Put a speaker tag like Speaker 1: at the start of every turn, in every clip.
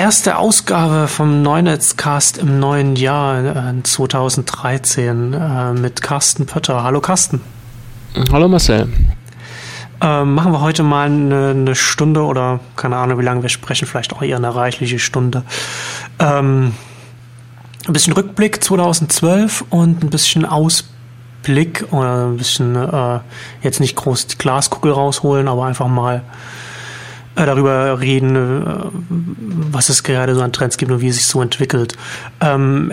Speaker 1: erste Ausgabe vom Neunetzcast im neuen Jahr äh, 2013 äh, mit Carsten Pötter. Hallo Carsten.
Speaker 2: Hallo Marcel.
Speaker 1: Ähm, machen wir heute mal eine, eine, Stunde oder keine Ahnung, wie lange wir sprechen, vielleicht auch eher eine reichliche Stunde. Ähm, ein bisschen Rückblick 2012 und ein bisschen Ausblick oder ein bisschen äh, jetzt nicht groß die Glaskugel rausholen, aber einfach mal äh, darüber reden, äh, was es gerade so an Trends gibt und wie es sich so entwickelt. Ähm,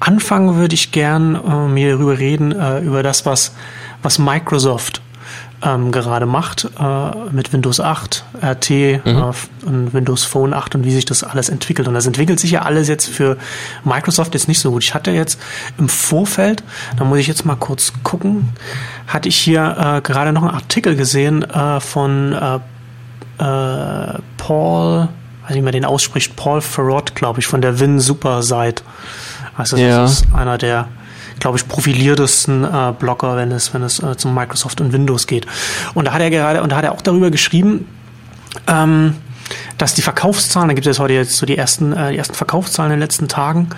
Speaker 1: anfangen würde ich gern äh, mir darüber reden, äh, über das, was, was Microsoft ähm, gerade macht äh, mit Windows 8, RT mhm. äh, und Windows Phone 8 und wie sich das alles entwickelt. Und das entwickelt sich ja alles jetzt für Microsoft jetzt nicht so gut. Ich hatte jetzt im Vorfeld, da muss ich jetzt mal kurz gucken, hatte ich hier äh, gerade noch einen Artikel gesehen äh, von äh, Paul, weiß nicht, wie man den ausspricht, Paul Farrott, glaube ich, von der Win Super Site. Also das ja. ist einer der, glaube ich, profiliertesten äh, Blogger, wenn es, wenn es äh, zum Microsoft und Windows geht. Und da hat er gerade, und da hat er auch darüber geschrieben, ähm, dass die Verkaufszahlen, da gibt es heute jetzt so die ersten, äh, die ersten Verkaufszahlen in den letzten Tagen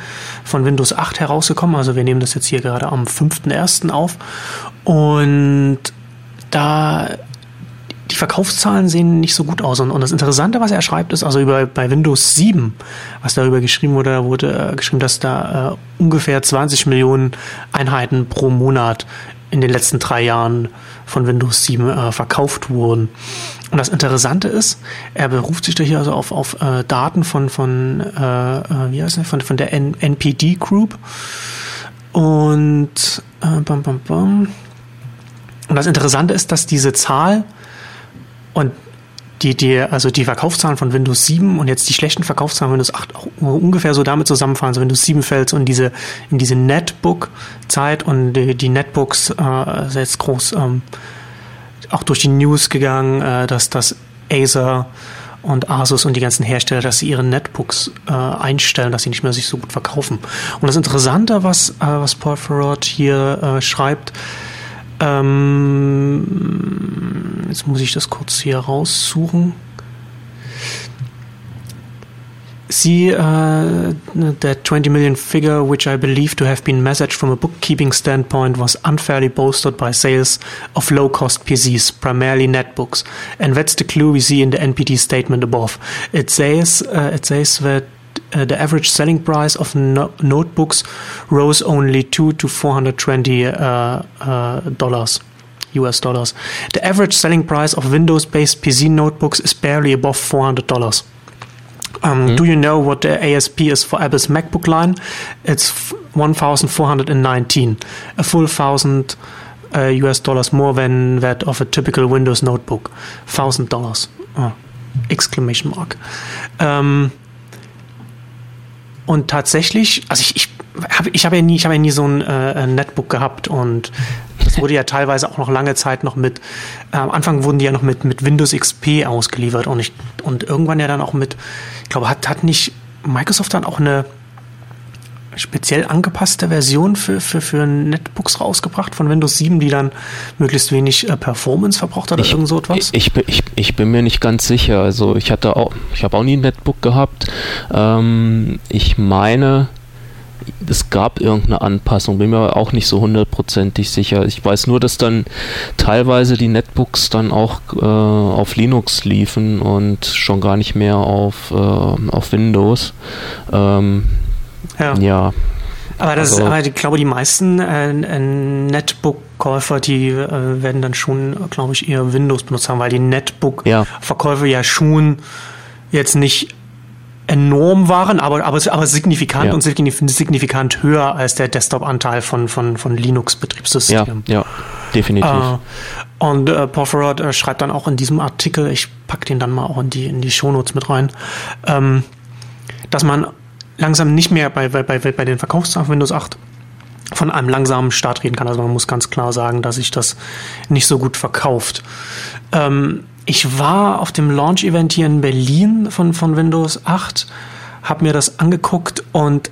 Speaker 1: von Windows 8 herausgekommen. Also wir nehmen das jetzt hier gerade am 5.1. auf. Und da die Verkaufszahlen sehen nicht so gut aus. Und, und, das Interessante, was er schreibt, ist also über bei Windows 7, was darüber geschrieben wurde, wurde äh, geschrieben, dass da äh, ungefähr 20 Millionen Einheiten pro Monat in den letzten drei Jahren von Windows 7 äh, verkauft wurden. Und das Interessante ist, er beruft sich da hier also auf, auf äh, Daten von, von, äh, äh wie heißt das, von, von der N NPD Group. Und, äh, bam, bam, bam. und das Interessante ist, dass diese Zahl und die, die, also die Verkaufszahlen von Windows 7 und jetzt die schlechten Verkaufszahlen von Windows 8 auch ungefähr so damit zusammenfallen. Also Windows 7 fällt so in diese, in diese Netbook-Zeit und die, die Netbooks äh, ist jetzt groß ähm, auch durch die News gegangen, äh, dass das Acer und Asus und die ganzen Hersteller, dass sie ihre Netbooks äh, einstellen, dass sie nicht mehr sich so gut verkaufen. Und das Interessante, was, äh, was Paul Farrod hier äh, schreibt, ähm, jetzt muss ich das kurz hier raussuchen. See uh, that 20 million figure, which I believe to have been messaged from a bookkeeping standpoint, was unfairly bolstered by sales of low cost PCs, primarily netbooks. And that's the clue we see in the NPT statement above. It says, uh, it says that uh, the average selling price of no notebooks rose only two to 420 uh, uh, dollars. US dollars. The average selling price of Windows based PC notebooks is barely above $400. Um, mm. Do you know what the ASP is for Apple's MacBook line? It's 1,419, a full thousand uh, US dollars more than that of a typical Windows notebook. Thousand dollars. Oh, exclamation mark. Um, Und tatsächlich, also ich, ich habe ich hab ja nie, ich habe ja nie so ein äh, Netbook gehabt und das wurde ja teilweise auch noch lange Zeit noch mit, äh, am Anfang wurden die ja noch mit, mit Windows XP ausgeliefert und ich, und irgendwann ja dann auch mit, ich glaube, hat, hat nicht Microsoft dann auch eine, speziell angepasste Version für, für, für Netbooks rausgebracht von Windows 7, die dann möglichst wenig äh, Performance verbraucht hat oder
Speaker 2: ich,
Speaker 1: irgend so etwas?
Speaker 2: Ich, ich, ich, bin mir nicht ganz sicher. Also ich hatte auch, ich habe auch nie ein Netbook gehabt. Ähm, ich meine, es gab irgendeine Anpassung, bin mir auch nicht so hundertprozentig sicher. Ich weiß nur, dass dann teilweise die Netbooks dann auch äh, auf Linux liefen und schon gar nicht mehr auf, äh, auf Windows. Ähm,
Speaker 1: ja. ja. Aber, das also, aber ich glaube, die meisten äh, Netbook-Käufer, die äh, werden dann schon, glaube ich, eher Windows benutzt haben, weil die Netbook-Verkäufe ja. ja schon jetzt nicht enorm waren, aber, aber, aber signifikant ja. und signifikant höher als der Desktop-Anteil von, von, von Linux-Betriebssystemen.
Speaker 2: Ja, ja, definitiv. Äh,
Speaker 1: und äh, Porphyroid äh, schreibt dann auch in diesem Artikel, ich packe den dann mal auch in die, in die Shownotes mit rein, ähm, dass man langsam nicht mehr bei, bei, bei, bei den Verkaufszahlen Windows 8 von einem langsamen Start reden kann. Also man muss ganz klar sagen, dass sich das nicht so gut verkauft. Ähm, ich war auf dem Launch-Event hier in Berlin von, von Windows 8, habe mir das angeguckt und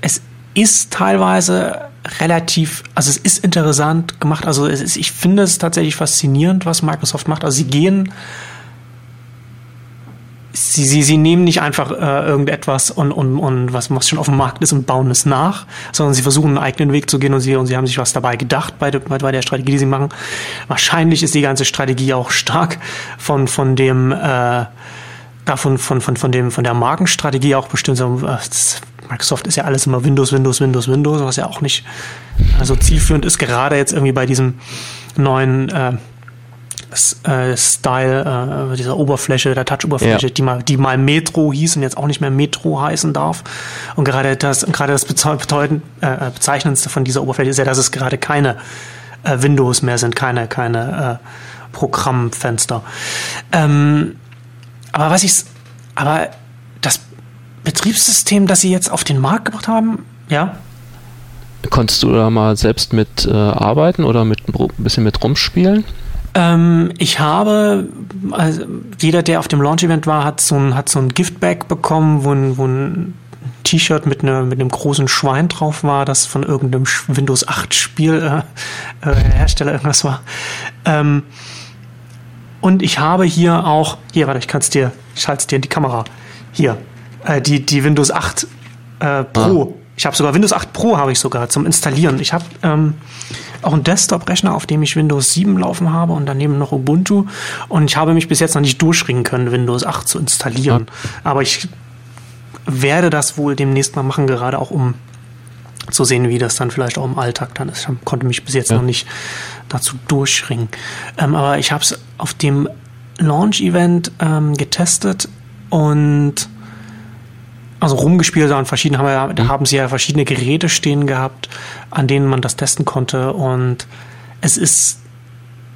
Speaker 1: es ist teilweise relativ, also es ist interessant gemacht. Also ist, ich finde es tatsächlich faszinierend, was Microsoft macht. Also sie gehen sie, sie, sie nehmen nicht einfach äh, irgendetwas und, und, und was, was schon auf dem Markt ist und bauen es nach, sondern sie versuchen einen eigenen Weg zu gehen und sie, und sie haben sich was dabei gedacht bei, de, bei der Strategie, die sie machen. Wahrscheinlich ist die ganze Strategie auch stark von, von dem, äh, davon, von, von, von dem, von der Markenstrategie auch bestimmt. So, äh, Microsoft ist ja alles immer Windows, Windows, Windows, Windows, was ja auch nicht also zielführend ist, gerade jetzt irgendwie bei diesem neuen äh, äh, Style äh, dieser Oberfläche, der Touch-Oberfläche, ja. die mal, die mal Metro hieß und jetzt auch nicht mehr Metro heißen darf. Und gerade das, gerade das bedeuten, äh, bezeichnendste von dieser Oberfläche ist ja, dass es gerade keine äh, Windows mehr sind, keine, keine äh, Programmfenster. Ähm, aber was ich, aber das Betriebssystem, das sie jetzt auf den Markt gebracht haben, ja,
Speaker 2: Konntest du da mal selbst mit äh, arbeiten oder mit ein bisschen mit rumspielen?
Speaker 1: Ähm, ich habe, also jeder, der auf dem Launch-Event war, hat so ein, hat so ein Giftbag bekommen, wo ein, wo ein T-Shirt mit, ne, mit einem großen Schwein drauf war, das von irgendeinem Windows 8 Spiel äh, äh, Hersteller irgendwas war. Ähm, und ich habe hier auch, hier, warte, ich kann es dir, ich halte es dir in die Kamera. Hier, äh, die, die Windows 8 äh, Pro. Ah. Ich habe sogar Windows 8 Pro habe ich sogar zum Installieren. Ich habe ähm, auch einen Desktop-Rechner, auf dem ich Windows 7 laufen habe und daneben noch Ubuntu. Und ich habe mich bis jetzt noch nicht durchringen können, Windows 8 zu installieren. Ja. Aber ich werde das wohl demnächst mal machen, gerade auch um zu sehen, wie das dann vielleicht auch im Alltag dann ist. Ich konnte mich bis jetzt ja. noch nicht dazu durchringen. Ähm, aber ich habe es auf dem Launch-Event ähm, getestet und also rumgespielt und verschiedene haben ja, da mhm. haben sie ja verschiedene Geräte stehen gehabt, an denen man das testen konnte und es ist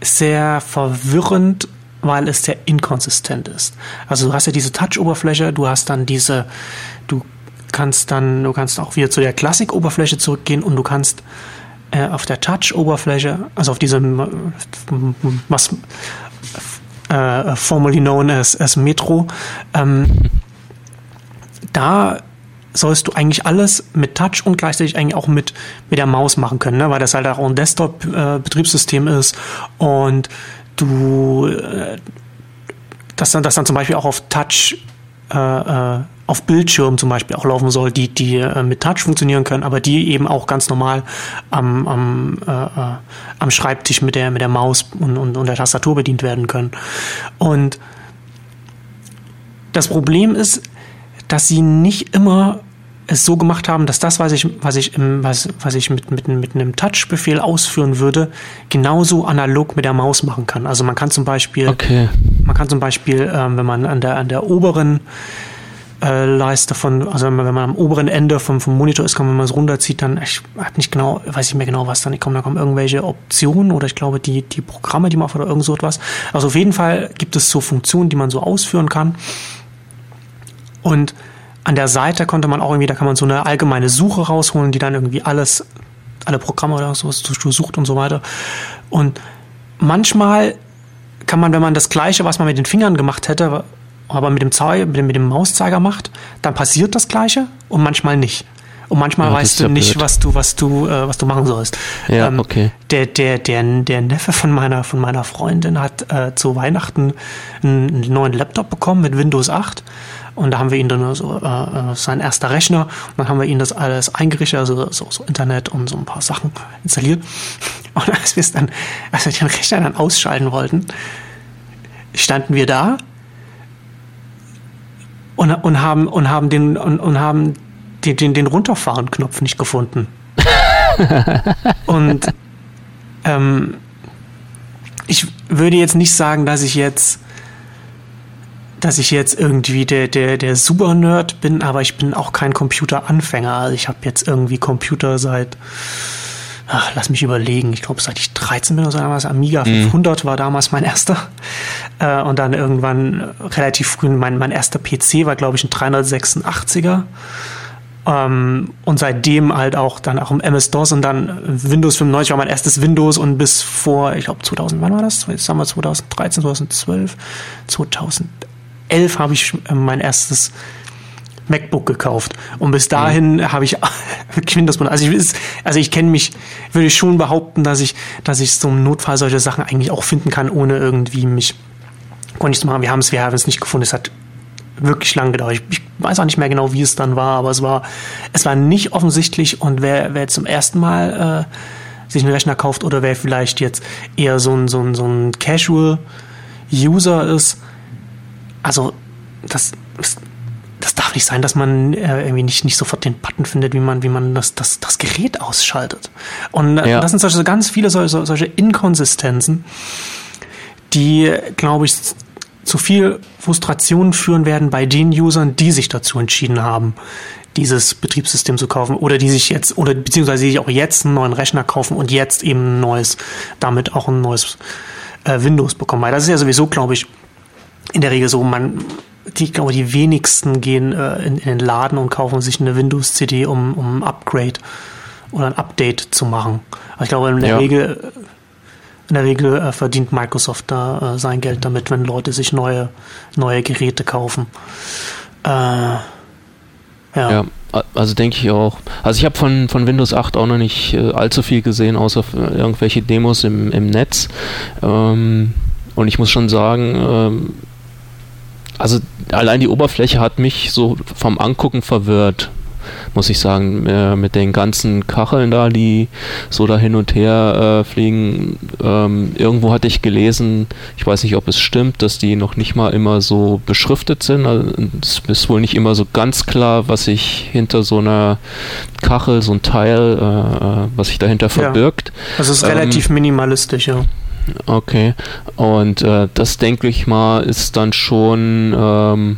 Speaker 1: sehr verwirrend, weil es sehr inkonsistent ist. Also du hast ja diese Touch-Oberfläche, du hast dann diese, du kannst dann, du kannst auch wieder zu der Klassik-Oberfläche zurückgehen und du kannst äh, auf der Touch-Oberfläche, also auf diesem, was äh, formerly known as, as Metro, ähm, da sollst du eigentlich alles mit Touch und gleichzeitig eigentlich auch mit, mit der Maus machen können, ne? weil das halt auch ein Desktop-Betriebssystem ist und du äh, das dann, das dann zum Beispiel auch auf Touch äh, äh, auf Bildschirm zum Beispiel auch laufen soll, die, die äh, mit Touch funktionieren können, aber die eben auch ganz normal am, am, äh, äh am Schreibtisch mit der, mit der Maus und, und, und der Tastatur bedient werden können. Und das Problem ist, dass sie nicht immer es so gemacht haben, dass das, was ich, was ich, im, was, was ich mit, mit, mit einem Touch-Befehl ausführen würde, genauso analog mit der Maus machen kann. Also man kann zum Beispiel,
Speaker 2: okay.
Speaker 1: man kann zum Beispiel, ähm, wenn man an der, an der oberen äh, Leiste von, also wenn man, wenn man am oberen Ende vom, vom Monitor ist, kann man mal so runterzieht, dann, ich hab nicht genau, weiß ich mehr genau, was dann, ich komme, da kommen irgendwelche Optionen oder ich glaube die, die Programme, die man oder irgend so etwas. Also auf jeden Fall gibt es so Funktionen, die man so ausführen kann. Und an der Seite konnte man auch irgendwie, da kann man so eine allgemeine Suche rausholen, die dann irgendwie alles, alle Programme oder so sucht und so weiter. Und manchmal kann man, wenn man das Gleiche, was man mit den Fingern gemacht hätte, aber mit dem, Zei mit dem, mit dem Mauszeiger macht, dann passiert das Gleiche und manchmal nicht. Und manchmal ja, weißt du ja nicht, blöd. was du, was du, äh, was du machen sollst.
Speaker 2: Ja, ähm, okay.
Speaker 1: Der, der, der, der Neffe von meiner, von meiner Freundin hat äh, zu Weihnachten einen neuen Laptop bekommen mit Windows 8 und da haben wir ihn dann so, äh, äh, sein erster Rechner. Und dann haben wir ihn das alles eingerichtet, also so, so Internet und so ein paar Sachen installiert. Und als wir es dann, als wir den Rechner dann ausschalten wollten, standen wir da und, und haben, und haben den, und, und haben den, den, den Runterfahren-Knopf nicht gefunden. und ähm, ich würde jetzt nicht sagen, dass ich jetzt dass ich jetzt irgendwie der, der, der Super-Nerd bin, aber ich bin auch kein Computeranfänger. Also ich habe jetzt irgendwie Computer seit, ach, lass mich überlegen, ich glaube seit ich 13 bin oder so, damals Amiga mhm. 500 war damals mein erster. Äh, und dann irgendwann relativ früh, mein, mein erster PC war glaube ich ein 386er. Ähm, und seitdem halt auch dann auch im MS-DOS und dann Windows 95 war mein erstes Windows und bis vor, ich glaube 2000, wann war das? Jetzt haben wir 2013, 2012, 2011 11 habe ich äh, mein erstes MacBook gekauft. Und bis dahin mhm. habe ich Windows Also ich, also ich kenne mich, würde ich schon behaupten, dass ich, dass ich so im Notfall solche Sachen eigentlich auch finden kann, ohne irgendwie mich nicht zu machen. Wir haben es, wir haben es nicht gefunden. Es hat wirklich lang gedauert. Ich, ich, weiß auch nicht mehr genau, wie es dann war, aber es war, es war nicht offensichtlich und wer, wer zum ersten Mal äh, sich einen Rechner kauft oder wer vielleicht jetzt eher so ein, so ein, so ein Casual-User ist, also das, das darf nicht sein, dass man äh, irgendwie nicht, nicht sofort den Button findet, wie man, wie man das, das, das Gerät ausschaltet. Und äh, ja. das sind solche, ganz viele solche, solche Inkonsistenzen, die, glaube ich, zu viel Frustration führen werden bei den Usern, die sich dazu entschieden haben, dieses Betriebssystem zu kaufen oder die sich jetzt oder beziehungsweise die sich auch jetzt einen neuen Rechner kaufen und jetzt eben ein neues, damit auch ein neues äh, Windows bekommen. Weil das ist ja sowieso, glaube ich, in der Regel so, man, die, ich glaube, die wenigsten gehen äh, in, in, den Laden und kaufen sich eine Windows-CD, um, um ein Upgrade oder ein Update zu machen. Aber ich glaube, in der ja. Regel in der Regel äh, verdient Microsoft da äh, sein Geld damit, wenn Leute sich neue, neue Geräte kaufen. Äh, ja.
Speaker 2: ja. Also denke ich auch. Also ich habe von, von Windows 8 auch noch nicht äh, allzu viel gesehen, außer irgendwelche Demos im, im Netz. Ähm, und ich muss schon sagen, ähm, also allein die Oberfläche hat mich so vom Angucken verwirrt muss ich sagen, äh, mit den ganzen Kacheln da, die so da hin und her äh, fliegen. Ähm, irgendwo hatte ich gelesen, ich weiß nicht, ob es stimmt, dass die noch nicht mal immer so beschriftet sind. Also, es ist wohl nicht immer so ganz klar, was sich hinter so einer Kachel, so ein Teil, äh, äh was sich dahinter verbirgt.
Speaker 1: Ja. Also es ist ähm, relativ minimalistisch, ja.
Speaker 2: Okay. Und äh, das denke ich mal, ist dann schon ähm,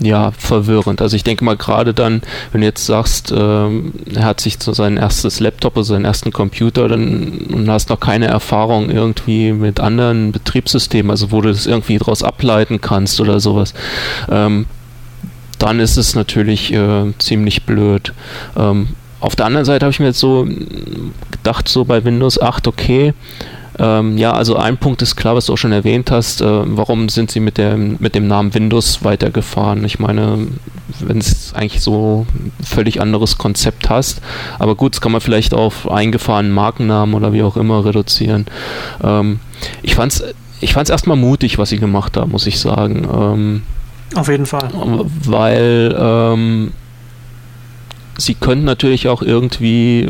Speaker 2: ja, verwirrend. Also ich denke mal gerade dann, wenn du jetzt sagst, ähm, er hat sich zu sein erstes Laptop oder seinen ersten Computer dann und hast noch keine Erfahrung irgendwie mit anderen Betriebssystemen, also wo du das irgendwie daraus ableiten kannst oder sowas, ähm, dann ist es natürlich äh, ziemlich blöd. Ähm, auf der anderen Seite habe ich mir jetzt so gedacht, so bei Windows 8, okay, ähm, ja, also ein Punkt ist klar, was du auch schon erwähnt hast. Äh, warum sind sie mit dem, mit dem Namen Windows weitergefahren? Ich meine, wenn es eigentlich so ein völlig anderes Konzept hast. Aber gut, das kann man vielleicht auf eingefahrenen Markennamen oder wie auch immer reduzieren. Ähm, ich fand es ich fand's erstmal mutig, was sie gemacht haben, muss ich sagen. Ähm,
Speaker 1: auf jeden Fall.
Speaker 2: Weil ähm, sie können natürlich auch irgendwie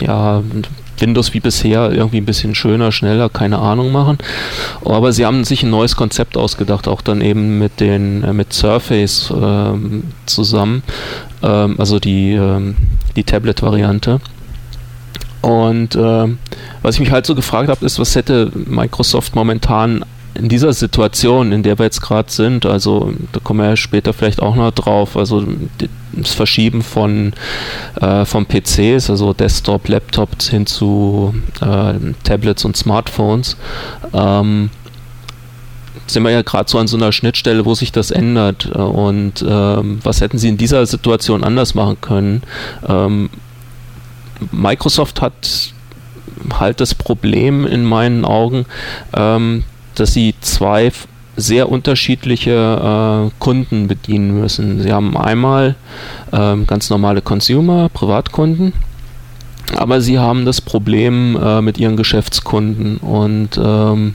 Speaker 2: ja Windows wie bisher irgendwie ein bisschen schöner, schneller, keine Ahnung machen. Aber sie haben sich ein neues Konzept ausgedacht, auch dann eben mit den äh, mit Surface ähm, zusammen, ähm, also die, ähm, die Tablet-Variante. Und äh, was ich mich halt so gefragt habe, ist, was hätte Microsoft momentan in dieser Situation, in der wir jetzt gerade sind, also da kommen wir ja später vielleicht auch noch drauf, also das Verschieben von, äh, von PCs, also Desktop, Laptops hin zu äh, Tablets und Smartphones, ähm, sind wir ja gerade so an so einer Schnittstelle, wo sich das ändert. Und ähm, was hätten sie in dieser Situation anders machen können? Ähm, Microsoft hat halt das Problem in meinen Augen, ähm, dass sie zwei sehr unterschiedliche äh, Kunden bedienen müssen. Sie haben einmal ähm, ganz normale Consumer, Privatkunden, aber sie haben das Problem äh, mit ihren Geschäftskunden und ähm,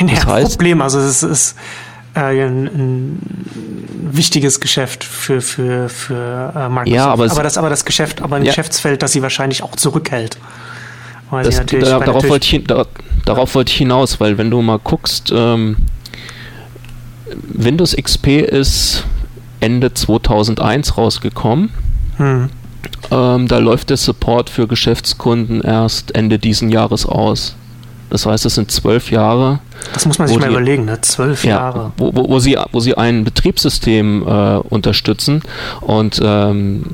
Speaker 1: das heißt, Problem, also es ist äh, ein, ein, wichtiges Geschäft für, für, für äh, Microsoft. Ja, aber, aber, das, aber das Geschäft, aber ein ja. Geschäftsfeld, das sie wahrscheinlich auch zurückhält.
Speaker 2: Das, da, darauf, wollte ich, da, darauf wollte ich hinaus, weil wenn du mal guckst, ähm, Windows XP ist Ende 2001 rausgekommen. Hm. Ähm, da läuft der Support für Geschäftskunden erst Ende diesen Jahres aus. Das heißt, es sind zwölf Jahre.
Speaker 1: Das muss man sich mal die, überlegen, ne? Zwölf ja, Jahre.
Speaker 2: Wo, wo, wo, sie, wo sie ein Betriebssystem äh, unterstützen und ähm,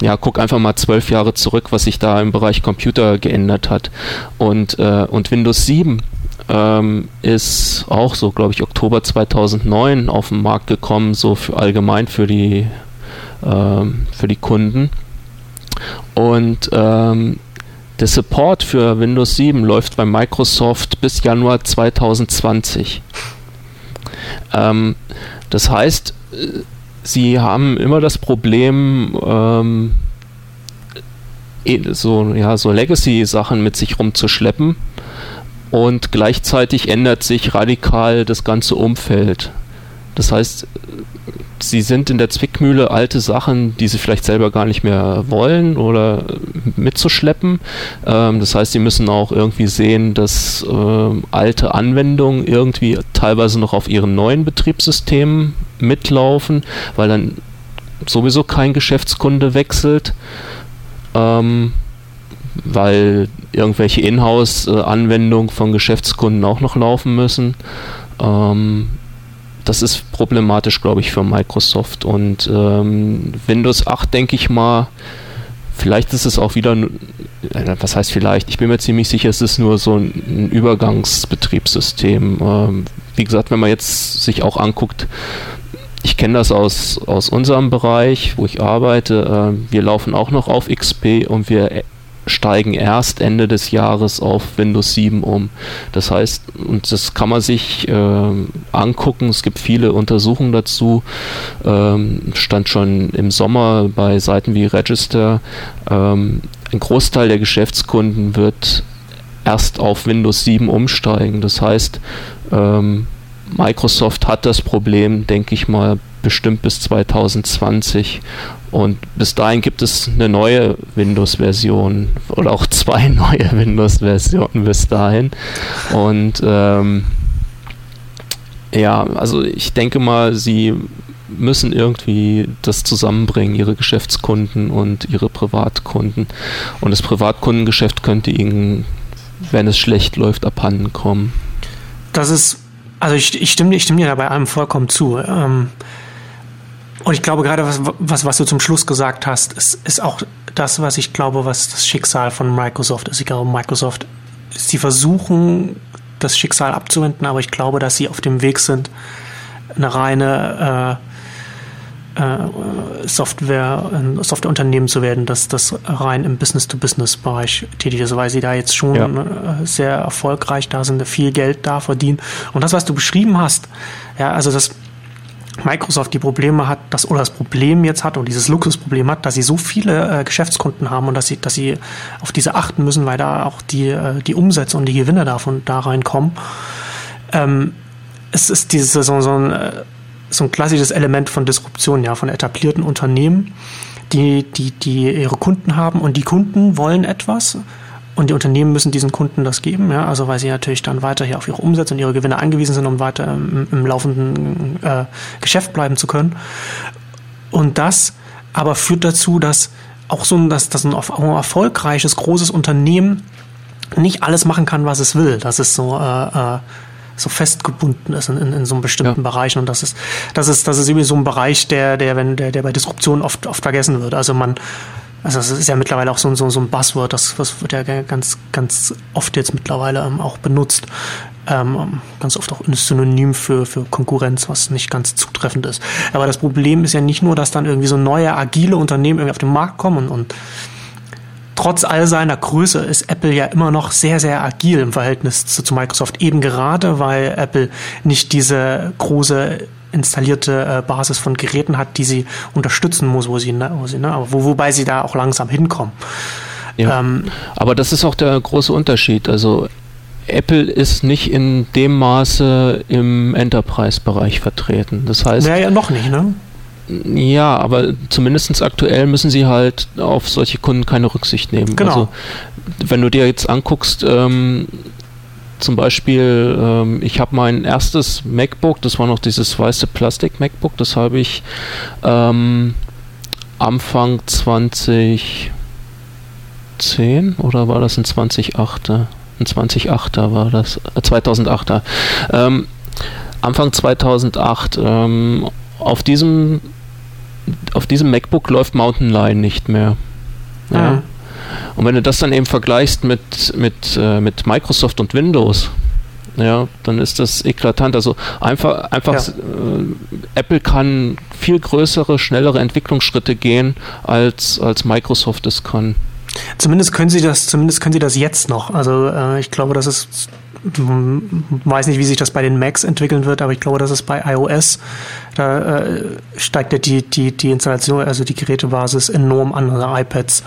Speaker 2: ja, guck einfach mal zwölf Jahre zurück, was sich da im Bereich Computer geändert hat. Und, äh, und Windows 7 ähm, ist auch so, glaube ich, Oktober 2009 auf den Markt gekommen, so für allgemein für die, ähm, für die Kunden. Und ähm, der Support für Windows 7 läuft bei Microsoft bis Januar 2020. Ähm, das heißt, äh, sie haben immer das Problem, ähm, so, ja, so Legacy-Sachen mit sich rumzuschleppen und gleichzeitig ändert sich radikal das ganze Umfeld. Das heißt, sie sind in der Zwickmühle, alte Sachen, die sie vielleicht selber gar nicht mehr wollen oder mitzuschleppen. Ähm, das heißt, sie müssen auch irgendwie sehen, dass äh, alte Anwendungen irgendwie teilweise noch auf ihren neuen Betriebssystemen mitlaufen, weil dann sowieso kein Geschäftskunde wechselt. Ähm, weil irgendwelche Inhouse-Anwendungen von Geschäftskunden auch noch laufen müssen. Ähm, das ist problematisch, glaube ich, für Microsoft. Und ähm, Windows 8, denke ich mal, vielleicht ist es auch wieder, äh, was heißt vielleicht, ich bin mir ziemlich sicher, es ist nur so ein Übergangsbetriebssystem. Ähm, wie gesagt, wenn man jetzt sich auch anguckt, ich kenne das aus, aus unserem Bereich, wo ich arbeite. Äh, wir laufen auch noch auf XP und wir steigen erst Ende des Jahres auf Windows 7 um. Das heißt, und das kann man sich äh, angucken, es gibt viele Untersuchungen dazu, ähm, stand schon im Sommer bei Seiten wie Register, ähm, ein Großteil der Geschäftskunden wird erst auf Windows 7 umsteigen. Das heißt, ähm, Microsoft hat das Problem, denke ich mal, bestimmt bis 2020 und bis dahin gibt es eine neue Windows-Version oder auch zwei neue Windows-Versionen bis dahin. Und ähm, ja, also ich denke mal, sie müssen irgendwie das zusammenbringen, ihre Geschäftskunden und ihre Privatkunden. Und das Privatkundengeschäft könnte ihnen, wenn es schlecht läuft, abhanden kommen.
Speaker 1: Das ist, also ich, ich, stimme, ich stimme dir da bei allem vollkommen zu. Ähm, und ich glaube gerade, was, was, was du zum Schluss gesagt hast, ist, ist auch das, was ich glaube, was das Schicksal von Microsoft ist. Ich glaube, Microsoft, sie versuchen, das Schicksal abzuwenden, aber ich glaube, dass sie auf dem Weg sind, eine reine äh, Software, ein Softwareunternehmen zu werden, das, das rein im Business-to-Business-Bereich tätig ist, weil sie da jetzt schon ja. Äh, sehr erfolgreich da sind, viel Geld da verdienen. Und das, was du beschrieben hast, ja, also das Microsoft die Probleme hat, dass, oder das Problem jetzt hat und dieses Luxusproblem hat, dass sie so viele äh, Geschäftskunden haben und dass sie, dass sie auf diese achten müssen, weil da auch die, äh, die Umsätze und die Gewinne davon da reinkommen. Ähm, es ist diese, so, so, ein, äh, so ein klassisches Element von Disruption, ja, von etablierten Unternehmen, die, die, die ihre Kunden haben und die Kunden wollen etwas und die Unternehmen müssen diesen Kunden das geben, ja, also weil sie natürlich dann weiter hier auf ihre Umsätze und ihre Gewinne angewiesen sind, um weiter im, im laufenden äh, Geschäft bleiben zu können. Und das aber führt dazu, dass auch so ein, dass, dass ein erfolgreiches, großes Unternehmen nicht alles machen kann, was es will. Dass es so, äh, äh, so festgebunden ist in, in, in so einem bestimmten ja. Bereich. Und das ist, das ist, das ist irgendwie so ein Bereich, der, der, wenn, der, der bei Disruption oft, oft vergessen wird. Also man, also es ist ja mittlerweile auch so, so, so ein Buzzword, das, das wird ja ganz, ganz oft jetzt mittlerweile ähm, auch benutzt. Ähm, ganz oft auch ein Synonym für, für Konkurrenz, was nicht ganz zutreffend ist. Aber das Problem ist ja nicht nur, dass dann irgendwie so neue, agile Unternehmen irgendwie auf den Markt kommen und, und trotz all seiner Größe ist Apple ja immer noch sehr, sehr agil im Verhältnis zu, zu Microsoft. Eben gerade, weil Apple nicht diese große installierte äh, Basis von Geräten hat, die sie unterstützen muss, wo sie, ne, wo sie ne, wo, wobei sie da auch langsam hinkommen.
Speaker 2: Ja, ähm, aber das ist auch der große Unterschied. Also Apple ist nicht in dem Maße im Enterprise-Bereich vertreten. Das heißt.
Speaker 1: Naja, noch nicht, ne?
Speaker 2: Ja, aber zumindest aktuell müssen sie halt auf solche Kunden keine Rücksicht nehmen.
Speaker 1: Genau. Also,
Speaker 2: wenn du dir jetzt anguckst, ähm, zum Beispiel, ähm, ich habe mein erstes MacBook, das war noch dieses weiße Plastik-MacBook, das habe ich ähm, Anfang 2010 oder war das ein 2008er? Ein 2008er war das, äh, 2008er. Ähm, Anfang 2008. Ähm, auf diesem auf diesem MacBook läuft Mountain Lion nicht mehr. Ja. Ah. Und wenn du das dann eben vergleichst mit, mit, äh, mit Microsoft und Windows, ja, dann ist das eklatant. Also einfach, einfach ja. äh, Apple kann viel größere, schnellere Entwicklungsschritte gehen, als, als Microsoft es kann.
Speaker 1: Zumindest können sie das, zumindest können sie das jetzt noch. Also äh, ich glaube, das ist weiß nicht, wie sich das bei den Macs entwickeln wird, aber ich glaube, dass es bei iOS, da äh, steigt ja die, die, die Installation, also die Gerätebasis enorm an, also iPads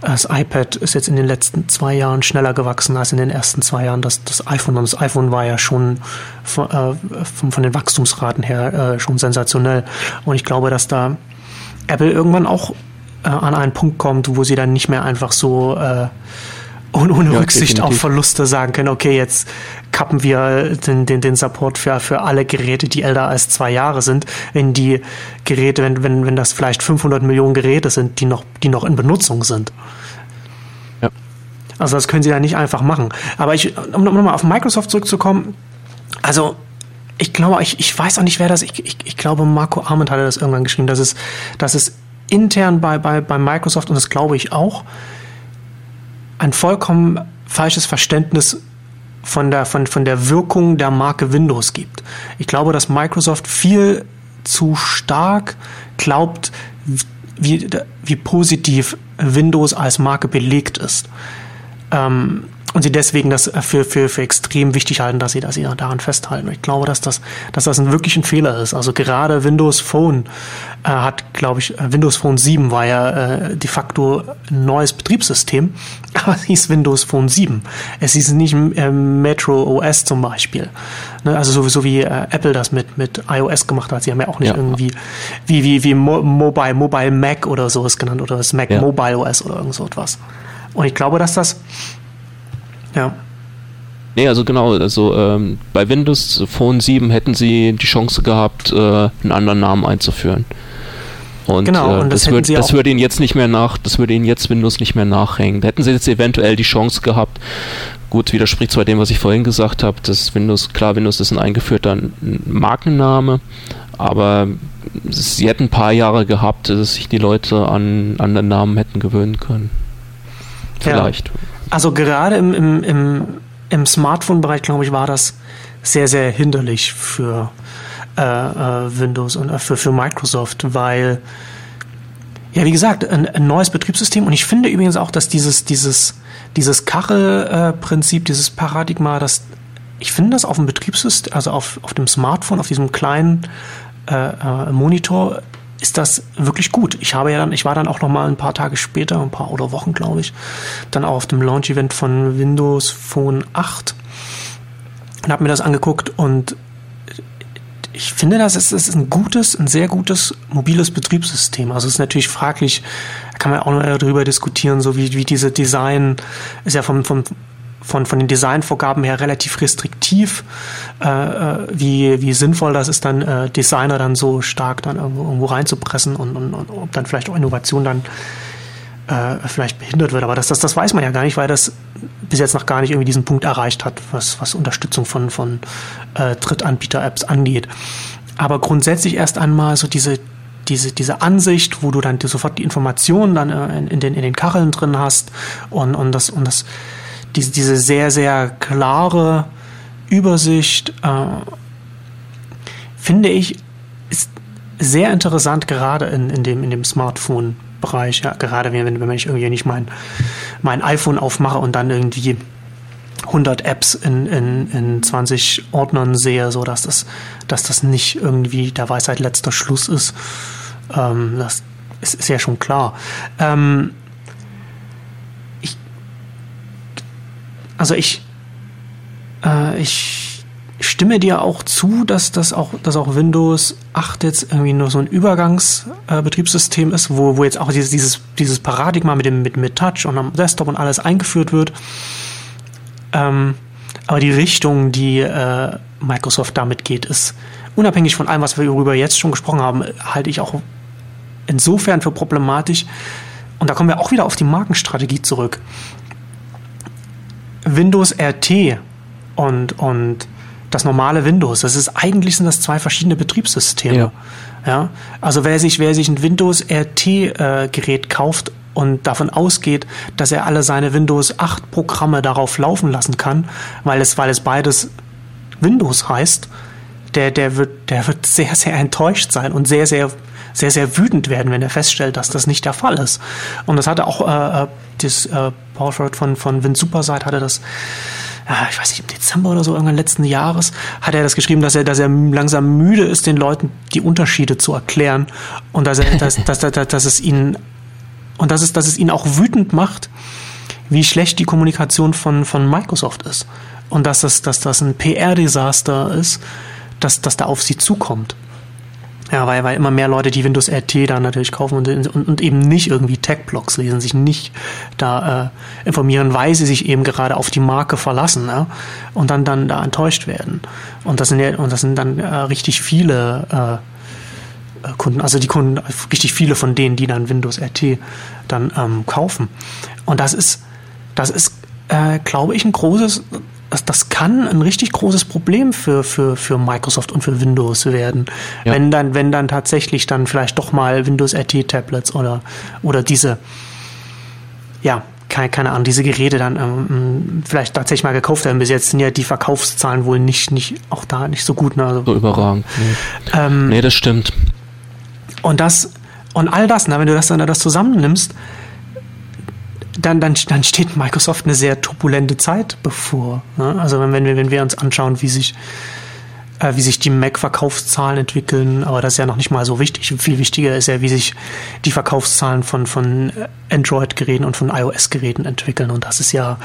Speaker 1: Das iPad ist jetzt in den letzten zwei Jahren schneller gewachsen als in den ersten zwei Jahren. Das, das iPhone und das iPhone war ja schon von, äh, von, von den Wachstumsraten her äh, schon sensationell. Und ich glaube, dass da Apple irgendwann auch äh, an einen Punkt kommt, wo sie dann nicht mehr einfach so äh, und ohne ja, Rücksicht definitiv. auf Verluste sagen können, okay, jetzt kappen wir den, den, den Support für, für alle Geräte, die älter als zwei Jahre sind, wenn die Geräte, wenn, wenn, wenn das vielleicht 500 Millionen Geräte sind, die noch, die noch in Benutzung sind. Ja. Also das können sie ja nicht einfach machen. Aber ich, um nochmal auf Microsoft zurückzukommen, also ich glaube, ich, ich weiß auch nicht, wer das, ich, ich, ich glaube, Marco Arment hatte das irgendwann geschrieben, dass es, dass es intern bei, bei, bei Microsoft, und das glaube ich auch, ein vollkommen falsches Verständnis von der, von, von der Wirkung der Marke Windows gibt. Ich glaube, dass Microsoft viel zu stark glaubt, wie, wie positiv Windows als Marke belegt ist. Ähm, und sie deswegen das für, für, für extrem wichtig halten, dass sie, dass sie daran festhalten. Ich glaube, dass das, dass das ein wirklich ein Fehler ist. Also gerade Windows Phone äh, hat, glaube ich, äh, Windows Phone 7 war ja äh, de facto ein neues Betriebssystem, aber es hieß Windows Phone 7. Es hieß nicht äh, Metro OS zum Beispiel. Ne? Also sowieso wie äh, Apple das mit, mit iOS gemacht hat. Sie haben ja auch nicht ja. irgendwie wie, wie, wie Mo Mobile, Mobile Mac oder sowas genannt oder das Mac ja. Mobile OS oder irgend so etwas. Und ich glaube, dass das ja.
Speaker 2: Nee, also genau, also ähm, bei Windows Phone 7 hätten sie die Chance gehabt, äh, einen anderen Namen einzuführen. Und, genau, äh, und das, das, wird, das würde ihnen jetzt nicht mehr nach, das würde ihnen jetzt Windows nicht mehr nachhängen. Da hätten sie jetzt eventuell die Chance gehabt, gut, widerspricht zwar dem, was ich vorhin gesagt habe, dass Windows, klar, Windows ist ein eingeführter Markenname, aber sie hätten ein paar Jahre gehabt, dass sich die Leute an, an den Namen hätten gewöhnen können. Vielleicht.
Speaker 1: Ja. Also gerade im, im, im, im Smartphone-Bereich, glaube ich, war das sehr, sehr hinderlich für äh, äh, Windows und äh, für, für Microsoft, weil, ja, wie gesagt, ein, ein, neues Betriebssystem. Und ich finde übrigens auch, dass dieses, dieses, dieses Kachelprinzip, dieses Paradigma, das, ich finde das auf dem Betriebssystem, also auf, auf dem Smartphone, auf diesem kleinen äh, äh Monitor ist das wirklich gut. Ich habe ja dann, ich war dann auch noch mal ein paar Tage später, ein paar oder Wochen, glaube ich, dann auch auf dem Launch-Event von Windows Phone 8 und habe mir das angeguckt und ich finde, das ist, ist ein gutes, ein sehr gutes mobiles Betriebssystem. Also es ist natürlich fraglich, da kann man auch noch darüber diskutieren, so wie, wie diese Design ist ja vom, vom von, von den Designvorgaben her relativ restriktiv. Äh, äh, wie, wie sinnvoll das ist, dann äh, Designer dann so stark dann irgendwo, irgendwo reinzupressen und, und, und ob dann vielleicht auch Innovation dann äh, vielleicht behindert wird. Aber das, das, das weiß man ja gar nicht, weil das bis jetzt noch gar nicht irgendwie diesen Punkt erreicht hat, was, was Unterstützung von, von äh, Drittanbieter-Apps angeht. Aber grundsätzlich erst einmal so diese, diese, diese Ansicht, wo du dann sofort die Informationen dann äh, in, in, den, in den Kacheln drin hast und, und das, und das diese, diese sehr, sehr klare Übersicht, äh, finde ich, ist sehr interessant, gerade in, in dem, in dem Smartphone-Bereich. Ja, gerade wenn, wenn ich irgendwie nicht mein, mein iPhone aufmache und dann irgendwie 100 Apps in, in, in 20 Ordnern sehe, so dass das, dass das nicht irgendwie der Weisheit letzter Schluss ist. Ähm, das ist, ist ja schon klar. Ähm, also ich, äh, ich stimme dir auch zu, dass das auch, dass auch Windows 8 jetzt irgendwie nur so ein Übergangsbetriebssystem äh, ist, wo, wo jetzt auch dieses, dieses, dieses Paradigma mit dem mit, mit Touch und am Desktop und alles eingeführt wird. Ähm, aber die Richtung, die äh, Microsoft damit geht, ist unabhängig von allem, was wir darüber jetzt schon gesprochen haben, halte ich auch insofern für problematisch. Und da kommen wir auch wieder auf die Markenstrategie zurück. Windows RT und, und das normale Windows. Das ist eigentlich sind das zwei verschiedene Betriebssysteme. Ja. ja? Also wer sich, wer sich ein Windows RT-Gerät äh, kauft und davon ausgeht, dass er alle seine Windows 8 Programme darauf laufen lassen kann, weil es, weil es beides Windows heißt, der, der wird, der wird sehr, sehr enttäuscht sein und sehr, sehr, sehr, sehr wütend werden, wenn er feststellt, dass das nicht der Fall ist. Und das hatte auch äh, äh das äh, Ford von, von Vince Superside hatte das ich weiß nicht, im Dezember oder so irgendwann letzten Jahres, hat er das geschrieben, dass er, dass er langsam müde ist, den Leuten die Unterschiede zu erklären und dass er, dass, dass, dass, dass es ihnen und dass es, dass es ihn auch wütend macht, wie schlecht die Kommunikation von, von Microsoft ist. Und dass das, dass das ein PR-Desaster ist, dass, dass da auf sie zukommt. Ja, weil, weil immer mehr Leute, die Windows RT da natürlich kaufen und, und, und eben nicht irgendwie Tech-Blogs lesen, sich nicht da äh, informieren, weil sie sich eben gerade auf die Marke verlassen ja, und dann, dann da enttäuscht werden. Und das sind ja, und das sind dann äh, richtig viele äh, Kunden, also die Kunden, richtig viele von denen, die dann Windows RT dann ähm, kaufen. Und das ist, das ist, äh, glaube ich, ein großes das, das kann ein richtig großes Problem für, für, für Microsoft und für Windows werden. Ja. Wenn dann, wenn dann tatsächlich dann vielleicht doch mal Windows RT Tablets oder, oder diese, ja, keine, keine Ahnung, diese Geräte dann ähm, vielleicht tatsächlich mal gekauft werden. Bis jetzt sind ja die Verkaufszahlen wohl nicht, nicht auch da nicht so gut. Ne? Also,
Speaker 2: so überragend. Nee. Ähm, nee, das stimmt.
Speaker 1: Und das, und all das, na, wenn du das dann das zusammennimmst, dann, dann, dann steht Microsoft eine sehr turbulente Zeit bevor. Ne? Also wenn, wenn, wir, wenn wir uns anschauen, wie sich, äh, wie sich die Mac-Verkaufszahlen entwickeln, aber das ist ja noch nicht mal so wichtig. Viel wichtiger ist ja, wie sich die Verkaufszahlen von, von Android-Geräten und von iOS-Geräten entwickeln. Und das ist ja,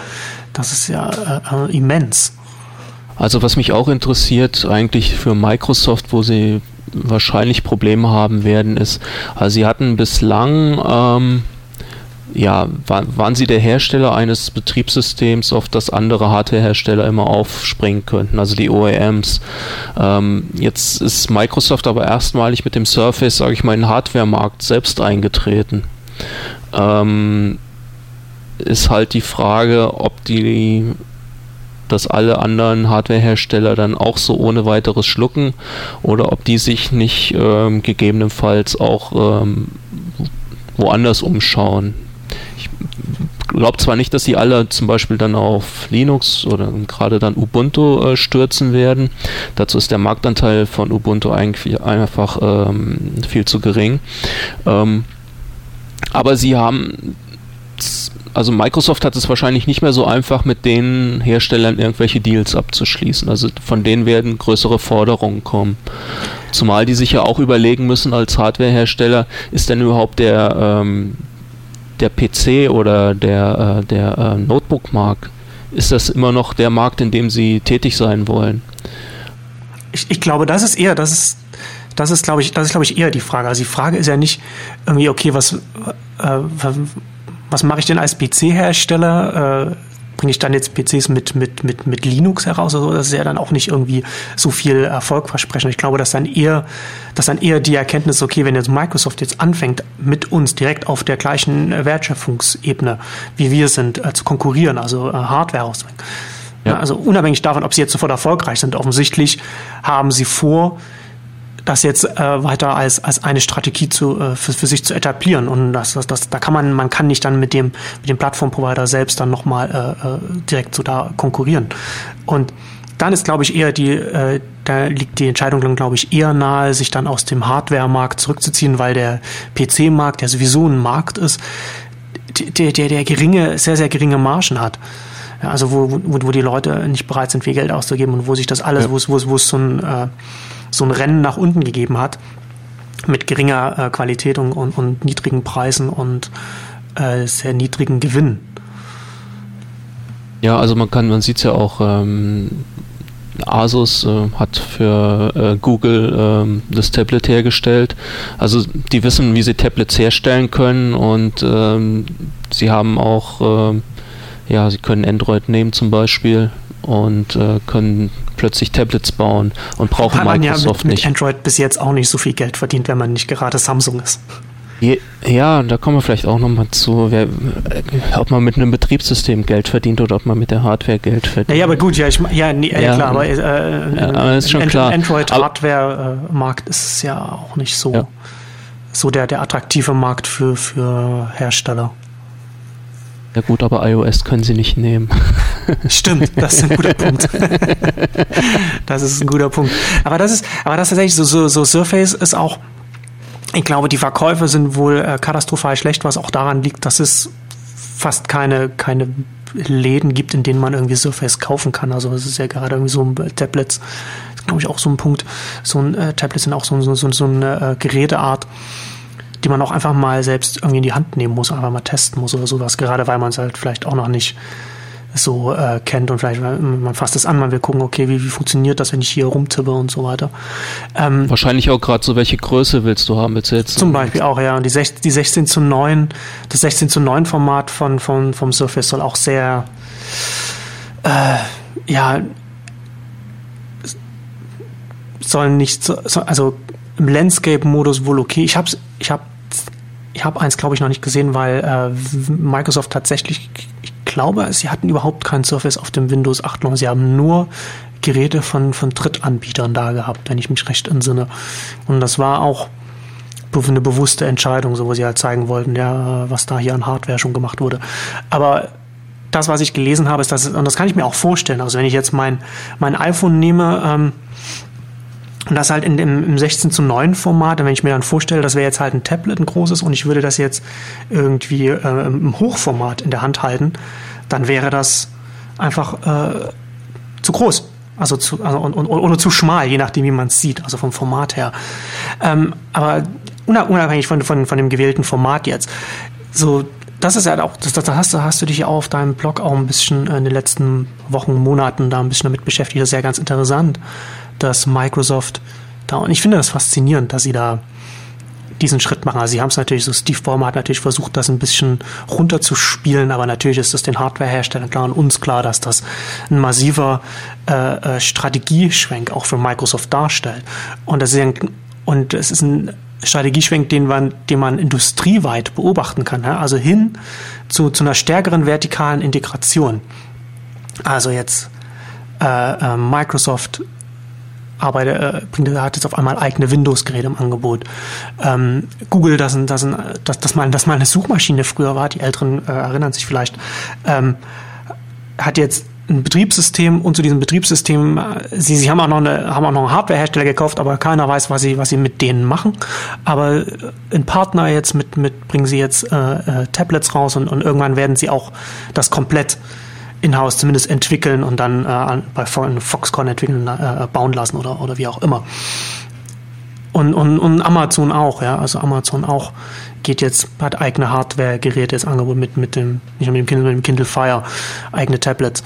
Speaker 1: das ist ja äh, äh, immens.
Speaker 2: Also was mich auch interessiert, eigentlich für Microsoft, wo sie wahrscheinlich Probleme haben werden, ist, also sie hatten bislang ähm, ja, war, waren sie der Hersteller eines Betriebssystems, auf das andere Hardwarehersteller immer aufspringen könnten, also die OEMs. Ähm, jetzt ist Microsoft aber erstmalig mit dem Surface, sage ich mal, in den Hardwaremarkt selbst eingetreten. Ähm, ist halt die Frage, ob die dass alle anderen Hardwarehersteller dann auch so ohne weiteres schlucken oder ob die sich nicht ähm, gegebenenfalls auch ähm, woanders umschauen glaube zwar nicht, dass sie alle zum Beispiel dann auf Linux oder gerade dann Ubuntu äh, stürzen werden. Dazu ist der Marktanteil von Ubuntu eigentlich einfach ähm, viel zu gering. Ähm, aber sie haben also Microsoft hat es wahrscheinlich nicht mehr so einfach, mit den Herstellern irgendwelche Deals abzuschließen. Also von denen werden größere Forderungen kommen. Zumal die sich ja auch überlegen müssen als Hardwarehersteller, ist denn überhaupt der, ähm, der PC oder der, äh, der äh, Notebook-Markt, ist das immer noch der Markt, in dem Sie tätig sein wollen?
Speaker 1: Ich, ich glaube, das ist eher, das ist, das ist, glaube ich, das ist, glaube ich, eher die Frage. Also die Frage ist ja nicht irgendwie, okay, was, äh, was mache ich denn als PC-Hersteller? Äh, bringe ich dann jetzt PCs mit, mit, mit, mit Linux heraus oder so, das ist ja dann auch nicht irgendwie so viel Erfolg versprechen. Ich glaube, dass dann eher, dass dann eher die Erkenntnis, okay, wenn jetzt Microsoft jetzt anfängt, mit uns direkt auf der gleichen Wertschöpfungsebene, wie wir sind, äh, zu konkurrieren, also äh, Hardware auszubringen. Ja. Also unabhängig davon, ob sie jetzt sofort erfolgreich sind, offensichtlich haben sie vor, das jetzt äh, weiter als, als eine Strategie zu, äh, für, für sich zu etablieren. Und das, das, das, da kann man, man kann nicht dann mit dem, mit dem Plattformprovider selbst dann nochmal äh, äh, direkt so da konkurrieren. Und dann ist, glaube ich, eher die, äh, da liegt die Entscheidung dann, glaube ich, eher nahe, sich dann aus dem Hardware-Markt zurückzuziehen, weil der PC-Markt, der sowieso ein Markt ist, der, der, der geringe, sehr, sehr geringe Margen hat. Ja, also wo, wo, wo die Leute nicht bereit sind, viel Geld auszugeben und wo sich das alles, ja. wo es, wo es, wo es so ein äh, so ein Rennen nach unten gegeben hat mit geringer äh, Qualität und, und, und, niedrigen Preisen und äh, sehr niedrigen Gewinnen.
Speaker 2: Ja, also man kann, man sieht es ja auch, ähm, Asus äh, hat für äh, Google ähm, das Tablet hergestellt. Also die wissen, wie sie Tablets herstellen können und ähm, sie haben auch, ähm, ja, sie können Android nehmen zum Beispiel und äh, können plötzlich Tablets bauen und brauchen Weil man Microsoft ja mit, nicht.
Speaker 1: mit Android bis jetzt auch nicht so viel Geld verdient, wenn man nicht gerade Samsung ist.
Speaker 2: Ja, da kommen wir vielleicht auch nochmal zu, wer, ob man mit einem Betriebssystem Geld verdient oder ob man mit der Hardware Geld verdient.
Speaker 1: Ja, aber gut, ja, ich, ja, nee, ja klar, aber, äh, ja, aber ist schon klar. Android-Hardware-Markt ist ja auch nicht so, so der, der attraktive Markt für, für Hersteller.
Speaker 2: Ja gut, aber iOS können sie nicht nehmen.
Speaker 1: Stimmt, das ist ein guter Punkt. das ist ein guter Punkt. Aber das ist, aber das ist tatsächlich so, so, so Surface ist auch, ich glaube, die Verkäufe sind wohl äh, katastrophal schlecht, was auch daran liegt, dass es fast keine, keine Läden gibt, in denen man irgendwie Surface kaufen kann. Also es ist ja gerade irgendwie so ein Tablets, glaube ich auch so ein Punkt. So ein äh, Tablets sind auch so, so, so, so eine äh, Geräteart die man auch einfach mal selbst irgendwie in die Hand nehmen muss, einfach mal testen muss oder sowas, gerade weil man es halt vielleicht auch noch nicht so äh, kennt und vielleicht man fasst es an, man will gucken, okay, wie, wie funktioniert das, wenn ich hier rumtippe und so weiter.
Speaker 2: Ähm, Wahrscheinlich auch gerade so, welche Größe willst du haben, willst du jetzt?
Speaker 1: Zum Beispiel auch, ja. Und die, 16, die 16 zu 9, das 16 zu 9 Format von, von, vom Surface soll auch sehr, äh, ja, soll nicht, so, also im Landscape-Modus wohl okay. Ich hab's, ich hab, ich hab eins, glaube ich, noch nicht gesehen, weil äh, Microsoft tatsächlich, ich glaube, sie hatten überhaupt kein Surface auf dem Windows 8 noch. Sie haben nur Geräte von, von Drittanbietern da gehabt, wenn ich mich recht entsinne. Und das war auch eine bewusste Entscheidung, so wo sie halt zeigen wollten, ja, was da hier an Hardware schon gemacht wurde. Aber das, was ich gelesen habe, ist, dass, und das kann ich mir auch vorstellen, also wenn ich jetzt mein, mein iPhone nehme, ähm, und das halt in dem, im 16 zu 9 Format, wenn ich mir dann vorstelle, das wäre jetzt halt ein Tablet, ein großes, und ich würde das jetzt irgendwie äh, im Hochformat in der Hand halten, dann wäre das einfach äh, zu groß. Also zu, also, und, und, oder zu schmal, je nachdem, wie man es sieht, also vom Format her. Ähm, aber unabhängig von, von, von dem gewählten Format jetzt. So, das ist ja auch, das, das hast, hast du dich ja auf deinem Blog auch ein bisschen in den letzten Wochen, Monaten da ein bisschen damit beschäftigt. Das ist ja ganz interessant dass Microsoft da, und ich finde das faszinierend, dass sie da diesen Schritt machen. Also sie haben es natürlich, so Steve Ballmer hat natürlich versucht, das ein bisschen runterzuspielen, aber natürlich ist es den Hardwareherstellern klar und uns klar, dass das ein massiver äh, äh Strategieschwenk auch für Microsoft darstellt. Und das ist ein, und es ist ein Strategieschwenk, den man, den man industrieweit beobachten kann. Also hin zu, zu einer stärkeren vertikalen Integration. Also jetzt äh, äh, Microsoft arbeitet, äh, hat jetzt auf einmal eigene Windows-Geräte im Angebot. Ähm, Google, das, das, das, das, mal, das mal eine Suchmaschine früher war, die Älteren äh, erinnern sich vielleicht, ähm, hat jetzt ein Betriebssystem und zu diesem Betriebssystem, äh, sie, sie haben auch noch eine, haben auch noch einen Hardwarehersteller gekauft, aber keiner weiß, was sie, was sie mit denen machen. Aber ein Partner jetzt mit, mit bringen sie jetzt äh, äh, Tablets raus und, und irgendwann werden sie auch das komplett in-house zumindest entwickeln und dann äh, bei Foxconn entwickeln, äh, bauen lassen oder, oder wie auch immer. Und, und, und Amazon auch, ja. Also Amazon auch geht jetzt, hat eigene Hardware-Geräte, das Angebot mit, mit dem, nicht mit dem Kindle, mit dem Kindle Fire, eigene Tablets.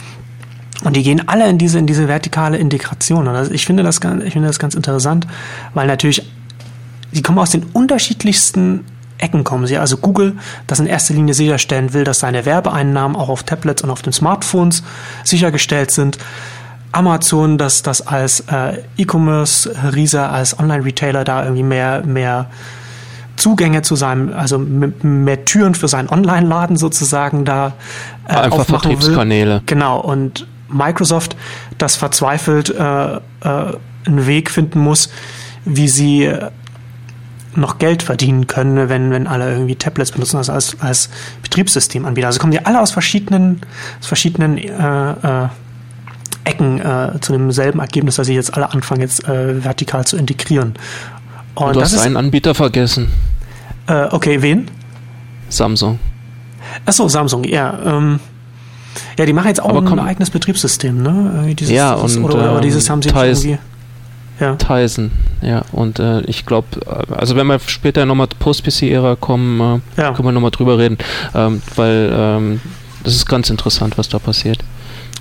Speaker 1: Und die gehen alle in diese, in diese vertikale Integration. Und also ich finde das ich finde das ganz interessant, weil natürlich, die kommen aus den unterschiedlichsten Ecken kommen sie. Also Google, das in erster Linie sicherstellen will, dass seine Werbeeinnahmen auch auf Tablets und auf den Smartphones sichergestellt sind. Amazon, dass das als äh, E-Commerce-Riese, als Online-Retailer da irgendwie mehr, mehr Zugänge zu seinem, also mehr Türen für seinen Online-Laden sozusagen da
Speaker 2: äh, Einfach Vertriebskanäle. Will.
Speaker 1: Genau, und Microsoft, das verzweifelt äh, äh, einen Weg finden muss, wie sie noch Geld verdienen können, wenn, wenn alle irgendwie Tablets benutzen, also als, als Betriebssystemanbieter. Also kommen die alle aus verschiedenen, aus verschiedenen äh, äh, Ecken äh, zu demselben Ergebnis, dass sie jetzt alle anfangen, jetzt äh, vertikal zu integrieren.
Speaker 2: Und du hast ist, einen Anbieter vergessen.
Speaker 1: Äh, okay, wen?
Speaker 2: Samsung.
Speaker 1: Achso, Samsung, ja. Ähm, ja, die machen jetzt auch ein eigenes Betriebssystem, ne?
Speaker 2: Äh, dieses, ja, und oder, oder dieses haben sie irgendwie ja. Tyson, ja. Und äh, ich glaube, also wenn wir später nochmal Post-PC-Ära kommen, äh, ja. können wir nochmal drüber reden, ähm, weil ähm, das ist ganz interessant, was da passiert.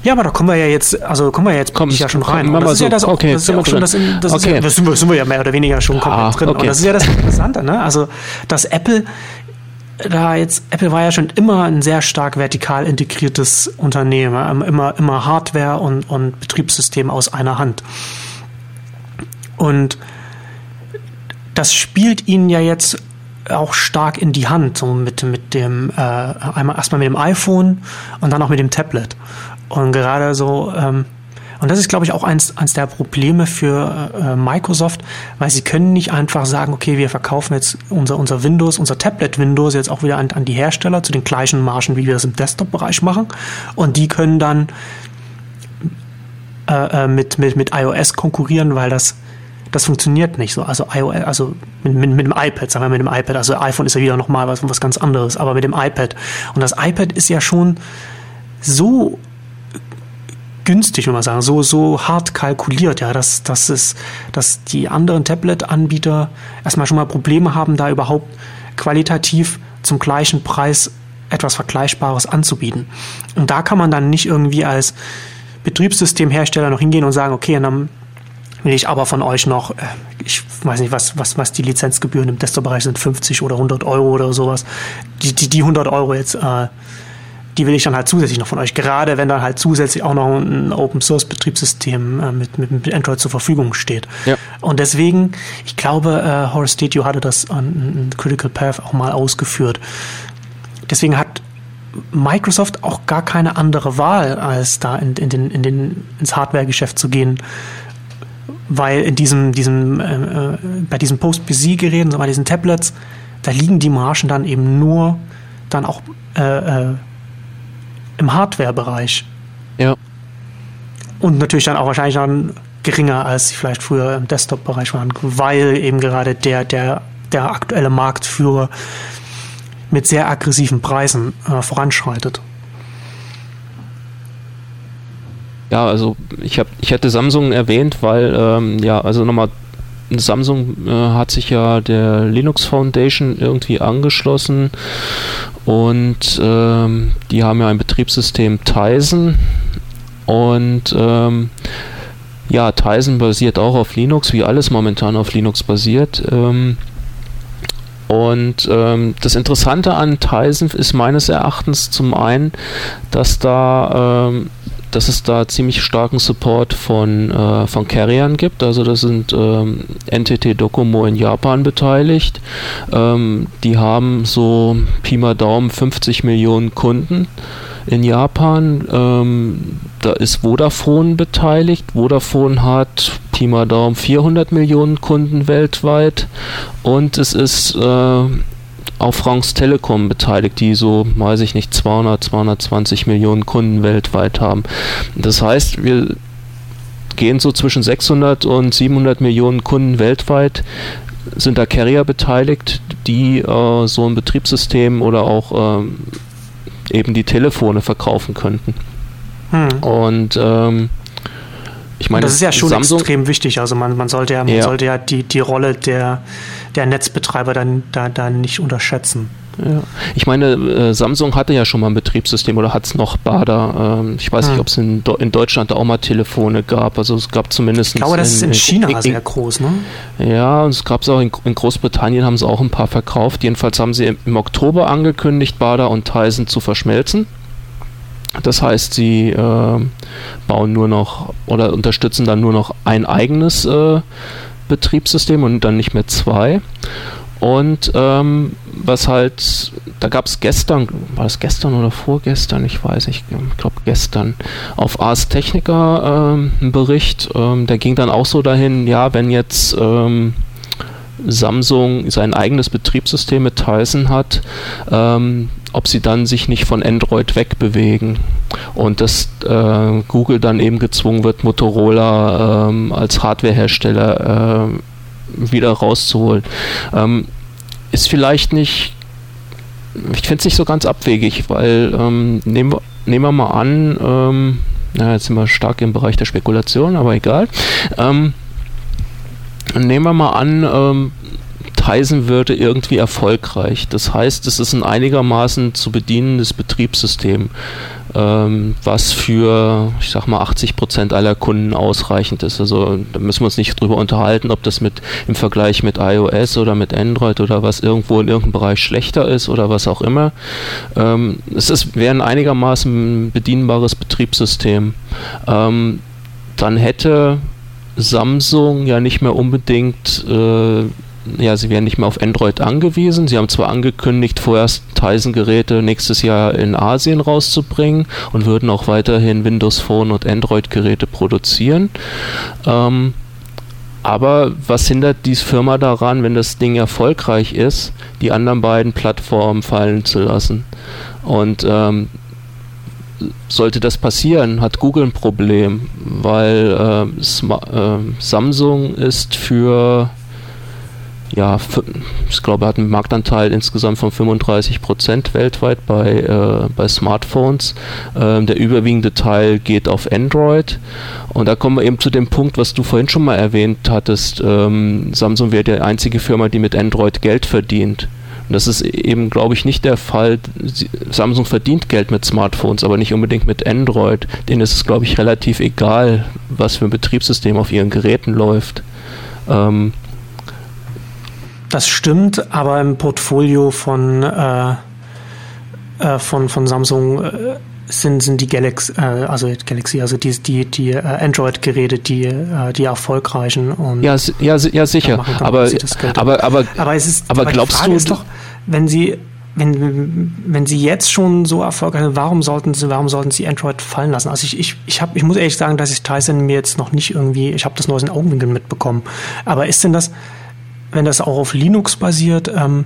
Speaker 1: Ja, aber da kommen wir ja jetzt, also kommen wir ja jetzt
Speaker 2: komm, ja schon rein.
Speaker 1: Das ist
Speaker 2: so.
Speaker 1: ja das okay, das ist ja auch schon das, das, okay. ja, das sind, wir, sind wir ja mehr oder weniger schon komplett ah, drin. Okay. Und das ist ja das Interessante, ne? Also, dass Apple da jetzt, Apple war ja schon immer ein sehr stark vertikal integriertes Unternehmen, immer, immer Hardware und, und Betriebssystem aus einer Hand. Und das spielt ihnen ja jetzt auch stark in die Hand, so mit, mit dem, äh, einmal erstmal mit dem iPhone und dann auch mit dem Tablet. Und gerade so, ähm, und das ist, glaube ich, auch eins, eins der Probleme für äh, Microsoft, weil sie können nicht einfach sagen, okay, wir verkaufen jetzt unser, unser Windows, unser Tablet-Windows jetzt auch wieder an, an die Hersteller zu den gleichen Margen, wie wir das im Desktop-Bereich machen. Und die können dann äh, äh mit, mit, mit iOS konkurrieren, weil das das funktioniert nicht so. Also iOS, also mit, mit, mit dem iPad, sagen wir mit dem iPad, also iPhone ist ja wieder nochmal was, was ganz anderes, aber mit dem iPad. Und das iPad ist ja schon so günstig, wenn man sagen, so, so hart kalkuliert, ja, dass, dass es, dass die anderen Tablet-Anbieter erstmal schon mal Probleme haben, da überhaupt qualitativ zum gleichen Preis etwas Vergleichbares anzubieten. Und da kann man dann nicht irgendwie als Betriebssystemhersteller noch hingehen und sagen, okay, dann will ich aber von euch noch, äh, ich weiß nicht, was, was, was die Lizenzgebühren im Desktop-Bereich sind, 50 oder 100 Euro oder sowas. Die, die, die 100 Euro jetzt, äh, die will ich dann halt zusätzlich noch von euch, gerade wenn dann halt zusätzlich auch noch ein Open-Source-Betriebssystem äh, mit, mit, Android zur Verfügung steht. Ja. Und deswegen, ich glaube, äh, Horace Statue hatte das an Critical Path auch mal ausgeführt. Deswegen hat Microsoft auch gar keine andere Wahl, als da in, in den, in den, ins Hardware-Geschäft zu gehen. Weil in diesem, diesem, äh, äh bei diesen Post-PC-Geräten, so bei diesen Tablets, da liegen die Margen dann eben nur dann auch äh, äh, im Hardware-Bereich.
Speaker 2: Ja.
Speaker 1: Und natürlich dann auch wahrscheinlich dann geringer, als sie vielleicht früher im Desktop-Bereich waren, weil eben gerade der, der, der aktuelle Marktführer mit sehr aggressiven Preisen äh, voranschreitet.
Speaker 2: Ja, also ich habe ich hatte Samsung erwähnt, weil ähm, ja, also nochmal Samsung äh, hat sich ja der Linux Foundation irgendwie angeschlossen und ähm, die haben ja ein Betriebssystem Tizen und ähm, ja, Tizen basiert auch auf Linux, wie alles momentan auf Linux basiert. Ähm, und ähm, das Interessante an Tizen ist meines Erachtens zum einen, dass da ähm, dass es da ziemlich starken Support von, äh, von Carriern gibt. Also da sind ähm, NTT Docomo in Japan beteiligt. Ähm, die haben so Pi mal Daumen 50 Millionen Kunden in Japan. Ähm, da ist Vodafone beteiligt. Vodafone hat Pi mal Daumen 400 Millionen Kunden weltweit und es ist äh, auf France Telekom beteiligt, die so, weiß ich nicht, 200, 220 Millionen Kunden weltweit haben. Das heißt, wir gehen so zwischen 600 und 700 Millionen Kunden weltweit sind da Carrier beteiligt, die äh, so ein Betriebssystem oder auch ähm, eben die Telefone verkaufen könnten. Hm. Und ähm, ich meine,
Speaker 1: das ist ja schon Samsung, extrem wichtig. Also man, man sollte ja, man ja. sollte ja die, die Rolle der, der Netzbetreiber dann da, da nicht unterschätzen.
Speaker 2: Ja. Ich meine, äh, Samsung hatte ja schon mal ein Betriebssystem oder hat es noch Bada. Ähm, ich weiß hm. nicht, ob es in, in, Deutschland auch mal Telefone gab. Also es gab zumindest.
Speaker 1: Ich glaube, das in, ist in China in, sehr groß, ne?
Speaker 2: Ja, und es gab es auch in, Großbritannien, haben sie auch ein paar verkauft. Jedenfalls haben sie im, im Oktober angekündigt, Bada und Tyson zu verschmelzen. Das heißt, sie äh, bauen nur noch oder unterstützen dann nur noch ein eigenes äh, Betriebssystem und dann nicht mehr zwei. Und ähm, was halt, da gab es gestern, war es gestern oder vorgestern, ich weiß nicht, ich glaube gestern, auf Ars Technica ähm, ein Bericht, ähm, der ging dann auch so dahin, ja, wenn jetzt ähm, Samsung sein eigenes Betriebssystem mit Tyson hat, ähm, ob sie dann sich nicht von Android wegbewegen und dass äh, Google dann eben gezwungen wird, Motorola ähm, als Hardwarehersteller äh, wieder rauszuholen. Ähm, ist vielleicht nicht, ich finde es nicht so ganz abwegig, weil ähm, nehmen, wir, nehmen wir mal an, ähm, na, jetzt sind wir stark im Bereich der Spekulation, aber egal. Ähm, nehmen wir mal an, ähm, Tyson würde irgendwie erfolgreich. Das heißt, es ist ein einigermaßen zu bedienendes Betriebssystem, ähm, was für, ich sag mal, 80 Prozent aller Kunden ausreichend ist. Also da müssen wir uns nicht drüber unterhalten, ob das mit im Vergleich mit iOS oder mit Android oder was irgendwo in irgendeinem Bereich schlechter ist oder was auch immer. Ähm, es ist, wäre ein einigermaßen bedienbares Betriebssystem. Ähm, dann hätte Samsung ja nicht mehr unbedingt äh, ja, sie werden nicht mehr auf Android angewiesen. Sie haben zwar angekündigt, vorerst Tizen-Geräte nächstes Jahr in Asien rauszubringen und würden auch weiterhin Windows Phone und Android-Geräte produzieren. Ähm, aber was hindert die Firma daran, wenn das Ding erfolgreich ist, die anderen beiden Plattformen fallen zu lassen? Und ähm, sollte das passieren, hat Google ein Problem, weil äh, äh, Samsung ist für ja, ich glaube, hat einen Marktanteil insgesamt von 35 Prozent weltweit bei, äh, bei Smartphones. Ähm, der überwiegende Teil geht auf Android. Und da kommen wir eben zu dem Punkt, was du vorhin schon mal erwähnt hattest. Ähm, Samsung wäre die einzige Firma, die mit Android Geld verdient. Und das ist eben, glaube ich, nicht der Fall. Samsung verdient Geld mit Smartphones, aber nicht unbedingt mit Android. Denen ist es, glaube ich, relativ egal, was für ein Betriebssystem auf ihren Geräten läuft. Ähm,
Speaker 1: das stimmt, aber im Portfolio von, äh, äh, von, von Samsung äh, sind, sind die Galaxy, äh, also Galaxy, also die, die, die äh, Android-Geräte, die, äh, die erfolgreichen und
Speaker 2: ja, ja, ja sicher. Machen, aber, aber, aber,
Speaker 1: aber, es ist,
Speaker 2: aber, aber glaubst du,
Speaker 1: ist doch, wenn sie wenn, wenn sie jetzt schon so erfolgreich sind, warum sollten sie, warum sollten sie Android fallen lassen? Also ich, ich, ich, hab, ich muss ehrlich sagen, dass ich Tyson mir jetzt noch nicht irgendwie, ich habe das nur aus den Augenwinkeln mitbekommen. Aber ist denn das, wenn das auch auf Linux basiert, ähm,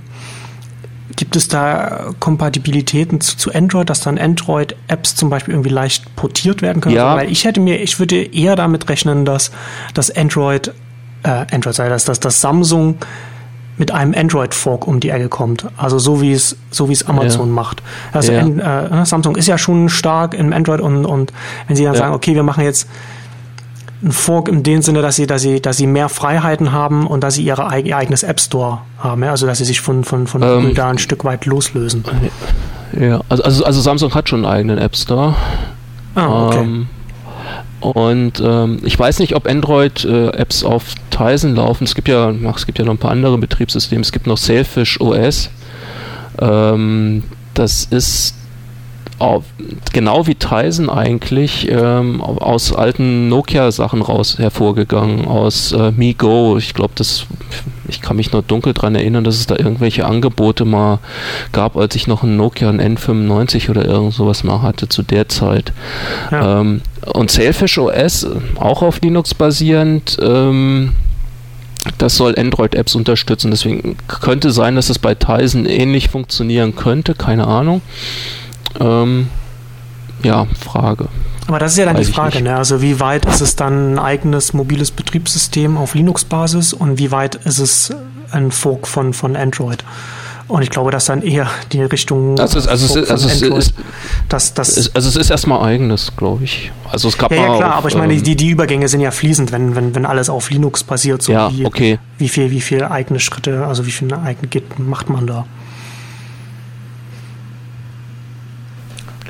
Speaker 1: Gibt es da Kompatibilitäten zu, zu Android, dass dann Android-Apps zum Beispiel irgendwie leicht portiert werden können?
Speaker 2: Ja.
Speaker 1: Weil ich hätte mir, ich würde eher damit rechnen, dass das Android, äh, Android sei das, dass das Samsung mit einem Android-Fork um die Ecke kommt. Also so wie es, so wie es Amazon ja. macht. Also ja. äh, Samsung ist ja schon stark im Android und, und wenn sie dann sagen, okay, wir machen jetzt ein Fork in dem Sinne, dass sie, dass sie, dass sie mehr Freiheiten haben und dass sie ihre, ihr eigenes App Store haben, ja? also dass sie sich von, von, von ähm, Google da ein Stück weit loslösen.
Speaker 2: Ja, also, also, also Samsung hat schon einen eigenen App Store.
Speaker 1: Ah, okay. Ähm,
Speaker 2: und ähm, ich weiß nicht, ob Android-Apps äh, auf Tizen laufen. Es gibt ja, ach, es gibt ja noch ein paar andere Betriebssysteme. Es gibt noch Sailfish OS. Ähm, das ist genau wie Tyson eigentlich ähm, aus alten Nokia-Sachen raus hervorgegangen, aus äh, MeGo. Ich glaube, das, ich kann mich nur dunkel daran erinnern, dass es da irgendwelche Angebote mal gab, als ich noch ein Nokia ein N95 oder irgend sowas mal hatte zu der Zeit. Ja. Ähm, und Sailfish OS, auch auf Linux basierend, ähm, das soll Android-Apps unterstützen. Deswegen könnte sein, dass es bei Tyson ähnlich funktionieren könnte, keine Ahnung. Ähm, ja, Frage.
Speaker 1: Aber das ist ja dann Weiß die Frage, ne? Also wie weit ist es dann ein eigenes mobiles Betriebssystem auf Linux-Basis und wie weit ist es ein Fork von, von Android? Und ich glaube, dass dann eher die Richtung
Speaker 2: also es, also es, also es ist,
Speaker 1: das, das
Speaker 2: es, also es ist erstmal eigenes, glaube ich. Also es gab
Speaker 1: ja,
Speaker 2: ja
Speaker 1: klar,
Speaker 2: auf,
Speaker 1: aber ich meine, ähm, die, die Übergänge sind ja fließend, wenn, wenn, wenn alles auf Linux basiert. So
Speaker 2: ja,
Speaker 1: wie,
Speaker 2: okay.
Speaker 1: Wie viel, wie viel eigene Schritte, also wie viel eigene Git macht man da?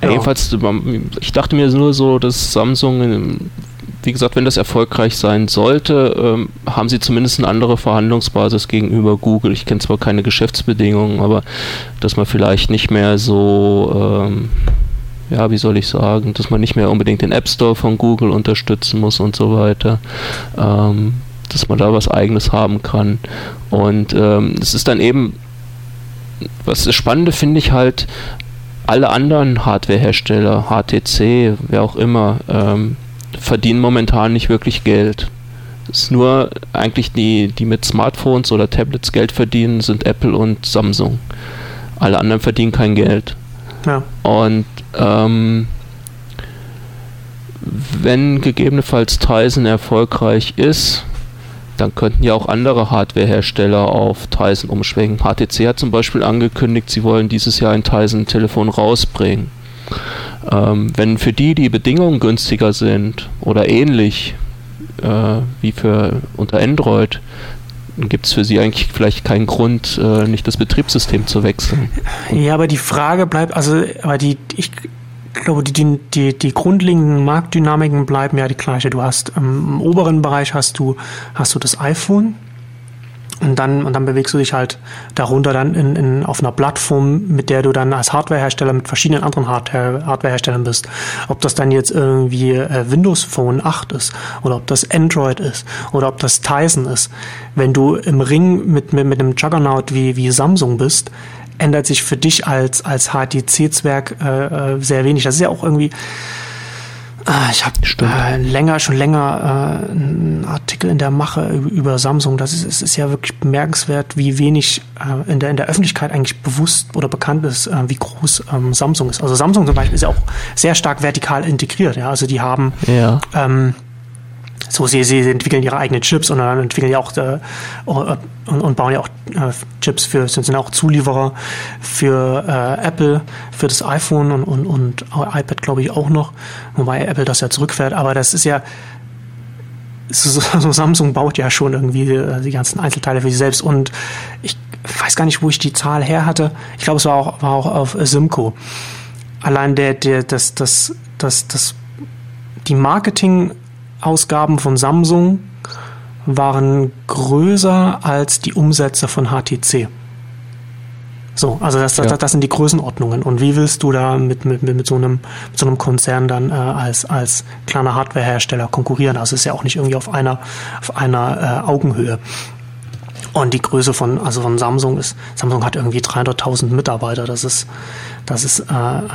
Speaker 2: Ja. Jedenfalls, ich dachte mir nur so, dass Samsung, wie gesagt, wenn das erfolgreich sein sollte, ähm, haben sie zumindest eine andere Verhandlungsbasis gegenüber Google. Ich kenne zwar keine Geschäftsbedingungen, aber dass man vielleicht nicht mehr so, ähm, ja, wie soll ich sagen, dass man nicht mehr unbedingt den App Store von Google unterstützen muss und so weiter. Ähm, dass man da was eigenes haben kann. Und ähm, es ist dann eben, was das Spannende finde ich halt, alle anderen Hardwarehersteller, HTC, wer auch immer, ähm, verdienen momentan nicht wirklich Geld. Es ist nur eigentlich die, die mit Smartphones oder Tablets Geld verdienen, sind Apple und Samsung. Alle anderen verdienen kein Geld.
Speaker 1: Ja.
Speaker 2: Und ähm, wenn gegebenenfalls Tyson erfolgreich ist, dann könnten ja auch andere Hardwarehersteller auf Tizen umschwenken. HTC hat zum Beispiel angekündigt, sie wollen dieses Jahr ein Tizen-Telefon rausbringen. Ähm, wenn für die die Bedingungen günstiger sind oder ähnlich äh, wie für unter Android, gibt es für sie eigentlich vielleicht keinen Grund, äh, nicht das Betriebssystem zu wechseln.
Speaker 1: Ja, aber die Frage bleibt, also, aber die, ich glaube, die, die, die grundlegenden Marktdynamiken bleiben ja die gleiche. Du hast ähm, im oberen Bereich hast du, hast du das iPhone und dann, und dann bewegst du dich halt darunter dann in, in, auf einer Plattform, mit der du dann als Hardwarehersteller mit verschiedenen anderen Hardware, Hardwareherstellern bist. Ob das dann jetzt irgendwie äh, Windows Phone 8 ist oder ob das Android ist oder ob das Tyson ist. Wenn du im Ring mit, mit, mit einem Juggernaut wie, wie Samsung bist, ändert sich für dich als, als HTC-Zwerg äh, äh, sehr wenig. Das ist ja auch irgendwie. Äh, ich habe äh, länger, schon länger äh, einen Artikel in der Mache über Samsung. Das ist, es ist ja wirklich bemerkenswert, wie wenig äh, in, der, in der Öffentlichkeit eigentlich bewusst oder bekannt ist, äh, wie groß ähm, Samsung ist. Also Samsung zum Beispiel ist ja auch sehr stark vertikal integriert. Ja? Also die haben
Speaker 2: ja.
Speaker 1: ähm, so sie, sie entwickeln ihre eigenen Chips und dann entwickeln ja auch äh, und, und, bauen ja auch äh, Chips für, sind auch Zulieferer für äh, Apple, für das iPhone und, und, und iPad, glaube ich, auch noch, wobei Apple das ja zurückfährt, aber das ist ja so, so Samsung baut ja schon irgendwie äh, die ganzen Einzelteile für sich selbst und ich weiß gar nicht, wo ich die Zahl her hatte. Ich glaube, es war auch, war auch auf Simco. Allein der, der, das, das, das, das, die Marketingausgaben von Samsung waren größer als die Umsätze von HTC. So, also das, das, ja. das, sind die Größenordnungen. Und wie willst du da mit, mit, mit, so, einem, mit so einem Konzern dann äh, als, als kleiner Hardwarehersteller konkurrieren? Also es ist ja auch nicht irgendwie auf einer, auf einer äh, Augenhöhe. Und die Größe von, also von Samsung ist, Samsung hat irgendwie 300.000 Mitarbeiter. Das ist, das ist äh, äh,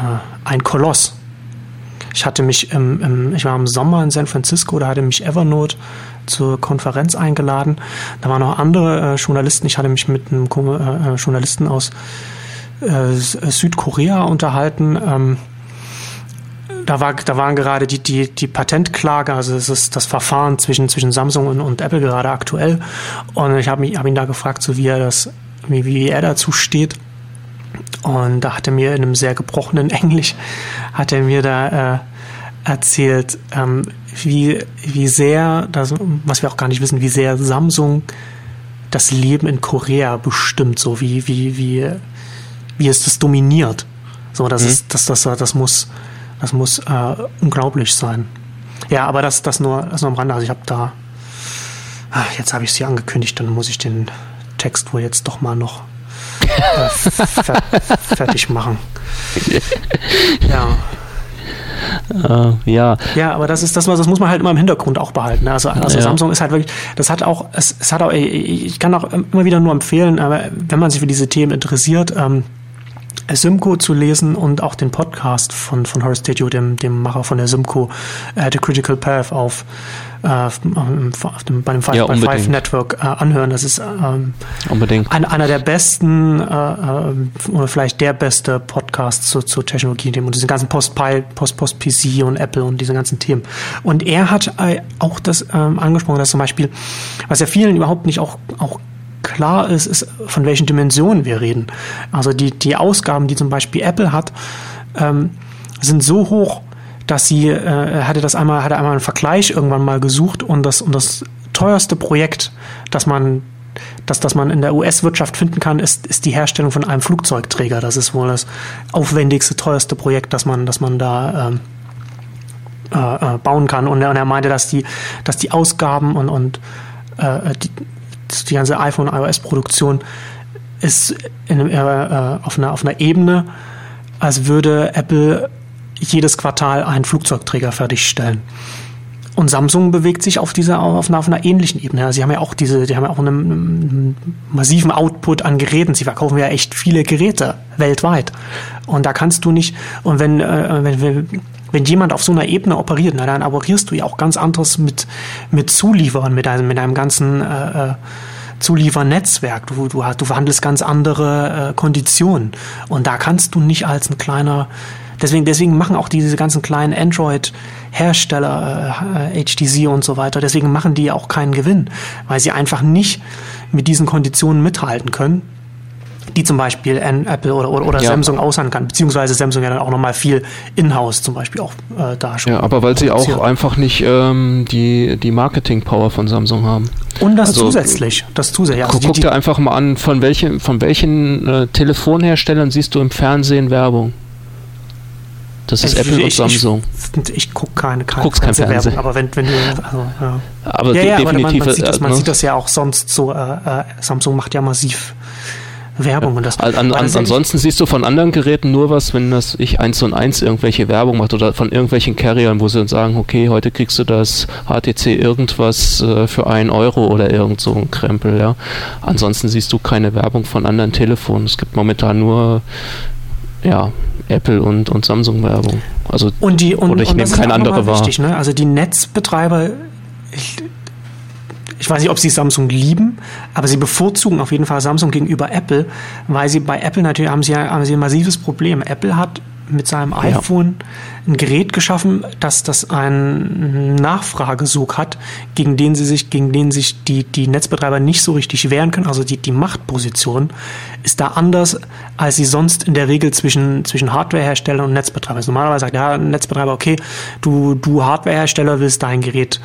Speaker 1: ein Koloss. Ich hatte mich im, im, ich war im Sommer in San Francisco, da hatte mich Evernote zur Konferenz eingeladen. Da waren noch andere äh, Journalisten. Ich hatte mich mit einem äh, äh, Journalisten aus äh, Südkorea unterhalten. Ähm, da, war, da waren gerade die, die, die Patentklage, also es ist das Verfahren zwischen, zwischen Samsung und, und Apple gerade aktuell. Und ich habe hab ihn da gefragt, so wie er das, wie, wie er dazu steht. Und da hat er mir in einem sehr gebrochenen Englisch, hat er mir da äh, erzählt, ähm, wie, wie sehr, das, was wir auch gar nicht wissen, wie sehr Samsung das Leben in Korea bestimmt, so wie, wie, wie, wie es das dominiert. So, das mhm. ist, das, das, das muss, das muss äh, unglaublich sein. Ja, aber das, das nur, das nur am Rande. Also ich habe da, ach, jetzt habe ich es hier angekündigt, dann muss ich den Text wohl jetzt doch mal noch fertig machen.
Speaker 2: Ja. Uh, ja.
Speaker 1: Ja, aber das ist das, das muss man halt immer im Hintergrund auch behalten. Ne? Also, also ja. Samsung ist halt wirklich, das hat auch, es, es hat auch, ich kann auch immer wieder nur empfehlen, aber wenn man sich für diese Themen interessiert, ähm, Simco zu lesen und auch den Podcast von, von Horace Didio, dem, dem Macher von der Simco, äh, The Critical Path auf, äh, auf dem, bei dem Five ja, by Five Network äh, anhören. Das ist ähm,
Speaker 2: unbedingt.
Speaker 1: Ein, einer der besten äh, äh, oder vielleicht der beste Podcast zu, zu Technologie-Themen und diesen ganzen Post-PC Post, Post PC und Apple und diese ganzen Themen. Und er hat äh, auch das ähm, angesprochen, dass zum Beispiel, was ja vielen überhaupt nicht auch, auch klar ist, ist, von welchen Dimensionen wir reden. Also die, die Ausgaben, die zum Beispiel Apple hat, ähm, sind so hoch, dass sie, äh, hatte das einmal, hatte einmal einen Vergleich irgendwann mal gesucht und das, und das teuerste Projekt, das man das, das man in der US-Wirtschaft finden kann, ist, ist die Herstellung von einem Flugzeugträger. Das ist wohl das aufwendigste, teuerste Projekt, das man, das man da ähm, äh, äh bauen kann. Und er, und er meinte, dass die, dass die Ausgaben und, und äh, die, die ganze iPhone iOS-Produktion ist in, äh, auf, einer, auf einer Ebene, als würde Apple jedes Quartal einen Flugzeugträger fertigstellen. Und Samsung bewegt sich auf dieser auf einer, auf einer ähnlichen Ebene. Sie haben ja auch diese, die haben ja auch einen, einen, massiven Output an Geräten. Sie verkaufen ja echt viele Geräte weltweit. Und da kannst du nicht. Und wenn äh, wenn, wenn jemand auf so einer Ebene operiert, na, dann operierst du ja auch ganz anderes mit, mit Zuliefern, mit einem, mit einem ganzen äh, äh Zuliefernetzwerk. Du, du, du verhandelst ganz andere äh, Konditionen. Und da kannst du nicht als ein kleiner Deswegen, deswegen machen auch diese ganzen kleinen Android-Hersteller, äh, HTC und so weiter, deswegen machen die ja auch keinen Gewinn, weil sie einfach nicht mit diesen Konditionen mithalten können die zum Beispiel Apple oder, oder, oder ja. Samsung aushandeln kann, beziehungsweise Samsung ja dann auch nochmal viel in-house zum Beispiel auch äh, da schon.
Speaker 2: Ja, aber weil sie auch einfach nicht ähm, die, die Marketing-Power von Samsung haben.
Speaker 1: Und das also, zusätzlich, das zusätzlich.
Speaker 2: Also guck, die, dir einfach mal an, von welchen, von welchen äh, Telefonherstellern siehst du im Fernsehen Werbung? Das ist ich, Apple ich, und Samsung.
Speaker 1: Ich, ich gucke keine, keine
Speaker 2: Guckst kein Fernsehen.
Speaker 1: Werbung, aber wenn, wenn du, also, ja.
Speaker 2: Aber
Speaker 1: ja, ja,
Speaker 2: definitiv.
Speaker 1: Aber man, man, sieht das, man ne? sieht das ja auch sonst so. Äh, äh, Samsung macht ja massiv Werbung. Und das,
Speaker 2: an, an, ansonsten siehst du von anderen Geräten nur was, wenn das ich eins und eins irgendwelche Werbung macht oder von irgendwelchen Carriern, wo sie dann sagen, okay, heute kriegst du das HTC irgendwas äh, für einen Euro oder irgend so ein Krempel, ja. Ansonsten siehst du keine Werbung von anderen Telefonen. Es gibt momentan nur ja, Apple und, und Samsung Werbung. Also
Speaker 1: und die und,
Speaker 2: oder ich nehme keine andere wahr. Wichtig,
Speaker 1: ne? Also die Netzbetreiber ich, ich weiß nicht, ob sie Samsung lieben, aber sie bevorzugen auf jeden Fall Samsung gegenüber Apple, weil sie bei Apple natürlich haben sie, haben sie ein massives Problem. Apple hat mit seinem iPhone ja. ein Gerät geschaffen, dass das einen Nachfragesog hat, gegen den sie sich, gegen den sich die, die Netzbetreiber nicht so richtig wehren können. Also die, die Machtposition ist da anders, als sie sonst in der Regel zwischen, zwischen Hardwarehersteller und Netzbetreiber ist. Normalerweise sagt der Netzbetreiber, okay, du, du Hardwarehersteller willst dein Gerät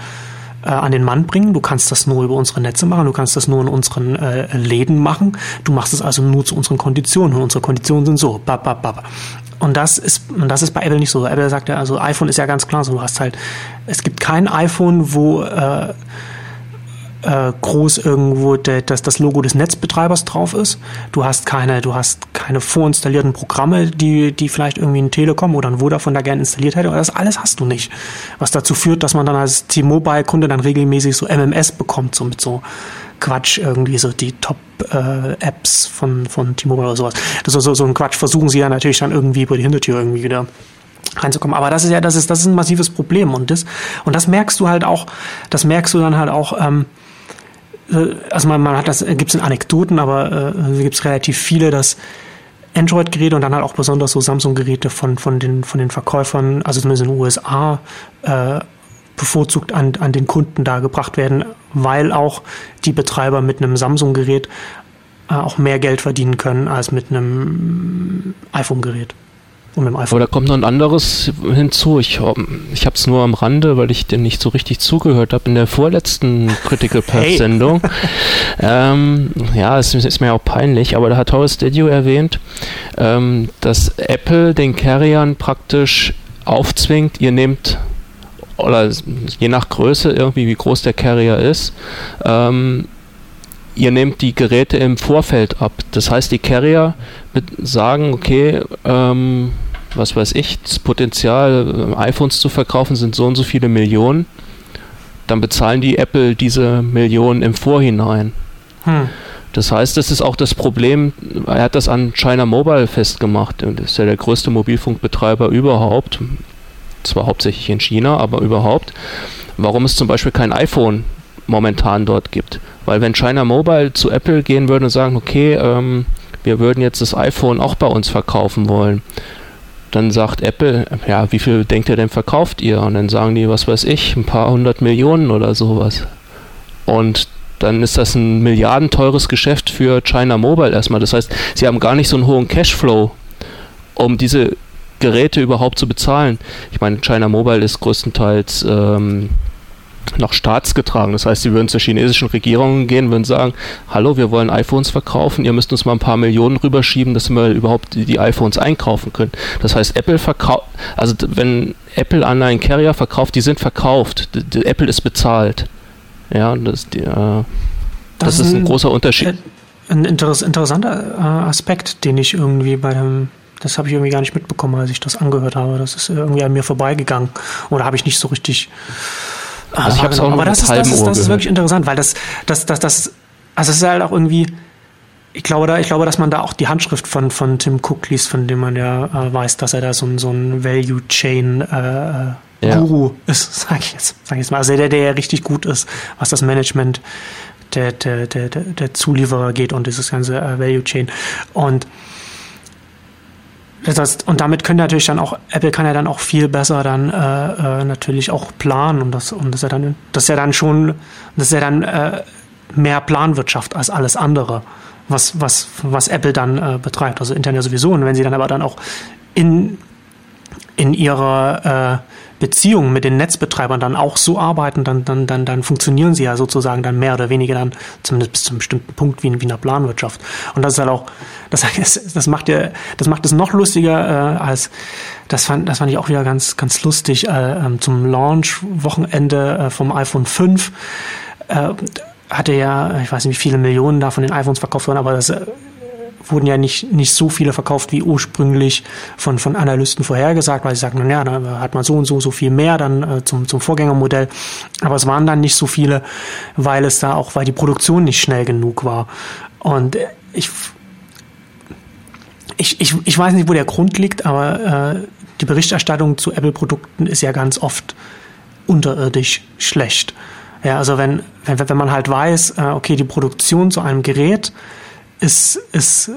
Speaker 1: äh, an den Mann bringen. Du kannst das nur über unsere Netze machen, du kannst das nur in unseren äh, Läden machen. Du machst es also nur zu unseren Konditionen und unsere Konditionen sind so. Bab, bab, bab. Und das ist, und das ist bei Apple nicht so. Apple sagt ja, also iPhone ist ja ganz klar so. Du hast halt, es gibt kein iPhone, wo äh, äh, groß irgendwo de, das, das Logo des Netzbetreibers drauf ist. Du hast keine, du hast keine vorinstallierten Programme, die, die vielleicht irgendwie ein Telekom oder ein Vodafone da gerne installiert hätte. Das alles hast du nicht. Was dazu führt, dass man dann als T-Mobile-Kunde dann regelmäßig so MMS bekommt, so mit so Quatsch irgendwie, so die Top-Apps äh, von, von T-Mobile oder sowas. Das ist so, so ein Quatsch versuchen sie ja natürlich dann irgendwie über die Hintertür irgendwie wieder reinzukommen. Aber das ist ja, das ist, das ist ein massives Problem und das, und das merkst du halt auch, das merkst du dann halt auch, ähm, äh, also man, man hat das, gibt es in Anekdoten, aber äh, gibt es relativ viele, dass Android-Geräte und dann halt auch besonders so Samsung-Geräte von, von, den, von den Verkäufern, also zumindest in den USA, äh, bevorzugt an, an den Kunden da gebracht werden, weil auch die Betreiber mit einem Samsung-Gerät äh, auch mehr Geld verdienen können als mit einem iPhone-Gerät.
Speaker 2: Und mit dem iPhone. Aber da kommt noch ein anderes hinzu. Ich, ich habe es nur am Rande, weil ich dem nicht so richtig zugehört habe in der vorletzten Critical Path Sendung. ähm, ja, es ist mir auch peinlich, aber da hat Horace Didio erwähnt, ähm, dass Apple den Carriern praktisch aufzwingt, ihr nehmt oder je nach Größe irgendwie, wie groß der Carrier ist, ähm, ihr nehmt die Geräte im Vorfeld ab. Das heißt, die Carrier sagen, okay, ähm, was weiß ich, das Potenzial, äh, iPhones zu verkaufen, sind so und so viele Millionen. Dann bezahlen die Apple diese Millionen im Vorhinein. Hm. Das heißt, das ist auch das Problem, er hat das an China Mobile festgemacht. Das ist ja der größte Mobilfunkbetreiber überhaupt zwar hauptsächlich in China, aber überhaupt, warum es zum Beispiel kein iPhone momentan dort gibt. Weil wenn China Mobile zu Apple gehen würde und sagen, okay, ähm, wir würden jetzt das iPhone auch bei uns verkaufen wollen, dann sagt Apple, ja, wie viel denkt ihr denn verkauft ihr? Und dann sagen die, was weiß ich, ein paar hundert Millionen oder sowas. Und dann ist das ein milliardenteures Geschäft für China Mobile erstmal. Das heißt, sie haben gar nicht so einen hohen Cashflow, um diese Geräte überhaupt zu bezahlen. Ich meine, China Mobile ist größtenteils ähm, noch staatsgetragen. Das heißt, sie würden zur chinesischen Regierung gehen, würden sagen, hallo, wir wollen iPhones verkaufen, ihr müsst uns mal ein paar Millionen rüberschieben, dass wir überhaupt die, die iPhones einkaufen können. Das heißt, Apple verkauft, also wenn Apple an einen Carrier verkauft, die sind verkauft. Die, die Apple ist bezahlt. Ja, das, die, äh, das, das ist ein, ein, großer Unterschied.
Speaker 1: Ein interessanter äh, Aspekt, den ich irgendwie bei dem das habe ich irgendwie gar nicht mitbekommen, als ich das angehört habe. Das ist irgendwie an mir vorbeigegangen. Oder habe ich nicht so richtig. Also ich habe es auch Aber das ist, das, ist, das ist wirklich interessant, weil das, das, das, das, also es ist halt auch irgendwie, ich glaube, da, ich glaube, dass man da auch die Handschrift von, von Tim Cook liest, von dem man ja äh, weiß, dass er da so, so ein Value Chain äh, ja. Guru ist, sage ich jetzt, sag ich jetzt mal. Also der, der ja richtig gut ist, was das Management der, der, der, der Zulieferer geht und dieses ganze äh, Value Chain. Und das, und damit können natürlich dann auch, Apple kann ja dann auch viel besser dann äh, äh, natürlich auch planen und das, und das ist ja dann, das ist ja dann schon, das ist ja dann äh, mehr Planwirtschaft als alles andere, was, was, was Apple dann äh, betreibt. Also intern ja sowieso. Und wenn sie dann aber dann auch in, in ihrer äh, Beziehungen mit den Netzbetreibern dann auch so arbeiten, dann, dann, dann, dann funktionieren sie ja sozusagen dann mehr oder weniger dann zumindest bis zu einem bestimmten Punkt wie in, wie in der Planwirtschaft. Und das ist halt auch, das, das macht ja, das macht es noch lustiger äh, als, das fand, das fand ich auch wieder ganz, ganz lustig, äh, ähm, zum Launch-Wochenende äh, vom iPhone 5 äh, hatte ja, ich weiß nicht, wie viele Millionen da von den iPhones verkauft wurden, aber das äh, wurden ja nicht, nicht so viele verkauft wie ursprünglich von, von Analysten vorhergesagt, weil sie sagten, naja, da hat man so und so, so viel mehr dann äh, zum, zum Vorgängermodell. Aber es waren dann nicht so viele, weil es da auch, weil die Produktion nicht schnell genug war. Und ich, ich, ich, ich weiß nicht, wo der Grund liegt, aber äh, die Berichterstattung zu Apple-Produkten ist ja ganz oft unterirdisch schlecht. Ja, also wenn, wenn, wenn man halt weiß, äh, okay, die Produktion zu einem Gerät ist, ist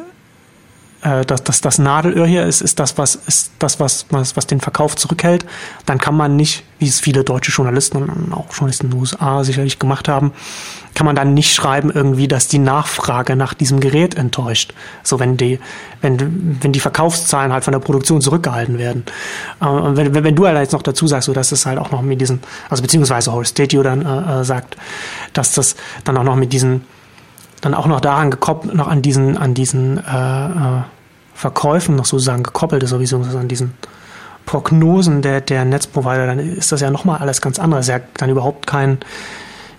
Speaker 1: äh, dass, dass das Nadelöhr hier ist, ist das, was ist das, was, was, was den Verkauf zurückhält, dann kann man nicht, wie es viele deutsche Journalisten und auch Journalisten in den USA sicherlich gemacht haben, kann man dann nicht schreiben irgendwie, dass die Nachfrage nach diesem Gerät enttäuscht. So wenn die, wenn, wenn die Verkaufszahlen halt von der Produktion zurückgehalten werden. Und wenn, wenn du halt jetzt noch dazu sagst, so dass es halt auch noch mit diesen, also beziehungsweise Horace Statue dann äh, äh, sagt, dass das dann auch noch mit diesen dann auch noch daran gekoppelt, noch an diesen, an diesen äh, äh, Verkäufen noch sozusagen gekoppelt ist, sowieso an diesen Prognosen der, der Netzprovider, dann ist das ja nochmal alles ganz anderes. Ja, dann überhaupt kein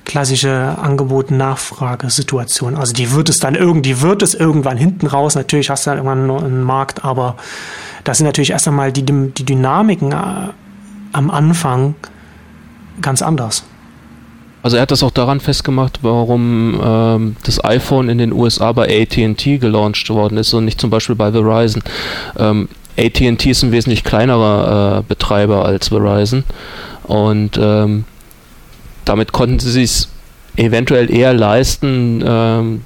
Speaker 1: klassische Angebot-Nachfrage-Situation. Also die wird es dann irgendwie, wird es irgendwann hinten raus. Natürlich hast du dann irgendwann einen Markt, aber das sind natürlich erst einmal die, die Dynamiken äh, am Anfang ganz anders.
Speaker 2: Also er hat das auch daran festgemacht, warum ähm, das iPhone in den USA bei AT&T gelauncht worden ist und nicht zum Beispiel bei Verizon. Ähm, AT&T ist ein wesentlich kleinerer äh, Betreiber als Verizon und ähm, damit konnten sie es eventuell eher leisten, ähm,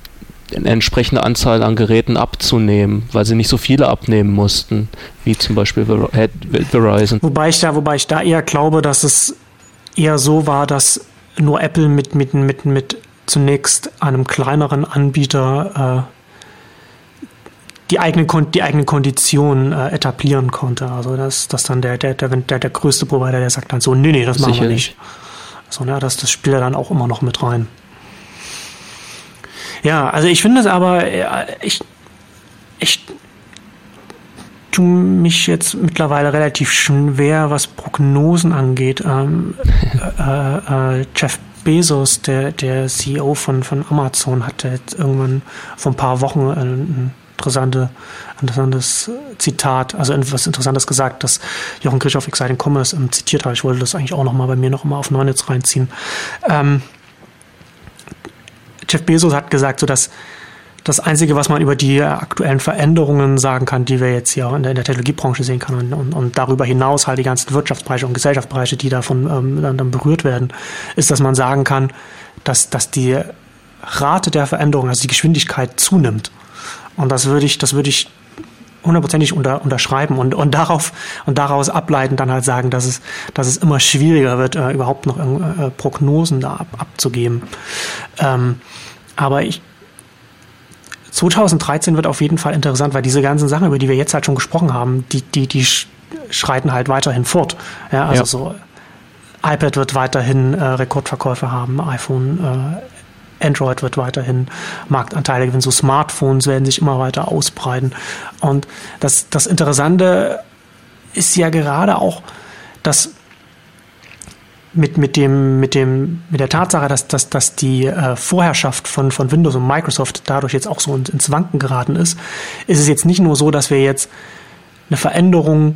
Speaker 2: eine entsprechende Anzahl an Geräten abzunehmen, weil sie nicht so viele abnehmen mussten, wie zum Beispiel Verizon.
Speaker 1: Wobei ich da, wobei ich da eher glaube, dass es eher so war, dass nur Apple mit, mit, mit, mit zunächst einem kleineren Anbieter äh, die eigene, die eigene Kondition äh, etablieren konnte. Also dass, dass dann der, der, der, der, der größte Provider, der sagt dann so, nee, nee, das machen wir nicht. So, ne, das, das spielt er dann auch immer noch mit rein. Ja, also ich finde es aber, äh, ich, ich tue mich jetzt mittlerweile relativ schwer, was Prognosen angeht. Ähm, äh, äh, Jeff Bezos, der, der CEO von, von Amazon, hatte jetzt irgendwann vor ein paar Wochen ein interessante, interessantes Zitat, also etwas Interessantes gesagt, dass Jochen Kirchhoff Exciting Commerce ähm, zitiert hat. Ich wollte das eigentlich auch nochmal bei mir noch mal auf Neunetz reinziehen. Ähm, Jeff Bezos hat gesagt, so dass das Einzige, was man über die aktuellen Veränderungen sagen kann, die wir jetzt hier in der, in der Technologiebranche sehen kann und, und, und, darüber hinaus halt die ganzen Wirtschaftsbereiche und Gesellschaftsbereiche, die davon ähm, dann, dann, berührt werden, ist, dass man sagen kann, dass, dass die Rate der Veränderung, also die Geschwindigkeit zunimmt. Und das würde ich, das würde ich hundertprozentig unter, unterschreiben und, und darauf und daraus ableiten dann halt sagen, dass es, dass es immer schwieriger wird, äh, überhaupt noch äh, Prognosen da ab, abzugeben. Ähm, aber ich 2013 wird auf jeden Fall interessant, weil diese ganzen Sachen, über die wir jetzt halt schon gesprochen haben, die, die, die schreiten halt weiterhin fort. Ja, also ja. so iPad wird weiterhin äh, Rekordverkäufe haben, iPhone, äh, Android wird weiterhin Marktanteile gewinnen, so Smartphones werden sich immer weiter ausbreiten. Und das, das Interessante ist ja gerade auch, dass mit, mit, dem, mit, dem, mit der Tatsache, dass, dass, dass die äh, Vorherrschaft von, von Windows und Microsoft dadurch jetzt auch so ins Wanken geraten ist, ist es jetzt nicht nur so, dass wir jetzt eine Veränderung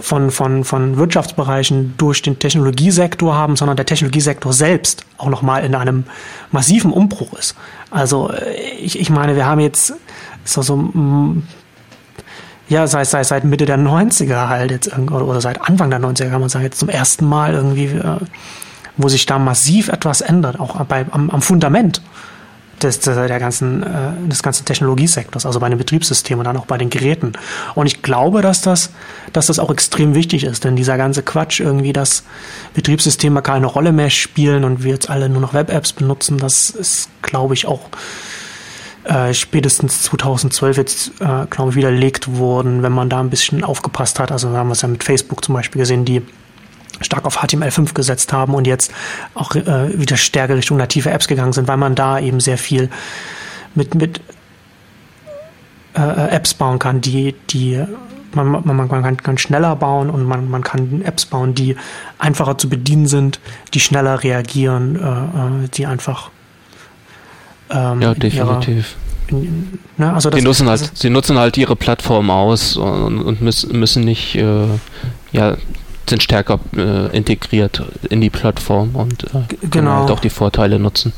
Speaker 1: von, von, von Wirtschaftsbereichen durch den Technologiesektor haben, sondern der Technologiesektor selbst auch nochmal in einem massiven Umbruch ist. Also äh, ich, ich meine, wir haben jetzt so, so ja, seit, seit, seit Mitte der 90er halt jetzt, oder seit Anfang der 90er kann man sagen, jetzt zum ersten Mal irgendwie, äh, wo sich da massiv etwas ändert, auch bei, am, am Fundament des, der ganzen, äh, des ganzen Technologiesektors, also bei den Betriebssystemen und dann auch bei den Geräten. Und ich glaube, dass das, dass das auch extrem wichtig ist, denn dieser ganze Quatsch irgendwie, dass Betriebssysteme keine Rolle mehr spielen und wir jetzt alle nur noch Web-Apps benutzen, das ist, glaube ich, auch äh, spätestens 2012 jetzt, äh, glaube ich, widerlegt wurden, wenn man da ein bisschen aufgepasst hat. Also wir haben es ja mit Facebook zum Beispiel gesehen, die stark auf HTML5 gesetzt haben und jetzt auch äh, wieder stärker Richtung native Apps gegangen sind, weil man da eben sehr viel mit, mit äh, Apps bauen kann, die, die man, man, man kann, kann schneller bauen und man, man kann Apps bauen, die einfacher zu bedienen sind, die schneller reagieren, äh, äh die einfach
Speaker 2: ähm, ja, definitiv. Ihrer, in, ne, also sie, nutzen halt, sie nutzen halt ihre Plattform aus und, und müssen, müssen nicht, äh, ja, sind stärker äh, integriert in die Plattform und äh, genau. halt auch die Vorteile nutzen.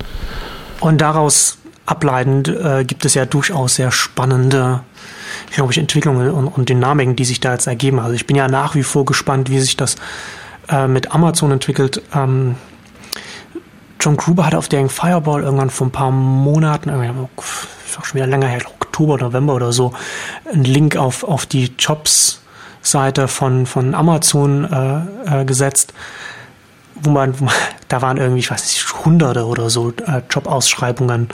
Speaker 1: Und daraus ableitend äh, gibt es ja durchaus sehr spannende glaube ich, Entwicklungen und, und, Dynamiken, die sich da jetzt ergeben. Also ich bin ja nach wie vor gespannt, wie sich das äh, mit Amazon entwickelt. Ähm, John Gruber hat auf der Fireball irgendwann vor ein paar Monaten, ist auch schon wieder länger her, Oktober, November oder so einen Link auf, auf die Jobs-Seite von, von Amazon äh, äh, gesetzt, wo man, wo man, da waren irgendwie, ich weiß nicht, Hunderte oder so äh, Jobausschreibungen,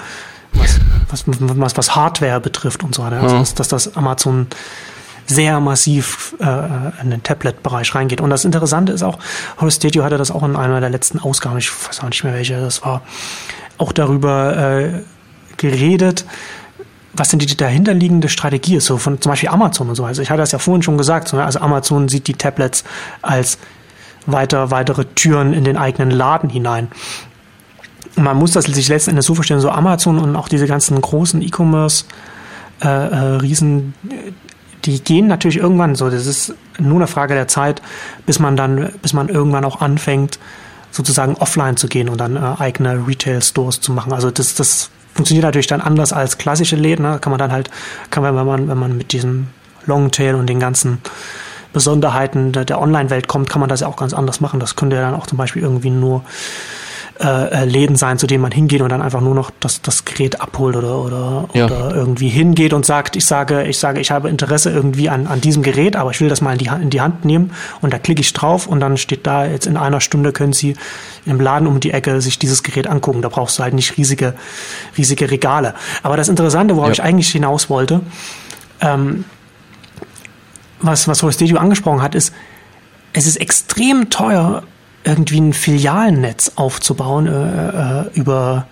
Speaker 1: was, was, was, was Hardware betrifft und so weiter. Also, dass, dass das Amazon sehr massiv äh, in den Tablet-Bereich reingeht. Und das Interessante ist auch, Horace Stadio hatte das auch in einer der letzten Ausgaben, ich weiß auch nicht mehr welche das war, auch darüber äh, geredet, was denn die dahinterliegende Strategie ist, so von zum Beispiel Amazon und so. Also ich hatte das ja vorhin schon gesagt, also Amazon sieht die Tablets als weiter, weitere Türen in den eigenen Laden hinein. Man muss das sich letzten Endes so verstehen, so Amazon und auch diese ganzen großen E-Commerce äh, äh, Riesen, die gehen natürlich irgendwann so. Das ist nur eine Frage der Zeit, bis man dann, bis man irgendwann auch anfängt, sozusagen offline zu gehen und dann äh, eigene Retail-Stores zu machen. Also das, das funktioniert natürlich dann anders als klassische Läden. Ne? Kann man dann halt, kann man, wenn man, wenn man mit diesem Longtail und den ganzen Besonderheiten der, der Online-Welt kommt, kann man das ja auch ganz anders machen. Das könnte ja dann auch zum Beispiel irgendwie nur äh, äh, Läden sein, zu denen man hingeht und dann einfach nur noch das, das Gerät abholt oder, oder, ja. oder irgendwie hingeht und sagt, ich sage, ich sage, ich habe Interesse irgendwie an, an diesem Gerät, aber ich will das mal in die, in die Hand nehmen und da klicke ich drauf und dann steht da, jetzt in einer Stunde können Sie im Laden um die Ecke sich dieses Gerät angucken. Da brauchst du halt nicht riesige, riesige Regale. Aber das Interessante, worauf ja. ich eigentlich hinaus wollte, ähm, was, was Horace Dedio angesprochen hat, ist, es ist extrem teuer, irgendwie ein Filialnetz aufzubauen äh, äh, über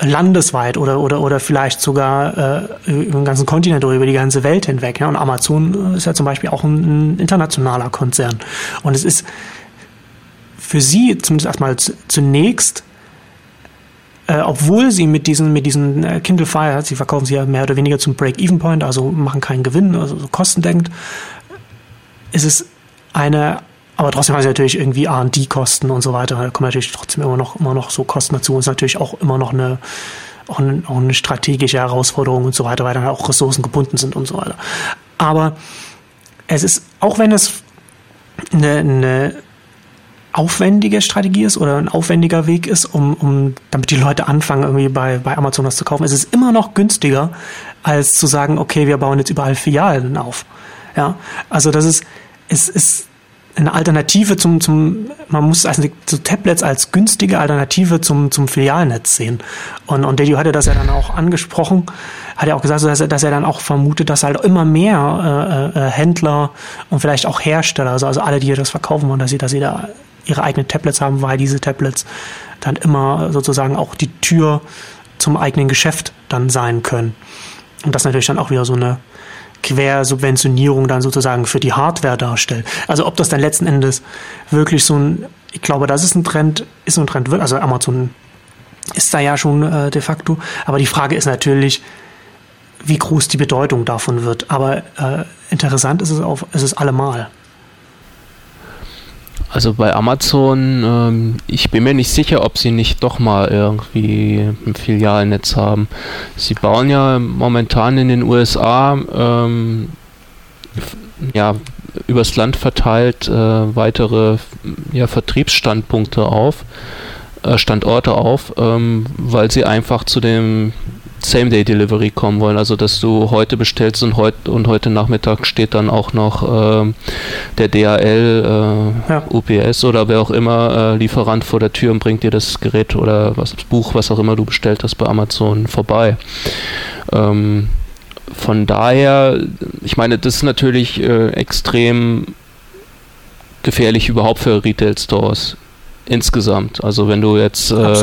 Speaker 1: landesweit oder oder oder vielleicht sogar äh, über den ganzen Kontinent oder über die ganze Welt hinweg. Ja? Und Amazon ist ja zum Beispiel auch ein, ein internationaler Konzern. Und es ist für sie zumindest erstmal zunächst, äh, obwohl sie mit diesen mit diesen äh, Kindle Fire, sie verkaufen sie ja mehr oder weniger zum Break-Even-Point, also machen keinen Gewinn, also so kostendenkend, ist es eine aber trotzdem haben sie natürlich irgendwie R&D-Kosten und so weiter. Da kommen natürlich trotzdem immer noch, immer noch so Kosten dazu. Und ist natürlich auch immer noch eine, auch eine, auch eine strategische Herausforderung und so weiter, weil dann auch Ressourcen gebunden sind und so weiter. Aber es ist, auch wenn es eine, eine aufwendige Strategie ist oder ein aufwendiger Weg ist, um, um damit die Leute anfangen, irgendwie bei, bei Amazon was zu kaufen, ist es immer noch günstiger, als zu sagen, okay, wir bauen jetzt überall Filialen auf. Ja, also das ist, es ist eine Alternative zum, zum man muss also so Tablets als günstige Alternative zum, zum Filialnetz sehen. Und, und Dedio hatte das ja dann auch angesprochen, hat ja auch gesagt, dass er, dass er dann auch vermutet, dass halt immer mehr äh, äh, Händler und vielleicht auch Hersteller, also, also alle, die das verkaufen wollen, dass sie, dass sie da ihre eigenen Tablets haben, weil diese Tablets dann immer sozusagen auch die Tür zum eigenen Geschäft dann sein können. Und das natürlich dann auch wieder so eine Quersubventionierung dann sozusagen für die Hardware darstellt. Also ob das dann letzten Endes wirklich so ein, ich glaube, das ist ein Trend, ist so ein Trend, also Amazon ist da ja schon äh, de facto, aber die Frage ist natürlich, wie groß die Bedeutung davon wird. Aber äh, interessant ist es, auf, ist es allemal.
Speaker 2: Also bei Amazon, ähm, ich bin mir nicht sicher, ob sie nicht doch mal irgendwie ein Filialnetz haben. Sie bauen ja momentan in den USA ähm, ja, übers Land verteilt äh, weitere ja, Vertriebsstandpunkte auf, äh, Standorte auf, ähm, weil sie einfach zu dem Same-Day-Delivery kommen wollen. Also dass du heute bestellst und, heut, und heute Nachmittag steht dann auch noch äh, der DHL, äh, ja. UPS oder wer auch immer äh, Lieferant vor der Tür und bringt dir das Gerät oder was, das Buch, was auch immer du bestellt hast bei Amazon vorbei. Ähm, von daher, ich meine, das ist natürlich äh, extrem gefährlich überhaupt für Retail-Stores insgesamt. Also wenn du jetzt äh,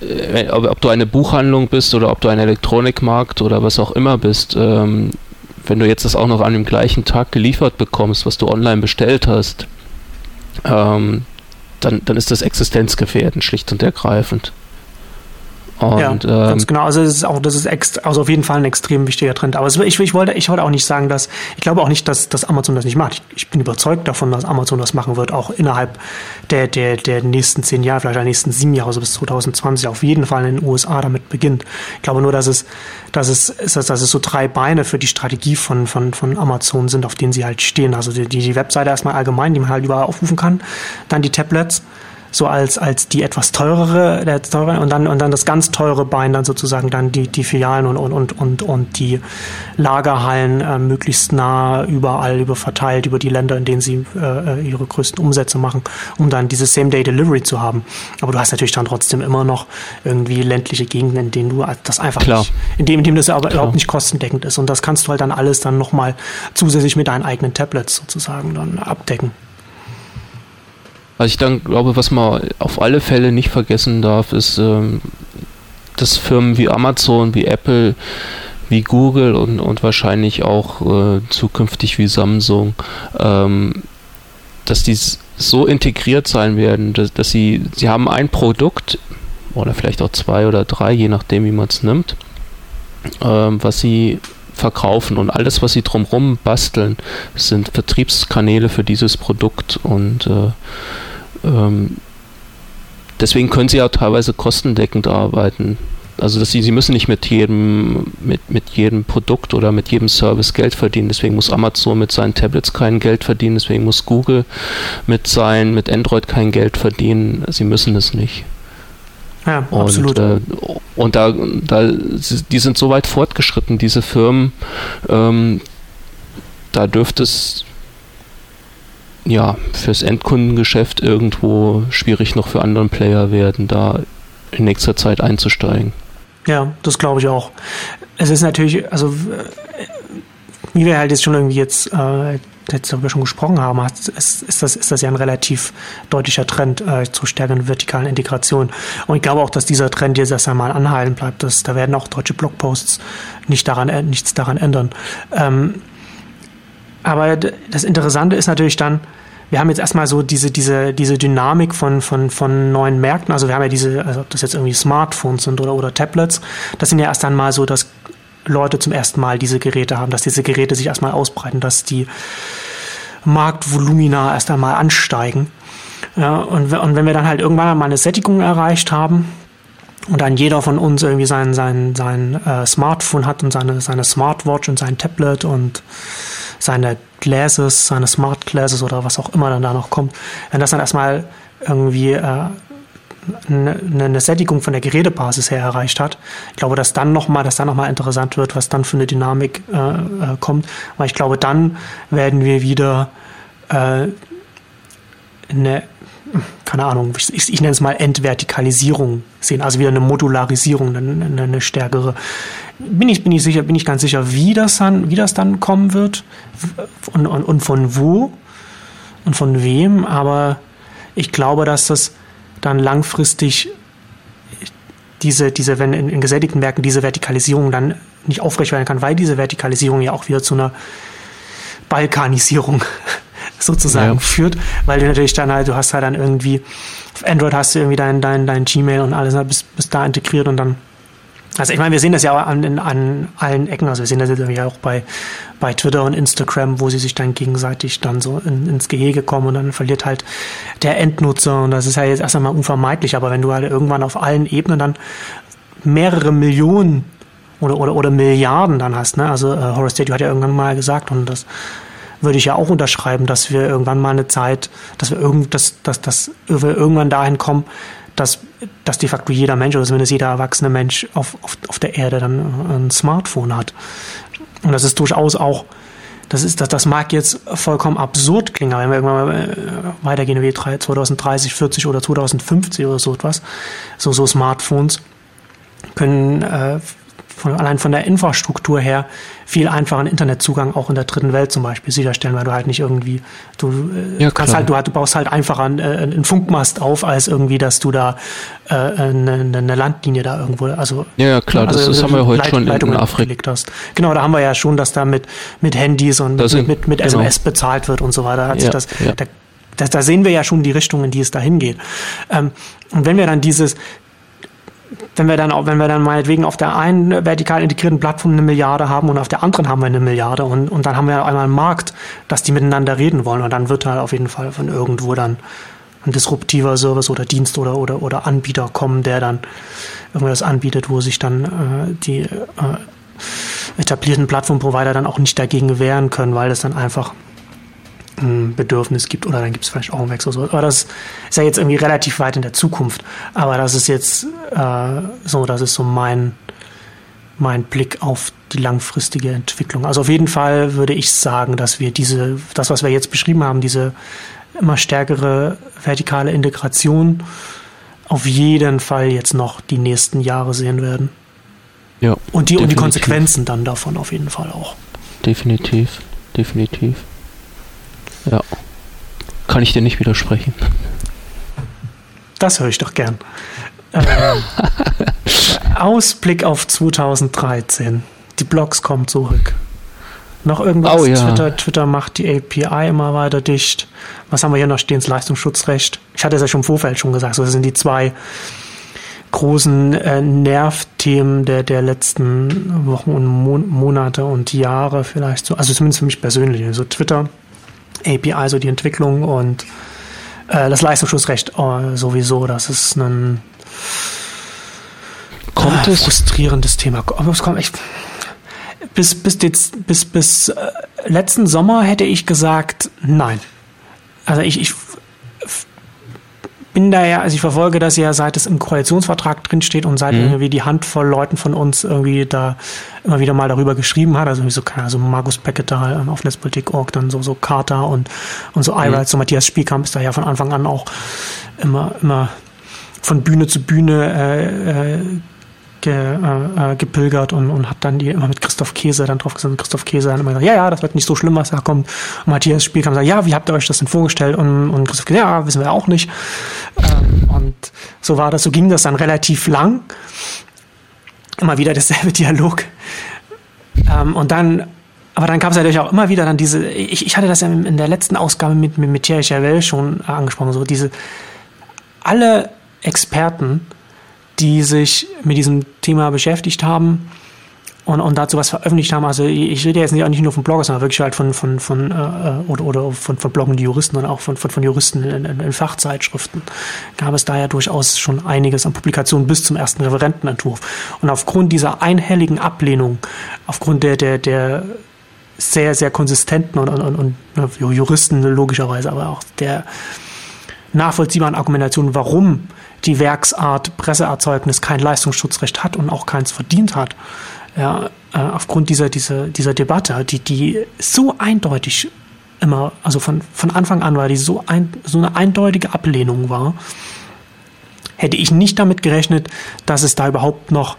Speaker 2: äh, ob, ob, du eine Buchhandlung bist oder ob du ein Elektronikmarkt oder was auch immer bist, ähm, wenn du jetzt das auch noch an dem gleichen Tag geliefert bekommst, was du online bestellt hast, ähm, dann, dann ist das existenzgefährdend, schlicht und ergreifend.
Speaker 1: Und, ja, ganz ähm, genau. Also das ist auch, das ist ext also auf jeden Fall ein extrem wichtiger Trend. Aber ich, ich, wollte, ich wollte auch nicht sagen, dass ich glaube auch nicht, dass, dass Amazon das nicht macht. Ich, ich bin überzeugt davon, dass Amazon das machen wird, auch innerhalb der, der, der nächsten zehn Jahre, vielleicht der nächsten sieben Jahre, also bis 2020 auf jeden Fall in den USA damit beginnt. Ich glaube nur, dass es, dass es, dass es so drei Beine für die Strategie von, von, von Amazon sind, auf denen sie halt stehen. Also die, die Webseite erstmal allgemein, die man halt überall aufrufen kann, dann die Tablets so als, als die etwas teurere, der teure, und dann, und dann das ganz teure Bein dann sozusagen dann die, die Filialen und, und, und, und, und die Lagerhallen äh, möglichst nah überall über verteilt über die Länder, in denen sie äh, ihre größten Umsätze machen, um dann diese Same-Day-Delivery zu haben. Aber du hast natürlich dann trotzdem immer noch irgendwie ländliche Gegenden, in denen du das einfach
Speaker 2: Klar.
Speaker 1: nicht, in dem, in dem das aber Klar. überhaupt nicht kostendeckend ist. Und das kannst du halt dann alles dann nochmal zusätzlich mit deinen eigenen Tablets sozusagen dann abdecken.
Speaker 2: Was ich dann glaube, was man auf alle Fälle nicht vergessen darf, ist, ähm, dass Firmen wie Amazon, wie Apple, wie Google und, und wahrscheinlich auch äh, zukünftig wie Samsung, ähm, dass die so integriert sein werden, dass, dass sie, sie haben ein Produkt oder vielleicht auch zwei oder drei, je nachdem, wie man es nimmt, ähm, was sie verkaufen. Und alles, was sie drumherum basteln, sind Vertriebskanäle für dieses Produkt. Und äh, ähm, deswegen können sie ja teilweise kostendeckend arbeiten. Also dass sie, sie müssen nicht mit jedem, mit, mit jedem Produkt oder mit jedem Service Geld verdienen. Deswegen muss Amazon mit seinen Tablets kein Geld verdienen, deswegen muss Google mit sein, mit Android kein Geld verdienen. Sie müssen es nicht.
Speaker 1: Ja, und, absolut. Äh,
Speaker 2: und da, da, die sind so weit fortgeschritten, diese Firmen, ähm, da dürfte es ja, fürs Endkundengeschäft irgendwo schwierig noch für anderen Player werden, da in nächster Zeit einzusteigen.
Speaker 1: Ja, das glaube ich auch. Es ist natürlich, also wie wir halt jetzt schon irgendwie jetzt, äh, jetzt darüber schon gesprochen haben, ist, ist, das, ist das ja ein relativ deutlicher Trend äh, zur stärkeren vertikalen Integration. Und ich glaube auch, dass dieser Trend jetzt erst einmal anhalten bleibt. Dass, da werden auch deutsche Blogposts nicht daran, äh, nichts daran ändern. Ähm, aber das Interessante ist natürlich dann, wir haben jetzt erstmal so diese, diese, diese Dynamik von, von, von neuen Märkten. Also wir haben ja diese, also ob das jetzt irgendwie Smartphones sind oder, oder Tablets, das sind ja erst einmal so, dass Leute zum ersten Mal diese Geräte haben, dass diese Geräte sich erstmal ausbreiten, dass die Marktvolumina erst einmal ansteigen. Ja, und, und wenn wir dann halt irgendwann mal eine Sättigung erreicht haben, und dann jeder von uns irgendwie sein, sein, sein äh, Smartphone hat und seine, seine Smartwatch und sein Tablet und seine Glasses, seine Smart Glasses oder was auch immer dann da noch kommt, wenn das dann erstmal irgendwie äh, eine, eine Sättigung von der Gerätebasis her erreicht hat. Ich glaube, dass dann nochmal, dass interessant wird, was dann für eine Dynamik äh, äh, kommt. Weil ich glaube, dann werden wir wieder äh, eine keine Ahnung, ich, ich, nenne es mal Entvertikalisierung sehen, also wieder eine Modularisierung, eine, eine, eine, stärkere. Bin ich, bin ich sicher, bin ich ganz sicher, wie das dann, wie das dann kommen wird? Und, und, und von wo? Und von wem, aber ich glaube, dass das dann langfristig diese, diese, wenn in, in gesättigten Werken diese Vertikalisierung dann nicht aufrecht werden kann, weil diese Vertikalisierung ja auch wieder zu einer Balkanisierung sozusagen ja. führt, weil du natürlich dann halt, du hast halt dann irgendwie, auf Android hast du irgendwie dein, dein, dein Gmail und alles bis, bis da integriert und dann also ich meine, wir sehen das ja auch an, an allen Ecken. Also wir sehen das jetzt irgendwie auch bei, bei Twitter und Instagram, wo sie sich dann gegenseitig dann so in, ins Gehege kommen und dann verliert halt der Endnutzer. Und das ist ja jetzt erst einmal unvermeidlich. Aber wenn du halt irgendwann auf allen Ebenen dann mehrere Millionen oder, oder, oder Milliarden dann hast, ne? Also äh, Horace Statue hat ja irgendwann mal gesagt, und das würde ich ja auch unterschreiben, dass wir irgendwann mal eine Zeit, dass wir irgend, dass, dass, dass wir irgendwann dahin kommen, dass, dass de facto jeder Mensch oder zumindest jeder erwachsene Mensch auf, auf, auf der Erde dann ein Smartphone hat. Und das ist durchaus auch, das ist, das, das mag jetzt vollkommen absurd klingen, aber wenn wir irgendwann mal äh, weitergehen wie 2030, 40 oder 2050 oder so etwas, so, so Smartphones können äh, von, allein von der Infrastruktur her viel einfacheren Internetzugang auch in der dritten Welt zum Beispiel sicherstellen, weil du halt nicht irgendwie, du äh, ja, kannst halt, du, du baust halt einfacher einen, äh, einen Funkmast auf, als irgendwie, dass du da äh, eine, eine Landlinie da irgendwo, also
Speaker 2: ja, klar, also, das, das haben wir heute Leit schon in Afrika.
Speaker 1: Hast. Genau, da haben wir ja schon, dass da mit, mit Handys und mit, mit, mit genau. SMS bezahlt wird und so weiter. Hat ja, sich das, ja. da, da, da, sehen wir ja schon die Richtung, in die es dahin geht. Ähm, und wenn wir dann dieses, wenn wir dann, wenn wir dann meinetwegen auf der einen vertikal integrierten Plattform eine Milliarde haben und auf der anderen haben wir eine Milliarde und, und dann haben wir einmal einen Markt, dass die miteinander reden wollen und dann wird da auf jeden Fall von irgendwo dann ein disruptiver Service oder Dienst oder, oder, oder Anbieter kommen, der dann irgendwas anbietet, wo sich dann äh, die äh, etablierten Plattformprovider dann auch nicht dagegen wehren können, weil es dann einfach ein Bedürfnis gibt oder dann gibt es vielleicht auch einen Wechsel. Aber das ist ja jetzt irgendwie relativ weit in der Zukunft. Aber das ist jetzt äh, so, das ist so mein, mein Blick auf die langfristige Entwicklung. Also auf jeden Fall würde ich sagen, dass wir diese, das, was wir jetzt beschrieben haben, diese immer stärkere vertikale Integration auf jeden Fall jetzt noch die nächsten Jahre sehen werden.
Speaker 2: Ja.
Speaker 1: Und die, und die Konsequenzen dann davon auf jeden Fall auch.
Speaker 2: Definitiv, definitiv. Ja. Kann ich dir nicht widersprechen.
Speaker 1: Das höre ich doch gern. Ähm, Ausblick auf 2013. Die Blogs kommen zurück. Noch irgendwas?
Speaker 2: Oh, ja.
Speaker 1: Twitter, Twitter macht die API immer weiter dicht. Was haben wir hier noch stehen? Das Leistungsschutzrecht. Ich hatte es ja schon im Vorfeld schon gesagt. So, das sind die zwei großen äh, Nervthemen der, der letzten Wochen und Mon Monate und Jahre vielleicht so. Also zumindest für mich persönlich. Also Twitter, API, so die Entwicklung und äh, das Leistungsschutzrecht äh, sowieso. Das ist ein
Speaker 2: Kommt
Speaker 1: äh,
Speaker 2: es?
Speaker 1: frustrierendes Thema. Es kommt echt bis, bis, bis, bis, bis äh, letzten Sommer hätte ich gesagt, nein. Also ich, ich bin da ja, also ich verfolge das ja, seit es im Koalitionsvertrag drinsteht und seit
Speaker 2: Mhm.
Speaker 1: irgendwie die Handvoll Leuten von uns irgendwie da immer wieder mal darüber geschrieben hat. Also wie so, keine Ahnung, so Markus Pecketal ähm, auf Netzpolitik.org, dann so, so Carter und, und so iRight, so Matthias Spielkamp ist da ja von Anfang an auch immer, immer von Bühne zu Bühne äh, äh, ge, äh, äh, gepilgert und, und hat dann die immer mit Christoph Käse dann drauf gesagt. Christoph Käse dann immer gesagt, ja, ja, das wird nicht so schlimm, was da kommt. Und Matthias Spielkamp sagt, ja, wie habt ihr euch das denn vorgestellt? Und, und Christoph Käse, ja, wissen wir auch nicht. Ähm, und so war das, so ging das dann relativ lang. Immer wieder derselbe Dialog. Ähm, und dann, aber dann gab es natürlich auch immer wieder dann diese, ich, ich hatte das ja in der letzten Ausgabe mit, mit, mit Thierry Chauvel schon angesprochen, so diese, alle Experten, die sich mit diesem Thema beschäftigt haben und, und dazu was veröffentlicht haben. Also ich rede jetzt nicht, nur von Bloggern, sondern wirklich halt von, von, von äh, oder, oder von, von bloggenden Juristen und auch von, von, von Juristen in, in, in Fachzeitschriften. Gab es da ja durchaus schon einiges an Publikationen bis zum ersten Referentenentwurf. Und aufgrund dieser einhelligen Ablehnung, aufgrund der, der, der sehr, sehr konsistenten und, und, und Juristen logischerweise, aber auch der nachvollziehbaren Argumentation, warum die Werksart Presseerzeugnis kein Leistungsschutzrecht hat und auch keins verdient hat. Ja, äh, aufgrund dieser, dieser, dieser Debatte, die, die so eindeutig immer, also von, von Anfang an war, die so, ein, so eine eindeutige Ablehnung war, hätte ich nicht damit gerechnet, dass es da überhaupt noch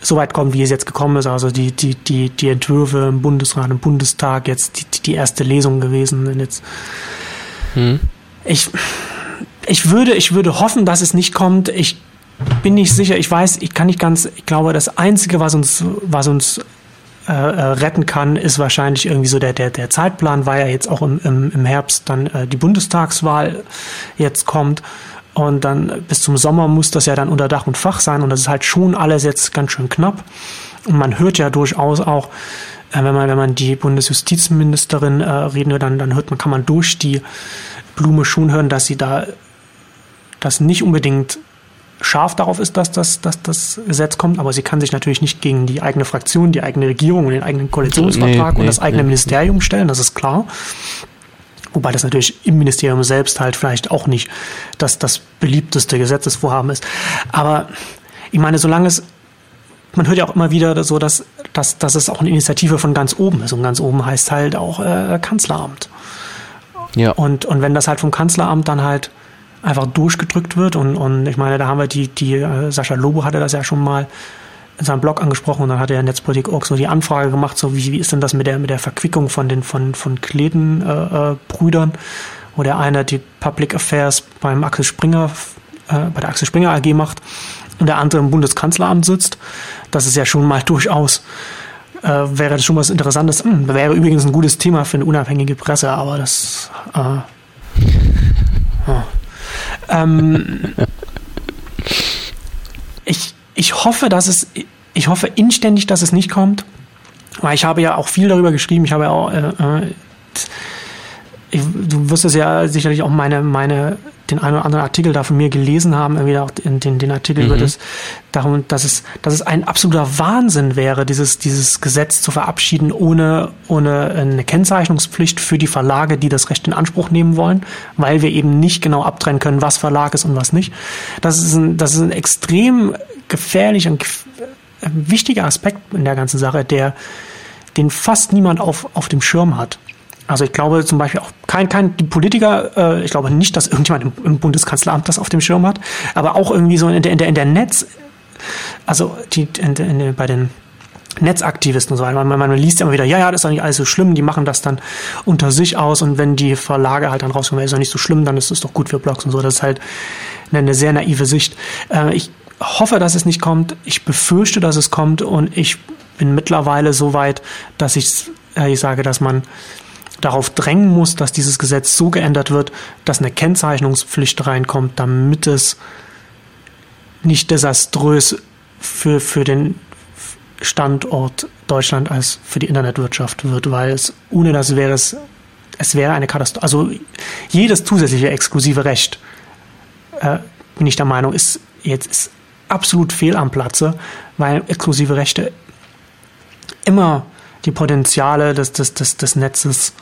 Speaker 1: so weit kommt, wie es jetzt gekommen ist. Also die, die, die, die Entwürfe im Bundesrat, im Bundestag, jetzt die, die erste Lesung gewesen. Und jetzt
Speaker 2: Hm.
Speaker 1: ich, ich würde, ich würde hoffen, dass es nicht kommt. Ich bin nicht sicher. Ich weiß, ich kann nicht ganz. Ich glaube, das Einzige, was uns, was uns äh, äh, retten kann, ist wahrscheinlich irgendwie so der, der, der Zeitplan, weil ja jetzt auch im, im, im Herbst dann äh, die Bundestagswahl jetzt kommt. Und dann bis zum Sommer muss das ja dann unter Dach und Fach sein. Und das ist halt schon alles jetzt ganz schön knapp. Und man hört ja durchaus auch, äh, wenn man, wenn man die Bundesjustizministerin äh, reden hört, dann, dann hört man, kann man durch die Blume schon hören, dass sie da das nicht unbedingt scharf darauf ist, dass das, dass das Gesetz kommt, aber sie kann sich natürlich nicht gegen die eigene Fraktion, die eigene Regierung und den eigenen Koalitionsvertrag
Speaker 2: Nee,
Speaker 1: und
Speaker 2: nee,
Speaker 1: das eigene
Speaker 2: nee.
Speaker 1: Ministerium stellen, das ist klar. Wobei das natürlich im Ministerium selbst halt vielleicht auch nicht das, das beliebteste Gesetzesvorhaben ist. Aber ich meine, solange es, man hört ja auch immer wieder so, dass, dass, dass es auch eine Initiative von ganz oben ist. Und ganz oben heißt halt auch äh, Kanzleramt.
Speaker 2: Ja.
Speaker 1: Und, und wenn das halt vom Kanzleramt dann halt einfach durchgedrückt wird und, und ich meine, da haben wir die, die äh, Sascha Lobo hatte das ja schon mal in seinem Blog angesprochen und dann hat er Netzpolitik auch so die Anfrage gemacht, so wie, wie ist denn das mit der, mit der Verquickung von den von, von Kleden äh, äh, wo der eine die Public Affairs beim Axel Springer, äh, bei der Axel Springer AG macht und der andere im Bundeskanzleramt sitzt. Das ist ja schon mal durchaus äh, wäre das schon was Interessantes. Hm, wäre übrigens ein gutes Thema für eine unabhängige Presse, aber das. Äh, ja. Ähm, ich, ich hoffe, dass es. Ich hoffe inständig, dass es nicht kommt, weil ich habe ja auch viel darüber geschrieben. Ich habe ja auch. Äh, äh, ich, du wirst es ja sicherlich auch meine, meine, den einen oder anderen Artikel da von mir gelesen haben, irgendwie auch in den, den Artikel mhm. über das, darum, dass es, dass es ein absoluter Wahnsinn wäre, dieses, dieses Gesetz zu verabschieden ohne, ohne eine Kennzeichnungspflicht für die Verlage, die das Recht in Anspruch nehmen wollen, weil wir eben nicht genau abtrennen können, was Verlag ist und was nicht. Das ist ein, das ist ein extrem gefährlicher und wichtiger Aspekt in der ganzen Sache, der, den fast niemand auf, auf dem Schirm hat. Also ich glaube zum Beispiel auch kein, kein die Politiker, äh, ich glaube nicht, dass irgendjemand im, im, Bundeskanzleramt das auf dem Schirm hat, aber auch irgendwie so in der, in der, in der Netz, also die, in, in, bei den Netzaktivisten und so weiter. Man, man, liest ja immer wieder, ja, ja, das ist doch nicht alles so schlimm, die machen das dann unter sich aus und wenn die Verlage halt dann rauskommen, ist doch nicht so schlimm, dann ist es doch gut für Blogs und so. Das ist halt eine, eine sehr naive Sicht. Äh, ich hoffe, dass es nicht kommt. Ich befürchte, dass es kommt und ich bin mittlerweile so weit, dass äh, ich sage, dass man darauf drängen muss, dass dieses Gesetz so geändert wird, dass eine Kennzeichnungspflicht reinkommt, damit es nicht desaströs für, für den Standort Deutschland als für die Internetwirtschaft wird, weil es ohne das wäre es, es wäre eine Katastrophe. Also jedes zusätzliche exklusive Recht, äh, bin ich der Meinung, ist jetzt ist absolut fehl am Platze, weil exklusive Rechte immer die Potenziale des, des, des, des Netzes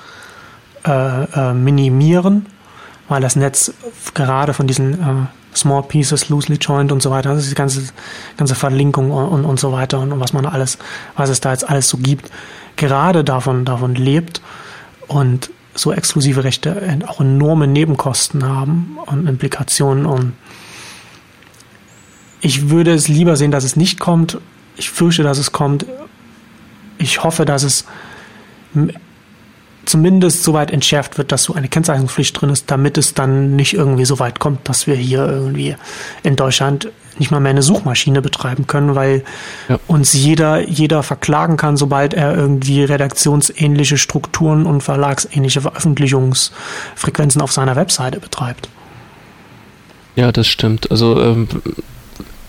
Speaker 1: äh, äh, minimieren, weil das Netz gerade von diesen äh, Small Pieces, loosely joined und so weiter, ist die ganze, ganze Verlinkung und, und, und so weiter und, und was man alles, was es da jetzt alles so gibt, gerade davon, davon lebt und so exklusive Rechte auch enorme Nebenkosten haben und Implikationen und ich würde es lieber sehen, dass es nicht kommt. Ich fürchte, dass es kommt ich hoffe, dass es zumindest so weit entschärft wird, dass so eine Kennzeichnungspflicht drin ist, damit es dann nicht irgendwie so weit kommt, dass wir hier irgendwie in Deutschland nicht mal mehr eine Suchmaschine betreiben können, weil ja. uns jeder, jeder verklagen kann, sobald er irgendwie redaktionsähnliche Strukturen und verlagsähnliche Veröffentlichungsfrequenzen auf seiner Webseite betreibt.
Speaker 2: Ja, das stimmt. Also ähm,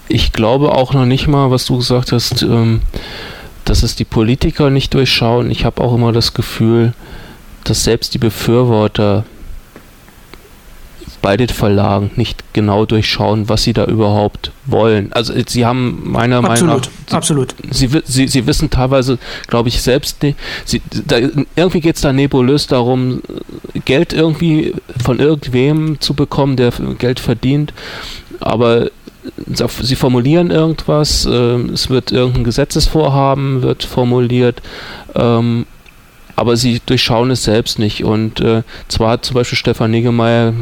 Speaker 2: ich glaube auch noch nicht mal, was du gesagt hast, ähm, dass es die Politiker nicht durchschauen. Ich habe auch immer das Gefühl, dass selbst die Befürworter bei den Verlagen nicht genau durchschauen, was sie da überhaupt wollen. Also sie haben meiner absolut, Meinung nach...
Speaker 1: Sie, absolut.
Speaker 2: Sie, sie, sie wissen teilweise, glaube ich, selbst nicht... Sie, da, irgendwie geht es da nebulös darum, Geld irgendwie von irgendwem zu bekommen, der Geld verdient. Aber sie formulieren irgendwas, äh, es wird irgendein Gesetzesvorhaben wird formuliert, ähm, aber sie durchschauen es selbst nicht. Und äh, zwar hat zum Beispiel Stefan Niggemeier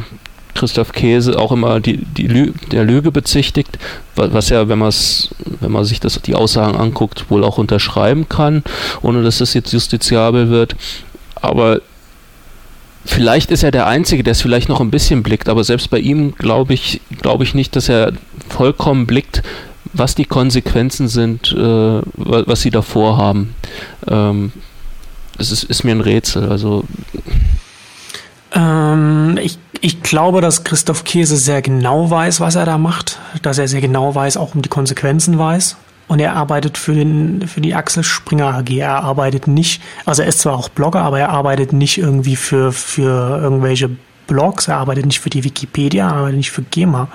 Speaker 2: Christoph Käse auch immer die, die Lü der Lüge bezichtigt, was ja, wenn, wenn man sich das, die Aussagen anguckt, wohl auch unterschreiben kann, ohne dass das jetzt justiziabel wird. Aber Vielleicht ist er der Einzige, der es vielleicht noch ein bisschen blickt, aber selbst bei ihm glaube ich, glaube ich nicht, dass er vollkommen blickt, was die Konsequenzen sind, äh, was sie davor haben. Ähm, das ist, ist mir ein Rätsel. Also
Speaker 1: ähm, ich, ich glaube, dass Christoph Käse sehr genau weiß, was er da macht, dass er sehr genau weiß, auch um die Konsequenzen weiß. Und er arbeitet für, den, für die Axel Springer AG. Er arbeitet nicht, also er ist zwar auch Blogger, aber er arbeitet nicht irgendwie für, für irgendwelche Blogs. Er arbeitet nicht für die Wikipedia, er arbeitet nicht für GEMA.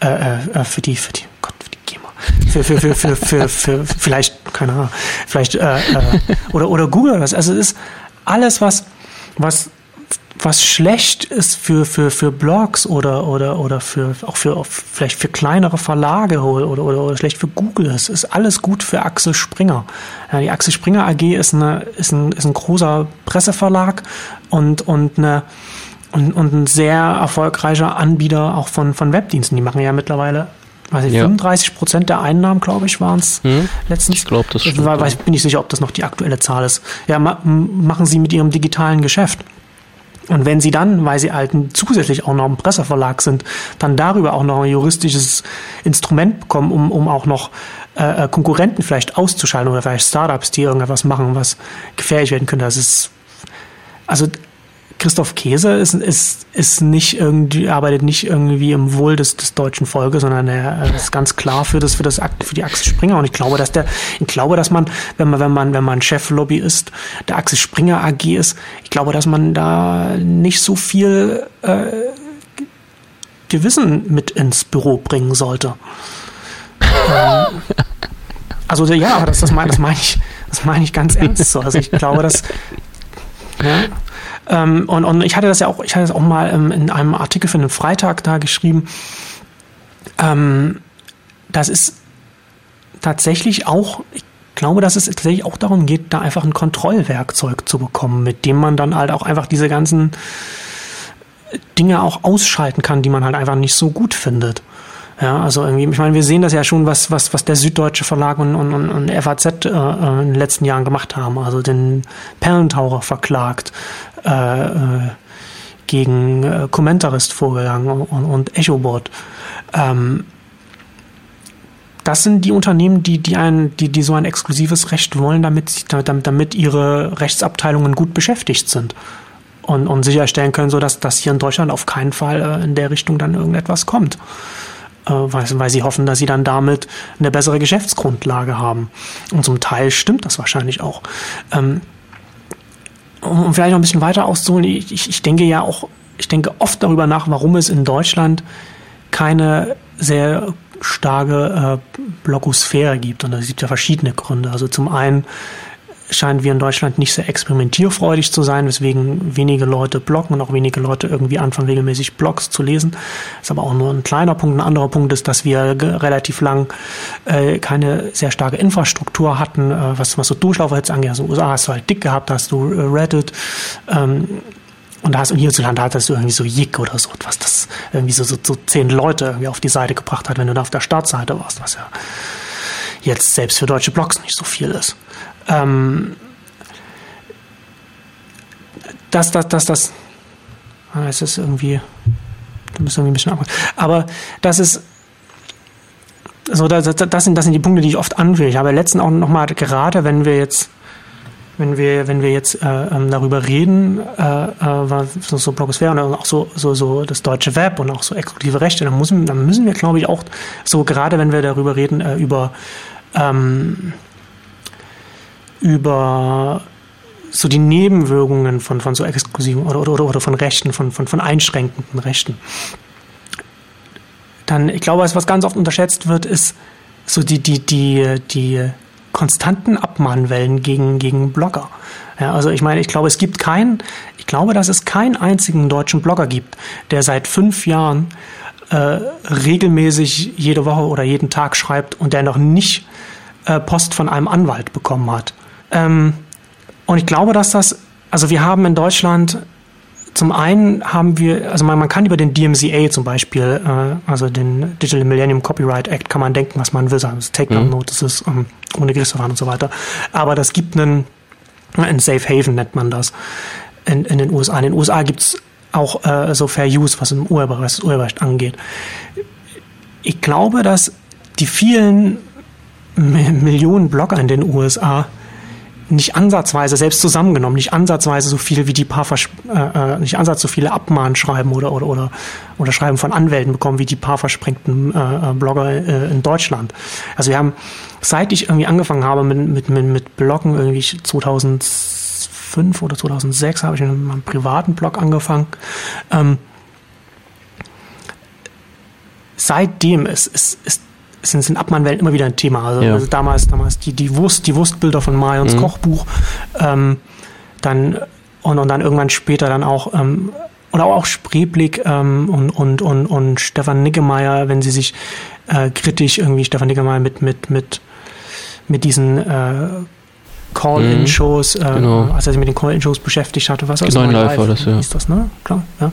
Speaker 1: Äh, äh, für die, für die, Gott, für die GEMA. Für, für, für, für, für, für, für vielleicht, keine Ahnung, vielleicht, äh, äh, oder, oder Google oder was. Also es ist alles, was, was was schlecht ist für, für, für Blogs oder, oder, oder für, auch für, vielleicht für kleinere Verlage oder, oder, oder schlecht für Google ist, ist alles gut für Axel Springer. Ja, die Axel Springer AG ist, eine, ist, ein, ist ein großer Presseverlag und, und, eine, und, und ein sehr erfolgreicher Anbieter auch von, von Webdiensten. Die machen ja mittlerweile weiß ich, ja. 35 Prozent der Einnahmen, glaube ich, waren es hm, letztens.
Speaker 2: Ich glaube, das stimmt.
Speaker 1: Ich bin nicht sicher, ob das noch die aktuelle Zahl ist. Ja, ma machen sie mit ihrem digitalen Geschäft. Und wenn sie dann, weil sie halt zusätzlich auch noch ein Presseverlag sind, dann darüber auch noch ein juristisches Instrument bekommen, um, um auch noch äh, äh, Konkurrenten vielleicht auszuschalten oder vielleicht Startups, die irgendetwas machen, was gefährlich werden könnte. Das ist, also Christoph Käse ist, ist, ist nicht irgendwie, arbeitet nicht irgendwie im Wohl des, des deutschen Volkes, sondern er ist ganz klar für das, für das, für die Axel Springer. Und ich glaube, dass der, ich glaube, dass man, wenn man, wenn man, wenn man Cheflobbyist der Axel Springer AG ist, ich glaube, dass man da nicht so viel äh, Gewissen mit ins Büro bringen sollte. ähm, also ja, das, das meine das mein ich, das meine ich ganz ernst so. Also ich glaube, dass ja, ähm, und, und ich hatte das ja auch, ich hatte das auch mal ähm, in einem Artikel für den Freitag da geschrieben. Ähm, das ist tatsächlich auch, ich glaube, dass es tatsächlich auch darum geht, da einfach ein Kontrollwerkzeug zu bekommen, mit dem man dann halt auch einfach diese ganzen Dinge auch ausschalten kann, die man halt einfach nicht so gut findet. Ja, also irgendwie, ich meine, wir sehen das ja schon, was, was, was der Süddeutsche Verlag und, und, und FAZ äh, äh, in den letzten Jahren gemacht haben. Also den Perlentaucher verklagt, äh, äh, gegen äh, Commentarist vorgegangen und, und EchoBot. Ähm, das sind die Unternehmen, die, die, ein, die, die so ein exklusives Recht wollen, damit, damit, damit ihre Rechtsabteilungen gut beschäftigt sind und, und sicherstellen können, so dass, dass hier in Deutschland auf keinen Fall äh, in der Richtung dann irgendetwas kommt. Äh, weil, weil sie hoffen, dass sie dann damit eine bessere Geschäftsgrundlage haben. Und zum Teil stimmt das wahrscheinlich auch. Ähm, um vielleicht noch ein bisschen weiter auszuholen, ich, ich denke ja auch, ich denke oft darüber nach, warum es in Deutschland keine sehr starke äh, Blogosphäre gibt. Und es gibt ja verschiedene Gründe. Also zum einen scheinen wir in Deutschland nicht sehr experimentierfreudig zu sein, weswegen wenige Leute bloggen und auch wenige Leute irgendwie anfangen, regelmäßig Blogs zu lesen. Das ist aber auch nur ein kleiner Punkt. Ein anderer Punkt ist, dass wir relativ lang äh, keine sehr starke Infrastruktur hatten, äh, was, was so Durchlauferhitze angeht. Also USA hast du halt dick gehabt, hast du äh, Reddit, ähm, und da hast du hierzulande hattest du irgendwie so Jig oder so, was das irgendwie so, so, so zehn Leute irgendwie auf die Seite gebracht hat, wenn du da auf der Startseite warst, was ja jetzt selbst für deutsche Blogs nicht so viel ist. Ähm, dass das, das, das, ah, es ist irgendwie, du bist irgendwie ein bisschen ab. Aber das ist, so, das, das, sind, das sind die Punkte, die ich oft anwähle. Ich habe letztens auch nochmal, gerade wenn wir jetzt, wenn wir, wenn wir jetzt äh, ähm, darüber reden, äh, äh, so, so Blogosphäre und auch so, so, so das deutsche Web und auch so exklusive Rechte, dann müssen, dann müssen wir, glaube ich, auch so, gerade wenn wir darüber reden, äh, über ähm, über so die Nebenwirkungen von, von so exklusiven oder, oder, oder von Rechten, von, von, von einschränkenden Rechten. Dann, ich glaube, was ganz oft unterschätzt wird, ist so die, die, die, die konstanten Abmahnwellen gegen, gegen Blogger. Ja, also ich meine, ich glaube, es gibt keinen, ich glaube, dass es keinen einzigen deutschen Blogger gibt, der seit fünf Jahren äh, regelmäßig jede Woche oder jeden Tag schreibt und der noch nicht äh, Post von einem Anwalt bekommen hat. Ähm, und ich glaube, dass das, also wir haben in Deutschland zum einen haben wir, also man, man kann über den DMCA zum Beispiel, äh, also den Digital Millennium Copyright Act, kann man denken, was man will, sagen, das Takedown Notices mhm. um, ohne Gerichtsverfahren und so weiter. Aber das gibt einen, ein Safe Haven nennt man das in, in den USA. In den USA gibt es auch äh, so Fair Use, was im Urheberrecht, Urheberrecht angeht. Ich glaube, dass die vielen Millionen Blogger in den USA nicht ansatzweise, selbst zusammengenommen, nicht ansatzweise so viel wie die paar, Vers äh, äh, nicht ansatz so viele Abmahnschreiben oder, oder, oder, oder Schreiben von Anwälten bekommen wie die paar versprengten äh, äh, Blogger äh, in Deutschland. Also wir haben, seit ich irgendwie angefangen habe mit, mit, mit, mit Bloggen, irgendwie 2005 oder 2006 habe ich in meinem privaten Blog angefangen, ähm, seitdem ist, ist, ist sind, sind Abmannwellen immer wieder ein Thema. Also, ja. also, damals, damals die, die Wurst, die Wurstbilder von Marions mhm. Kochbuch, ähm, dann und, und dann irgendwann später dann auch ähm, oder auch Spreeblick ähm, und, und, und, und Stefan Niggemeier, wenn sie sich äh, kritisch irgendwie Stefan Niggemeier mit, mit, mit, mit diesen äh, Call-In-Shows, mhm, äh, genau. als er sich mit den Call-In-Shows beschäftigt hatte, was
Speaker 2: genau, Live, Live war das, ja.
Speaker 1: Ist das, ne? Klar, ja.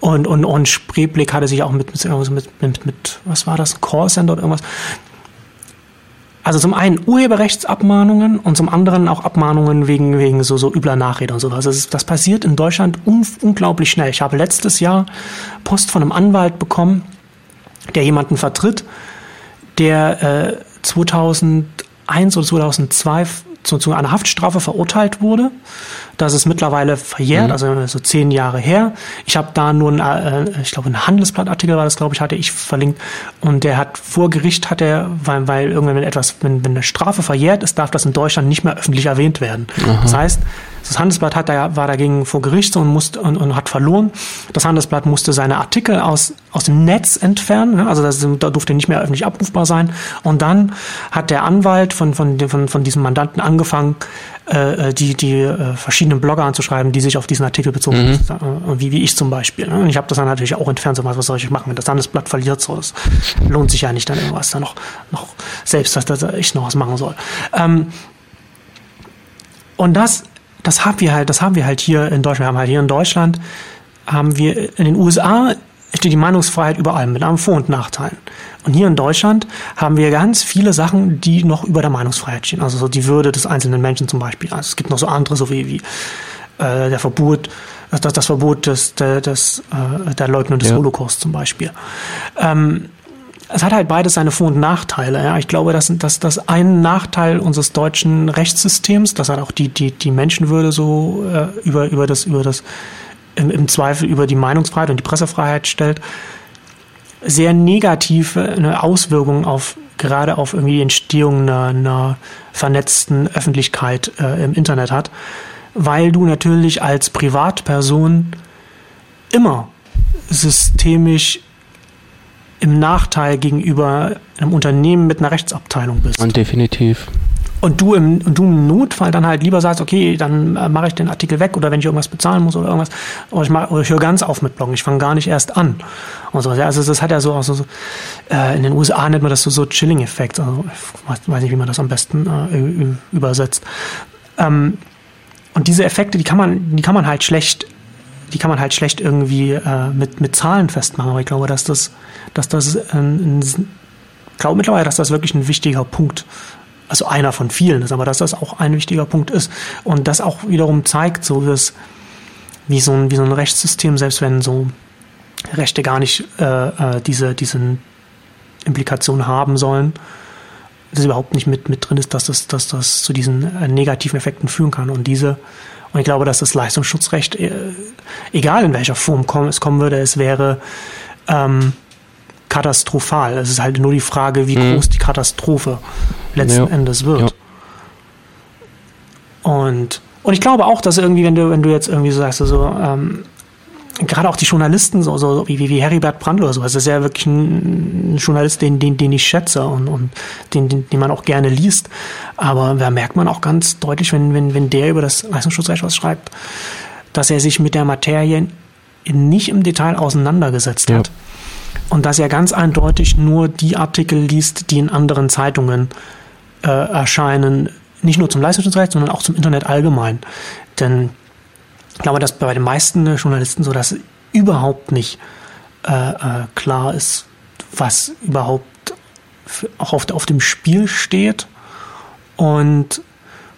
Speaker 1: Und, und, und Spreeblick hatte sich auch mit, mit, mit, mit, mit was war das, Callcenter oder irgendwas. Also zum einen Urheberrechtsabmahnungen und zum anderen auch Abmahnungen wegen, wegen so, so übler Nachrede und sowas. Das, ist, das passiert in Deutschland un, unglaublich schnell. Ich habe letztes Jahr Post von einem Anwalt bekommen, der jemanden vertritt, der äh, 2001 oder 2002 zu, zu einer Haftstrafe verurteilt wurde, Das ist mittlerweile verjährt, mhm. also so zehn Jahre her. Ich habe da nur, ein, äh, ich glaube, ein Handelsblattartikel war das, glaube ich, hatte ich verlinkt. Und der hat vor Gericht hat er, weil, weil irgendwann wenn etwas, wenn, wenn eine Strafe verjährt ist, darf das in Deutschland nicht mehr öffentlich erwähnt werden. Aha. Das heißt, das Handelsblatt hat, war dagegen vor Gericht und, musste, und, und hat verloren. Das Handelsblatt musste seine Artikel aus, aus dem Netz entfernen, ne? also das, da durfte nicht mehr öffentlich abrufbar sein. Und dann hat der Anwalt von, von, von, von diesem Mandanten angefangen, äh, die, die äh, verschiedenen Blogger anzuschreiben, die sich auf diesen Artikel bezogen mhm. haben, äh, wie, wie ich zum Beispiel. Ne? Und ich habe das dann natürlich auch entfernt, so was, was soll ich machen, wenn das Handelsblatt verliert, so, das lohnt sich ja nicht dann irgendwas da noch, noch selbst, dass, dass ich noch was machen soll. Ähm, und das das haben wir halt, das haben wir halt hier in Deutschland. Wir haben halt hier in Deutschland, haben wir in den USA steht die Meinungsfreiheit über allem mit einem Vor- und Nachteilen. Und hier in Deutschland haben wir ganz viele Sachen, die noch über der Meinungsfreiheit stehen. Also so die Würde des einzelnen Menschen zum Beispiel. Also es gibt noch so andere, so wie, wie äh, der Verbot, das, das Verbot des, des, äh, der Leugnung des ja. Holocaust zum Beispiel. Ähm, es hat halt beides seine Vor- und Nachteile. Ja. Ich glaube, dass, dass, dass ein Nachteil unseres deutschen Rechtssystems, dass halt auch die, die, die Menschenwürde so äh, über, über das, über das im, im Zweifel über die Meinungsfreiheit und die Pressefreiheit stellt, sehr negative Auswirkungen auf gerade auf irgendwie die Entstehung einer, einer vernetzten Öffentlichkeit äh, im Internet hat, weil du natürlich als Privatperson immer systemisch im Nachteil gegenüber einem Unternehmen mit einer Rechtsabteilung bist.
Speaker 2: Und definitiv.
Speaker 1: Und du im, und du im Notfall dann halt lieber sagst, okay, dann äh, mache ich den Artikel weg oder wenn ich irgendwas bezahlen muss oder irgendwas, oder ich, ich höre ganz auf mit Bloggen, ich fange gar nicht erst an. Und so. Also das hat ja so, also so äh, in den USA nennt man das so, so Chilling-Effekt. Also ich weiß, weiß nicht, wie man das am besten äh, übersetzt. Ähm, und diese Effekte, die kann man, die kann man halt schlecht die kann man halt schlecht irgendwie äh, mit, mit Zahlen festmachen. Aber ich glaube, dass das, dass das ein, ein, glaube mittlerweile, dass das wirklich ein wichtiger Punkt, also einer von vielen ist, aber dass das auch ein wichtiger Punkt ist. Und das auch wiederum zeigt, so wie, wie so ein, wie so ein Rechtssystem, selbst wenn so Rechte gar nicht äh, äh diese, diese Implikationen haben sollen, dass überhaupt nicht mit, mit drin ist, dass das, dass das zu diesen äh, negativen Effekten führen kann. Und diese und ich glaube, dass das Leistungsschutzrecht, äh, egal in welcher Form es kommen würde, es wäre ähm, katastrophal. Es ist halt nur die Frage, wie mhm. groß die Katastrophe letzten ja. Endes wird. Ja. Und, und ich glaube auch, dass irgendwie, wenn du, wenn du jetzt irgendwie sagst, so, ähm, gerade auch die Journalisten, so, so wie, wie Heribert Brandl oder sowas, das ist ja wirklich ein, ein Journalist, den, den, den ich schätze und, und den, den, den man auch gerne liest. Aber da merkt man auch ganz deutlich, wenn, wenn, wenn der über das Leistungsschutzrecht was schreibt, dass er sich mit der Materie nicht im Detail auseinandergesetzt ja. hat. Und dass er ganz eindeutig nur die Artikel liest, die in anderen Zeitungen äh, erscheinen, nicht nur zum Leistungsschutzrecht, sondern auch zum Internet allgemein. Denn ich glaube, dass bei den meisten Journalisten so, dass überhaupt nicht äh, äh, klar ist, was überhaupt auch auf, auf dem Spiel steht und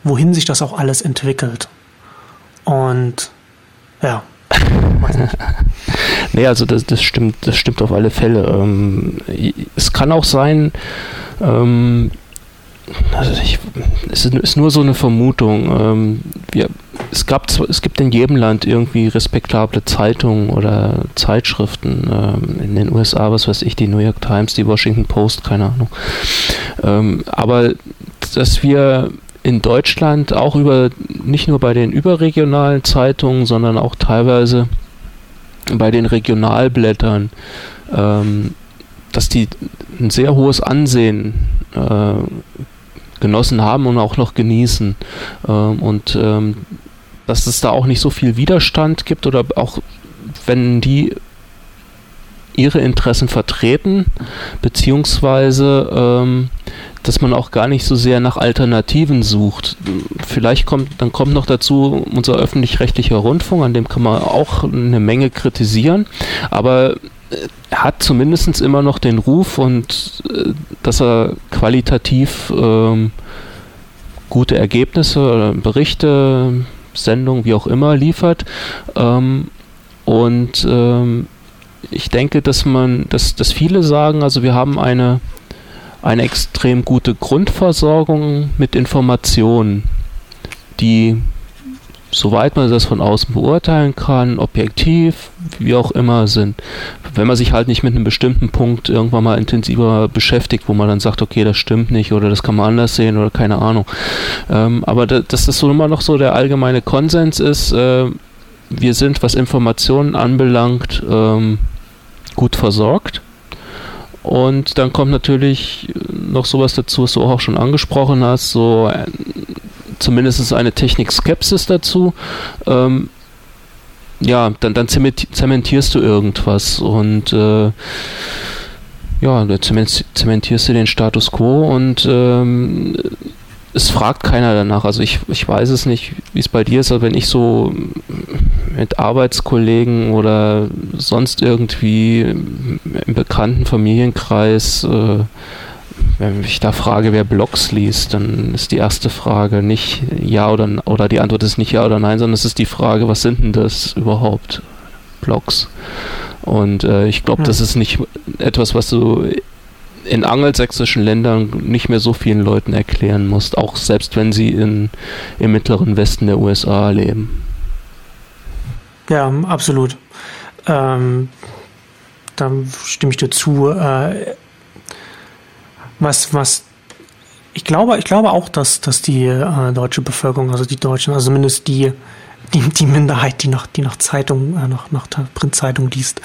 Speaker 1: wohin sich das auch alles entwickelt. Und ja.
Speaker 2: Nee, also das, das stimmt, das stimmt auf alle Fälle. Ähm, es kann auch sein, ähm, also ich, es ist nur so eine Vermutung. Ähm, wir, es, gab, es gibt in jedem Land irgendwie respektable Zeitungen oder Zeitschriften. Ähm, in den USA, was weiß ich, die New York Times, die Washington Post, keine Ahnung. Ähm, aber dass wir in Deutschland auch über, nicht nur bei den überregionalen Zeitungen, sondern auch teilweise bei den Regionalblättern, ähm, dass die ein sehr hohes Ansehen äh, genossen haben und auch noch genießen. Ähm, und ähm, dass es da auch nicht so viel Widerstand gibt oder auch wenn die ihre Interessen vertreten, beziehungsweise ähm, dass man auch gar nicht so sehr nach Alternativen sucht. Vielleicht kommt, dann kommt noch dazu unser öffentlich-rechtlicher Rundfunk, an dem kann man auch eine Menge kritisieren, aber er hat zumindest immer noch den Ruf und äh, dass er qualitativ ähm, gute Ergebnisse, Berichte, Sendungen, wie auch immer liefert. Ähm, und ähm, ich denke, dass man, dass, dass viele sagen, also wir haben eine, eine extrem gute Grundversorgung mit Informationen, die soweit man das von außen beurteilen kann, objektiv, wie auch immer sind. Wenn man sich halt nicht mit einem bestimmten Punkt irgendwann mal intensiver beschäftigt, wo man dann sagt, okay, das stimmt nicht oder das kann man anders sehen oder keine Ahnung. Ähm, aber da, dass das so immer noch so der allgemeine Konsens ist, äh, wir sind, was Informationen anbelangt, ähm, gut versorgt. Und dann kommt natürlich noch sowas dazu, was du auch schon angesprochen hast, so äh, zumindest eine Technik-Skepsis dazu. Ähm, ja, dann, dann zementierst du irgendwas und äh, ja, zementierst du den Status quo und ähm, es fragt keiner danach. Also ich, ich weiß es nicht, wie es bei dir ist, aber wenn ich so mit Arbeitskollegen oder sonst irgendwie im bekannten Familienkreis äh, wenn ich da frage, wer Blogs liest, dann ist die erste Frage nicht ja oder oder die Antwort ist nicht ja oder nein, sondern es ist die Frage, was sind denn das überhaupt Blogs? Und äh, ich glaube, ja. das ist nicht etwas, was du in angelsächsischen Ländern nicht mehr so vielen Leuten erklären musst, auch selbst wenn sie in, im mittleren Westen der USA leben.
Speaker 1: Ja, absolut. Ähm, da stimme ich dir zu. Äh, was, was ich glaube, ich glaube auch, dass, dass die äh, deutsche Bevölkerung, also die Deutschen, also zumindest die, die, die Minderheit, die noch, die noch Zeitung, äh, noch, noch Printzeitung liest,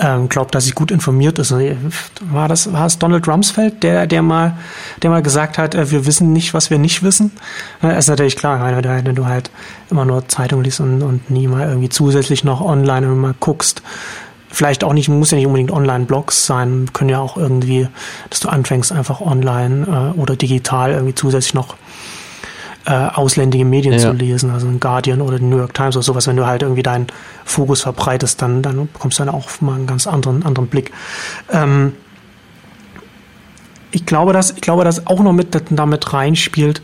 Speaker 1: ähm, glaubt, dass sie gut informiert ist. Also, war das, war es Donald Rumsfeld, der, der mal, der mal gesagt hat, äh, wir wissen nicht, was wir nicht wissen? Äh, ist natürlich klar, wenn, wenn du halt immer nur Zeitung liest und, und nie mal irgendwie zusätzlich noch online mal guckst, vielleicht auch nicht, muss ja nicht unbedingt Online-Blogs sein, können ja auch irgendwie, dass du anfängst einfach online äh, oder digital irgendwie zusätzlich noch äh, ausländische Medien ja. zu lesen, also ein Guardian oder den New York Times oder sowas, wenn du halt irgendwie deinen Fokus verbreitest, dann, dann bekommst du dann auch mal einen ganz anderen, anderen Blick. Ähm, ich glaube, dass, ich glaube, dass auch noch mit damit reinspielt,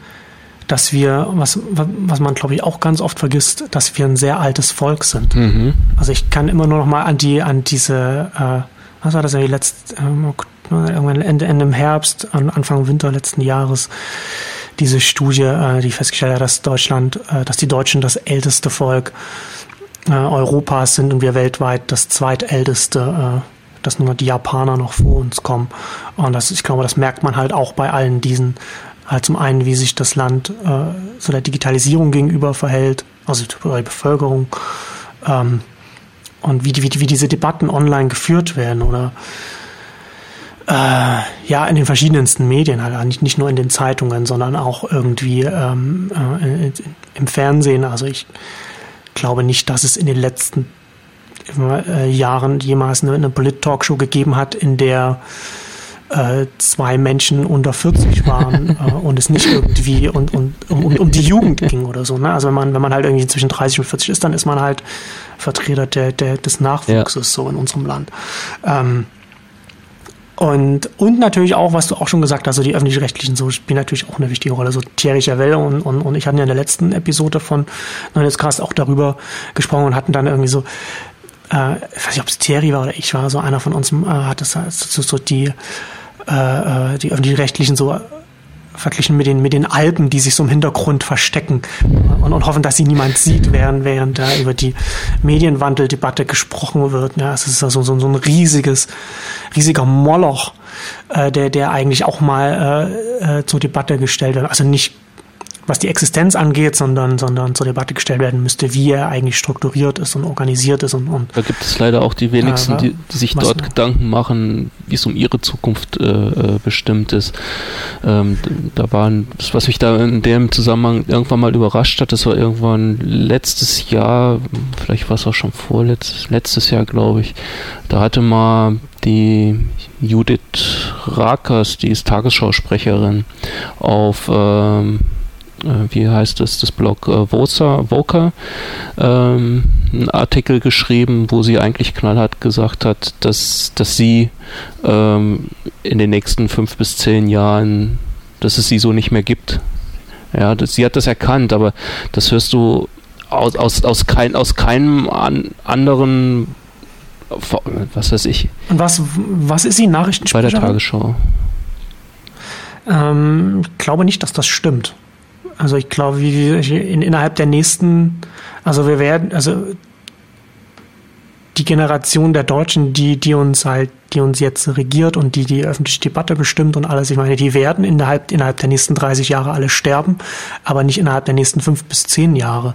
Speaker 1: dass wir, was, was man glaube ich auch ganz oft vergisst, dass wir ein sehr altes Volk sind. Mhm. Also ich kann immer nur noch mal an die, an diese, äh, was war das ja, die letzte, ähm, irgendwann Ende, Ende im Herbst, Anfang Winter letzten Jahres, diese Studie, äh, die festgestellt hat, dass Deutschland, äh, dass die Deutschen das älteste Volk äh, Europas sind und wir weltweit das zweitälteste, äh, dass nur die Japaner noch vor uns kommen. Und das, ich glaube, das merkt man halt auch bei allen diesen halt zum einen, wie sich das Land äh, so der Digitalisierung gegenüber verhält, also die Bevölkerung, ähm, und wie, wie, wie diese Debatten online geführt werden oder äh, ja, in den verschiedensten Medien, halt nicht, nicht nur in den Zeitungen, sondern auch irgendwie ähm, äh, im Fernsehen. Also ich glaube nicht, dass es in den letzten äh, Jahren jemals eine, eine Polit-Talkshow gegeben hat, in der äh, zwei Menschen unter 40 waren äh, und es nicht irgendwie und, und, um, um die Jugend ging oder so. Ne? Also wenn man, wenn man halt irgendwie zwischen 30 und 40 ist, dann ist man halt Vertreter der, der, des Nachwuchses ja. so in unserem Land. Ähm, und, und natürlich auch, was du auch schon gesagt hast, also die öffentlich-rechtlichen so spielen natürlich auch eine wichtige Rolle. So Thierry Chauvel und, und, und ich hatten ja in der letzten Episode von Neunetz auch darüber gesprochen und hatten dann irgendwie so, äh, ich weiß nicht, ob es Thierry war oder ich war, so einer von uns äh, hat das so, so die äh, äh, die öffentlich-rechtlichen so verglichen mit den, mit den Alpen, die sich so im Hintergrund verstecken und, und hoffen, dass sie niemand sieht, während, während da über die Medienwandeldebatte gesprochen wird. Ja, es ist also so, so ein riesiges, riesiger Moloch, äh, der, der eigentlich auch mal äh, äh, zur Debatte gestellt wird. Also nicht was die Existenz angeht, sondern, sondern zur Debatte gestellt werden müsste, wie er eigentlich strukturiert ist und organisiert ist. Und, und
Speaker 2: da gibt es leider auch die wenigsten, äh, die, die, sich dort noch? Gedanken machen, wie es um ihre Zukunft äh, äh, bestimmt ist. Ähm, da waren, was mich da in dem Zusammenhang irgendwann mal überrascht hat, das war irgendwann letztes Jahr, vielleicht war es auch schon vorletztes, letztes Jahr, glaube ich, da hatte mal die Judith Rakers, die ist Tagesschausprecherin, auf ähm, äh, wie heißt es, das Blog äh, Voca, ähm, einen Artikel geschrieben, wo sie eigentlich knallhart gesagt hat, dass, dass sie ähm, in den nächsten fünf bis zehn Jahren, dass es sie so nicht mehr gibt. Ja, das, sie hat das erkannt, aber das hörst du aus, aus, aus, kein, aus keinem an, anderen, was weiß ich.
Speaker 1: Und was, was ist sie, Nachrichtensprecherin?
Speaker 2: Bei der Tagesschau.
Speaker 1: Ähm, ich glaube nicht, dass das stimmt. Also ich glaube, in, innerhalb der nächsten, also wir werden, also die Generation der Deutschen, die, die uns halt, die uns jetzt regiert und die die öffentliche Debatte bestimmt und alles, ich meine, die werden innerhalb, innerhalb der nächsten 30 Jahre alle sterben, aber nicht innerhalb der nächsten fünf bis zehn Jahre.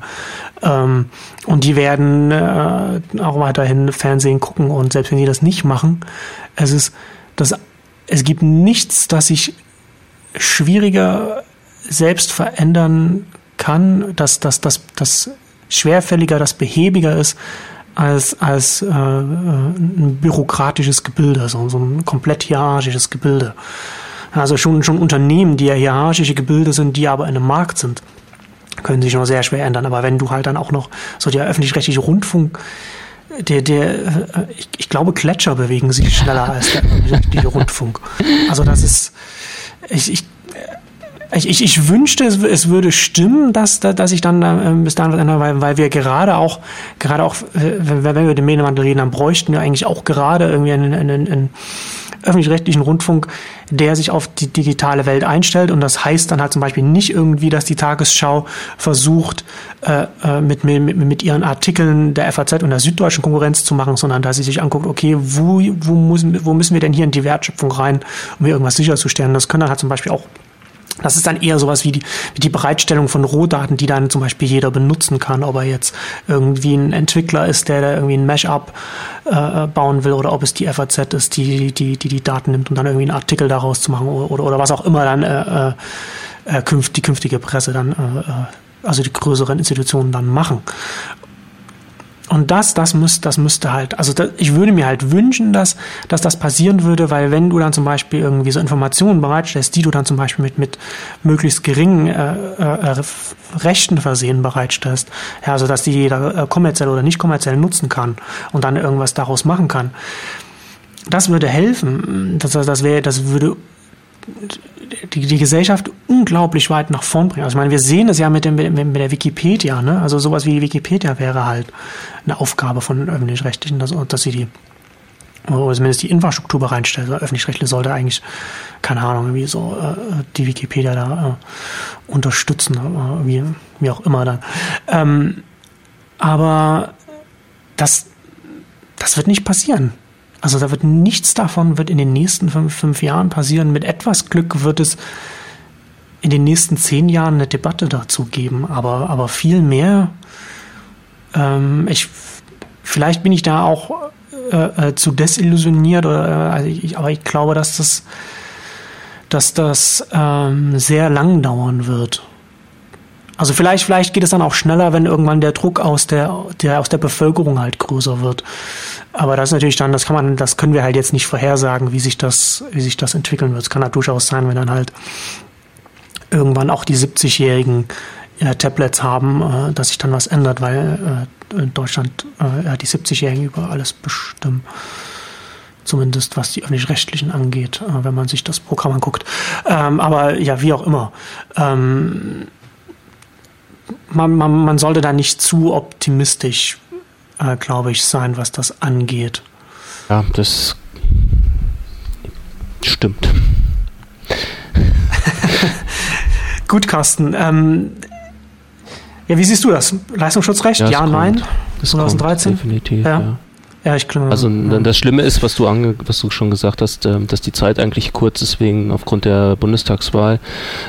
Speaker 1: Ähm, und die werden äh, auch weiterhin Fernsehen gucken und selbst wenn sie das nicht machen, es ist, das, es gibt nichts, das sich schwieriger selbst verändern kann, dass das, das, das schwerfälliger, das behäbiger ist, als, als äh, ein bürokratisches Gebilde, so, so ein komplett hierarchisches Gebilde. Also schon, schon Unternehmen, die ja hierarchische Gebilde sind, die aber in einem Markt sind, können sich noch sehr schwer ändern. Aber wenn du halt dann auch noch so der öffentlich-rechtliche Rundfunk, der, der, äh, ich, ich glaube, Gletscher bewegen sich schneller als der öffentlich-rechtliche Rundfunk. Also das ist, ich, ich ich, ich, ich wünschte, es, es würde stimmen, dass, dass ich dann äh, bis dahin was ändere, weil, weil wir gerade auch, gerade auch, äh, wenn, wir den Medienwandel reden, dann bräuchten wir eigentlich auch gerade irgendwie einen, einen, einen öffentlich-rechtlichen Rundfunk, der sich auf die digitale Welt einstellt. Und das heißt dann halt zum Beispiel nicht irgendwie, dass die Tagesschau versucht, äh, äh mit, mit, mit ihren Artikeln der FAZ und der süddeutschen Konkurrenz zu machen, sondern dass sie sich anguckt, okay, wo, wo, müssen, wo müssen wir denn hier in die Wertschöpfung rein, um hier irgendwas sicherzustellen. Das können dann halt zum Beispiel auch das ist dann eher sowas wie die, wie die Bereitstellung von Rohdaten, die dann zum Beispiel jeder benutzen kann, ob er jetzt irgendwie ein Entwickler ist, der da irgendwie ein Mashup äh, bauen will oder ob es die FAZ ist, die, die, die die Daten nimmt und dann irgendwie einen Artikel daraus zu machen oder, oder, oder was auch immer dann äh, äh, äh künft, die künftige Presse dann, äh, äh, also die größeren Institutionen dann machen. Und das, das müsste, das müsste halt, also das, ich würde mir halt wünschen, dass, dass das passieren würde, weil wenn du dann zum Beispiel irgendwie so Informationen bereitstellst, die du dann zum Beispiel mit, mit möglichst geringen äh, äh, Rechten versehen bereitstellst, ja, also dass die jeder äh, kommerziell oder nicht kommerziell nutzen kann und dann irgendwas daraus machen kann, das würde helfen. Das, das wäre, das würde die, die Gesellschaft unglaublich weit nach vorn bringen. Also ich meine, wir sehen es ja mit, dem, mit der Wikipedia, ne? Also sowas wie Wikipedia wäre halt eine Aufgabe von öffentlich-rechtlichen, dass, dass sie die oder zumindest die Infrastruktur bereinstellt. Also öffentlich-rechtlich sollte eigentlich, keine Ahnung, irgendwie so äh, die Wikipedia da äh, unterstützen, äh, wie, wie auch immer dann. Ähm, aber das, das wird nicht passieren. Also da wird nichts davon wird in den nächsten fünf, fünf Jahren passieren. Mit etwas Glück wird es in den nächsten zehn Jahren eine Debatte dazu geben, aber, aber viel mehr. Ähm, ich, vielleicht bin ich da auch äh, äh, zu desillusioniert, oder, äh, also ich, aber ich glaube, dass das, dass das ähm, sehr lang dauern wird. Also vielleicht, vielleicht geht es dann auch schneller, wenn irgendwann der Druck aus der, der aus der Bevölkerung halt größer wird. Aber das ist natürlich dann, das kann man, das können wir halt jetzt nicht vorhersagen, wie sich das, wie sich das entwickeln wird. Es kann halt durchaus sein, wenn dann halt irgendwann auch die 70-jährigen äh, Tablets haben, äh, dass sich dann was ändert, weil äh, in Deutschland äh, ja, die 70-Jährigen über alles bestimmen. Zumindest was die öffentlich-rechtlichen angeht, äh, wenn man sich das Programm anguckt. Ähm, aber ja, wie auch immer. Ähm, man, man, man sollte da nicht zu optimistisch, äh, glaube ich, sein, was das angeht.
Speaker 2: Ja, das stimmt.
Speaker 1: Gut, Carsten. Ähm, ja, wie siehst du das? Leistungsschutzrecht? Ja, ja nein?
Speaker 2: Das 2013? Kommt, definitiv,
Speaker 1: ja. ja. Ja, ich glaube.
Speaker 2: Also ja. das Schlimme ist, was du ange was du schon gesagt hast, äh, dass die Zeit eigentlich kurz ist wegen aufgrund der Bundestagswahl,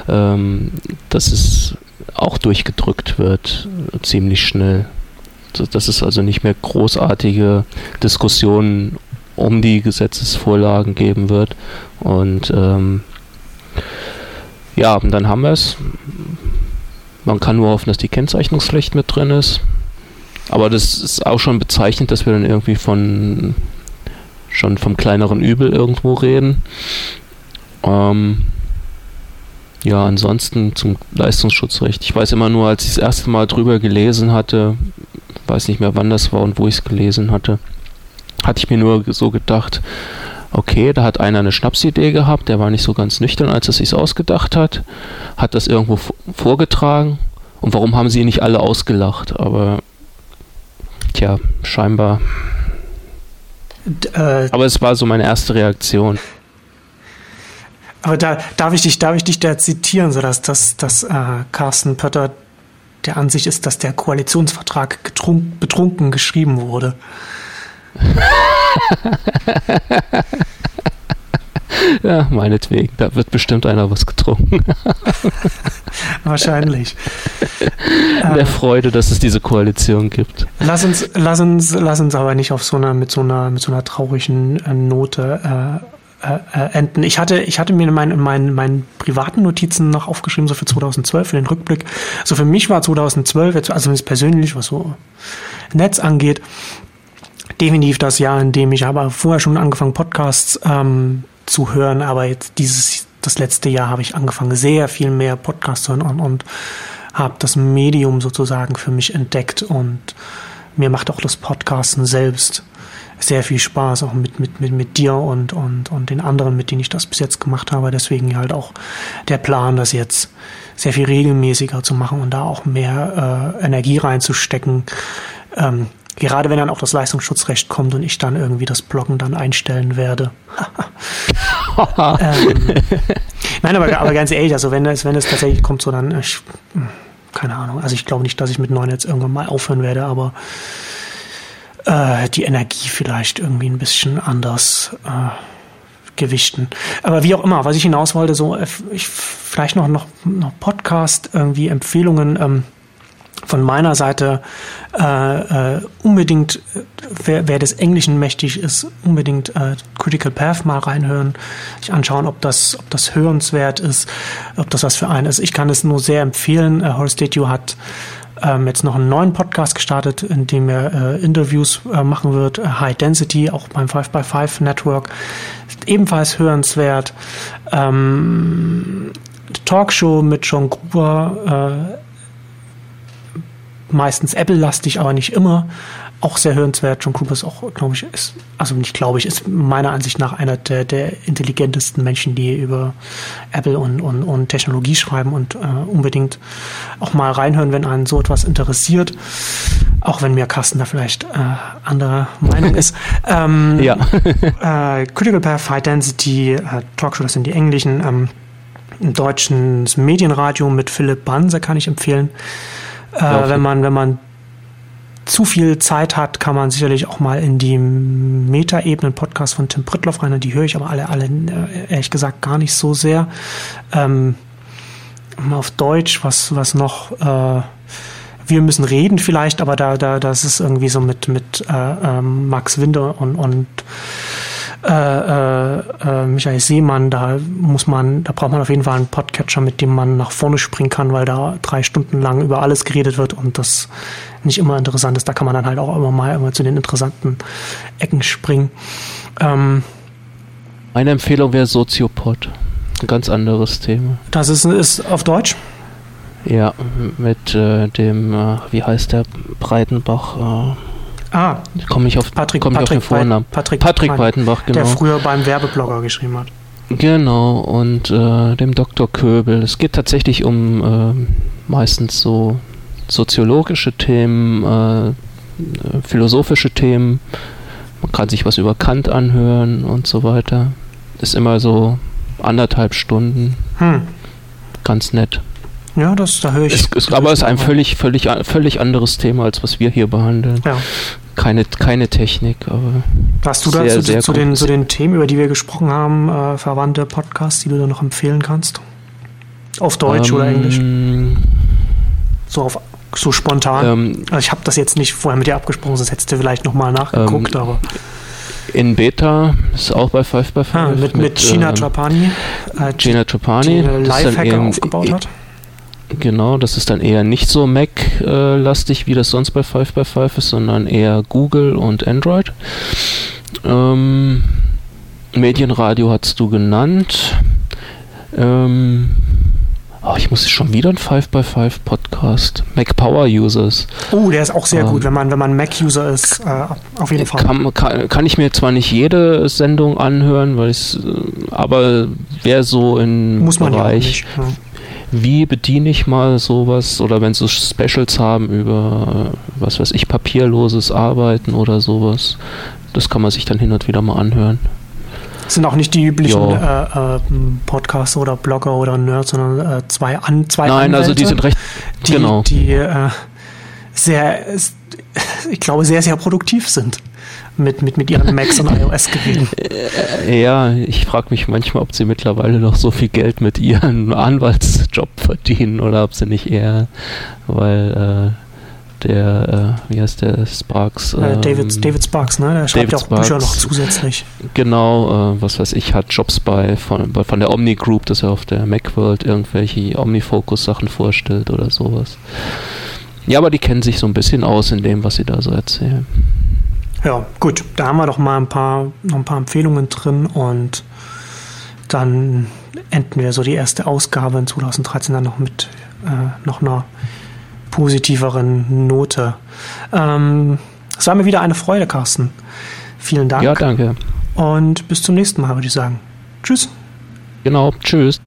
Speaker 2: ähm, dass es auch durchgedrückt wird, ziemlich schnell. Dass es also nicht mehr großartige Diskussionen um die Gesetzesvorlagen geben wird. Und ähm, ja, und dann haben wir es. Man kann nur hoffen, dass die Kennzeichnungspflicht mit drin ist. Aber das ist auch schon bezeichnend, dass wir dann irgendwie von schon vom kleineren Übel irgendwo reden. Ähm, ja, ansonsten zum Leistungsschutzrecht. Ich weiß immer nur, als ich das erste Mal drüber gelesen hatte, weiß nicht mehr wann das war und wo ich es gelesen hatte, hatte ich mir nur so gedacht, okay, da hat einer eine Schnapsidee gehabt, der war nicht so ganz nüchtern, als er sich ausgedacht hat, hat das irgendwo vorgetragen und warum haben sie ihn nicht alle ausgelacht? Aber tja, scheinbar. D äh, Aber es war so meine erste Reaktion.
Speaker 1: Aber da darf ich dich, darf ich dich da zitieren, so dass, dass, äh, Carsten Pötter der Ansicht ist, dass der Koalitionsvertrag betrunken geschrieben wurde.
Speaker 2: ja, meinetwegen. Da wird bestimmt einer was getrunken.
Speaker 1: Wahrscheinlich.
Speaker 2: In der äh, Freude, dass es diese Koalition gibt.
Speaker 1: Lass uns, lass uns, lass uns aber nicht auf so einer, mit so einer, mit so einer traurigen äh, Note äh, äh, äh enden. Ich hatte, ich hatte mir in meinen, in meinen, meinen privaten Notizen noch aufgeschrieben, so für 2012, für den Rückblick. So für mich war 2012, also zumindest persönlich, was so Netz angeht, definitiv das Jahr, in dem ich aber vorher schon angefangen, Podcasts ähm, zu hören, aber jetzt dieses, das letzte Jahr habe ich angefangen, sehr viel mehr Podcasts zu hören und, und habe das Medium sozusagen für mich entdeckt und mir macht auch das Podcasten selbst sehr viel Spaß, auch mit, mit, mit, mit dir und, und, und den anderen, mit denen ich das bis jetzt gemacht habe. Deswegen halt auch der Plan, das jetzt sehr viel regelmäßiger zu machen und da auch mehr äh, Energie reinzustecken. Ähm, Gerade wenn dann auch das Leistungsschutzrecht kommt und ich dann irgendwie das Bloggen dann einstellen werde. ähm, nein, aber, aber ganz ehrlich, also wenn es, wenn es tatsächlich kommt, so dann, ich, keine Ahnung, also ich glaube nicht, dass ich mit neun jetzt irgendwann mal aufhören werde, aber äh, die Energie vielleicht irgendwie ein bisschen anders äh, gewichten. Aber wie auch immer, was ich hinaus wollte, so äh, ich, vielleicht noch, noch, noch Podcast, irgendwie Empfehlungen, ähm, von meiner Seite äh, äh, unbedingt, wer, wer des Englischen mächtig ist, unbedingt äh, Critical Path mal reinhören, sich anschauen, ob das, ob das hörenswert ist, ob das was für einen ist. Ich kann es nur sehr empfehlen. Äh, Horace Statue hat ähm, jetzt noch einen neuen Podcast gestartet, in dem er äh, Interviews äh, machen wird, äh, High Density, auch beim 5x5 Network, ebenfalls hörenswert. Ähm, Talkshow mit John Gruber, äh, meistens Apple-lastig, aber nicht immer. Auch sehr hörenswert. John Cooper ist auch, glaube ich, ist, also nicht glaube ich, ist meiner Ansicht nach einer der, der intelligentesten Menschen, die über Apple und, und, und Technologie schreiben und äh, unbedingt auch mal reinhören, wenn einen so etwas interessiert. Auch wenn mir Carsten da vielleicht äh, anderer Meinung ist. Ähm, ja. äh, Critical Path, High Density, äh, Talkshow, das sind die englischen. Ähm, im deutschen Medienradio mit Philipp Banse kann ich empfehlen. Äh, wenn man, wenn man zu viel Zeit hat, kann man sicherlich auch mal in die Metaebenen-Podcast von Tim Prittloff rein. Die höre ich aber alle, alle äh, ehrlich gesagt gar nicht so sehr. Ähm, auf Deutsch, was, was noch, äh, wir müssen reden vielleicht, aber da, da, das ist irgendwie so mit, mit äh, ähm, Max Winder und, und äh, äh, äh, Michael Seemann, da muss man, da braucht man auf jeden Fall einen Podcatcher, mit dem man nach vorne springen kann, weil da drei Stunden lang über alles geredet wird und das nicht immer interessant ist. Da kann man dann halt auch immer mal immer zu den interessanten Ecken springen. Ähm,
Speaker 2: Meine Empfehlung wäre Soziopod. Ein ganz anderes Thema.
Speaker 1: Das ist, ist auf Deutsch?
Speaker 2: Ja, mit äh, dem, äh, wie heißt der, Breitenbach, äh,
Speaker 1: Ah,
Speaker 2: komme ich auf,
Speaker 1: Patrick,
Speaker 2: komm
Speaker 1: Patrick,
Speaker 2: ich auf den Vornamen.
Speaker 1: Patrick,
Speaker 2: Patrick Breitenbach,
Speaker 1: genau. Der früher beim Werbeblogger geschrieben hat.
Speaker 2: Genau, und äh, dem Dr. Köbel. Es geht tatsächlich um äh, meistens so soziologische Themen, äh, philosophische Themen. Man kann sich was über Kant anhören und so weiter. Ist immer so anderthalb Stunden. Hm. Ganz nett.
Speaker 1: Ja, das da höre ich.
Speaker 2: Es, es, aber es ist ein völlig, völlig, völlig anderes Thema, als was wir hier behandeln. Ja keine, keine Technik, aber.
Speaker 1: Hast du sehr, zu, zu, den, zu den Themen, über die wir gesprochen haben, äh, verwandte Podcasts, die du da noch empfehlen kannst? Auf Deutsch ähm, oder Englisch? So auf so spontan. Ähm, also ich habe das jetzt nicht vorher mit dir abgesprochen, sonst hättest du vielleicht nochmal nachgeguckt, ähm, aber.
Speaker 2: In Beta ist auch bei 5 by 5. Ah,
Speaker 1: mit, mit, mit China ähm, Trapani.
Speaker 2: Äh, China Trapani.
Speaker 1: Die Lifehacker aufgebaut hat.
Speaker 2: Genau, das ist dann eher nicht so Mac-lastig, wie das sonst bei 5x5 ist, sondern eher Google und Android. Ähm, Medienradio hast du genannt. Ähm, oh, ich muss schon wieder ein 5x5 Podcast. Mac Power Users.
Speaker 1: Oh, der ist auch sehr ähm, gut, wenn man, wenn man Mac-User ist, äh, auf jeden Fall.
Speaker 2: Kann, kann, kann, ich mir zwar nicht jede Sendung anhören, weil es, äh, aber wer so im
Speaker 1: Muss man
Speaker 2: Bereich
Speaker 1: ja nicht, ja
Speaker 2: wie bediene ich mal sowas oder wenn sie Specials haben über, was weiß ich, papierloses Arbeiten oder sowas. Das kann man sich dann hin und wieder mal anhören.
Speaker 1: Sind auch nicht die üblichen äh, äh, Podcaster oder Blogger oder Nerds, sondern äh, zwei, an, zwei
Speaker 2: Nein,
Speaker 1: Anwälte,
Speaker 2: also die sind recht,
Speaker 1: die,
Speaker 2: genau.
Speaker 1: die äh, sehr, ich glaube, sehr, sehr produktiv sind mit, mit, mit ihren Macs und iOS-Geräten.
Speaker 2: Ja, ich frage mich manchmal, ob sie mittlerweile noch so viel Geld mit ihrem Anwaltsjob verdienen oder ob sie nicht eher, weil äh, der, äh, wie heißt der, Sparks?
Speaker 1: Äh,
Speaker 2: ähm,
Speaker 1: David, David Sparks, ne? Der schreibt
Speaker 2: David
Speaker 1: ja auch Bücher
Speaker 2: Sparks.
Speaker 1: noch zusätzlich.
Speaker 2: Genau, äh, was weiß ich, hat Jobs bei von, bei- von der Omni Group, dass er auf der Macworld irgendwelche OmniFocus-Sachen vorstellt oder sowas. Ja, aber die kennen sich so ein bisschen aus in dem, was sie da so erzählen.
Speaker 1: Ja, gut, da haben wir doch mal ein paar, noch ein paar Empfehlungen drin und dann enden wir so die erste Ausgabe in 2013 dann noch mit äh, noch einer positiveren Note. Ähm, es war mir wieder eine Freude, Carsten. Vielen Dank
Speaker 2: Ja, danke.
Speaker 1: und bis zum nächsten Mal, würde ich sagen. Tschüss.
Speaker 2: Genau, tschüss.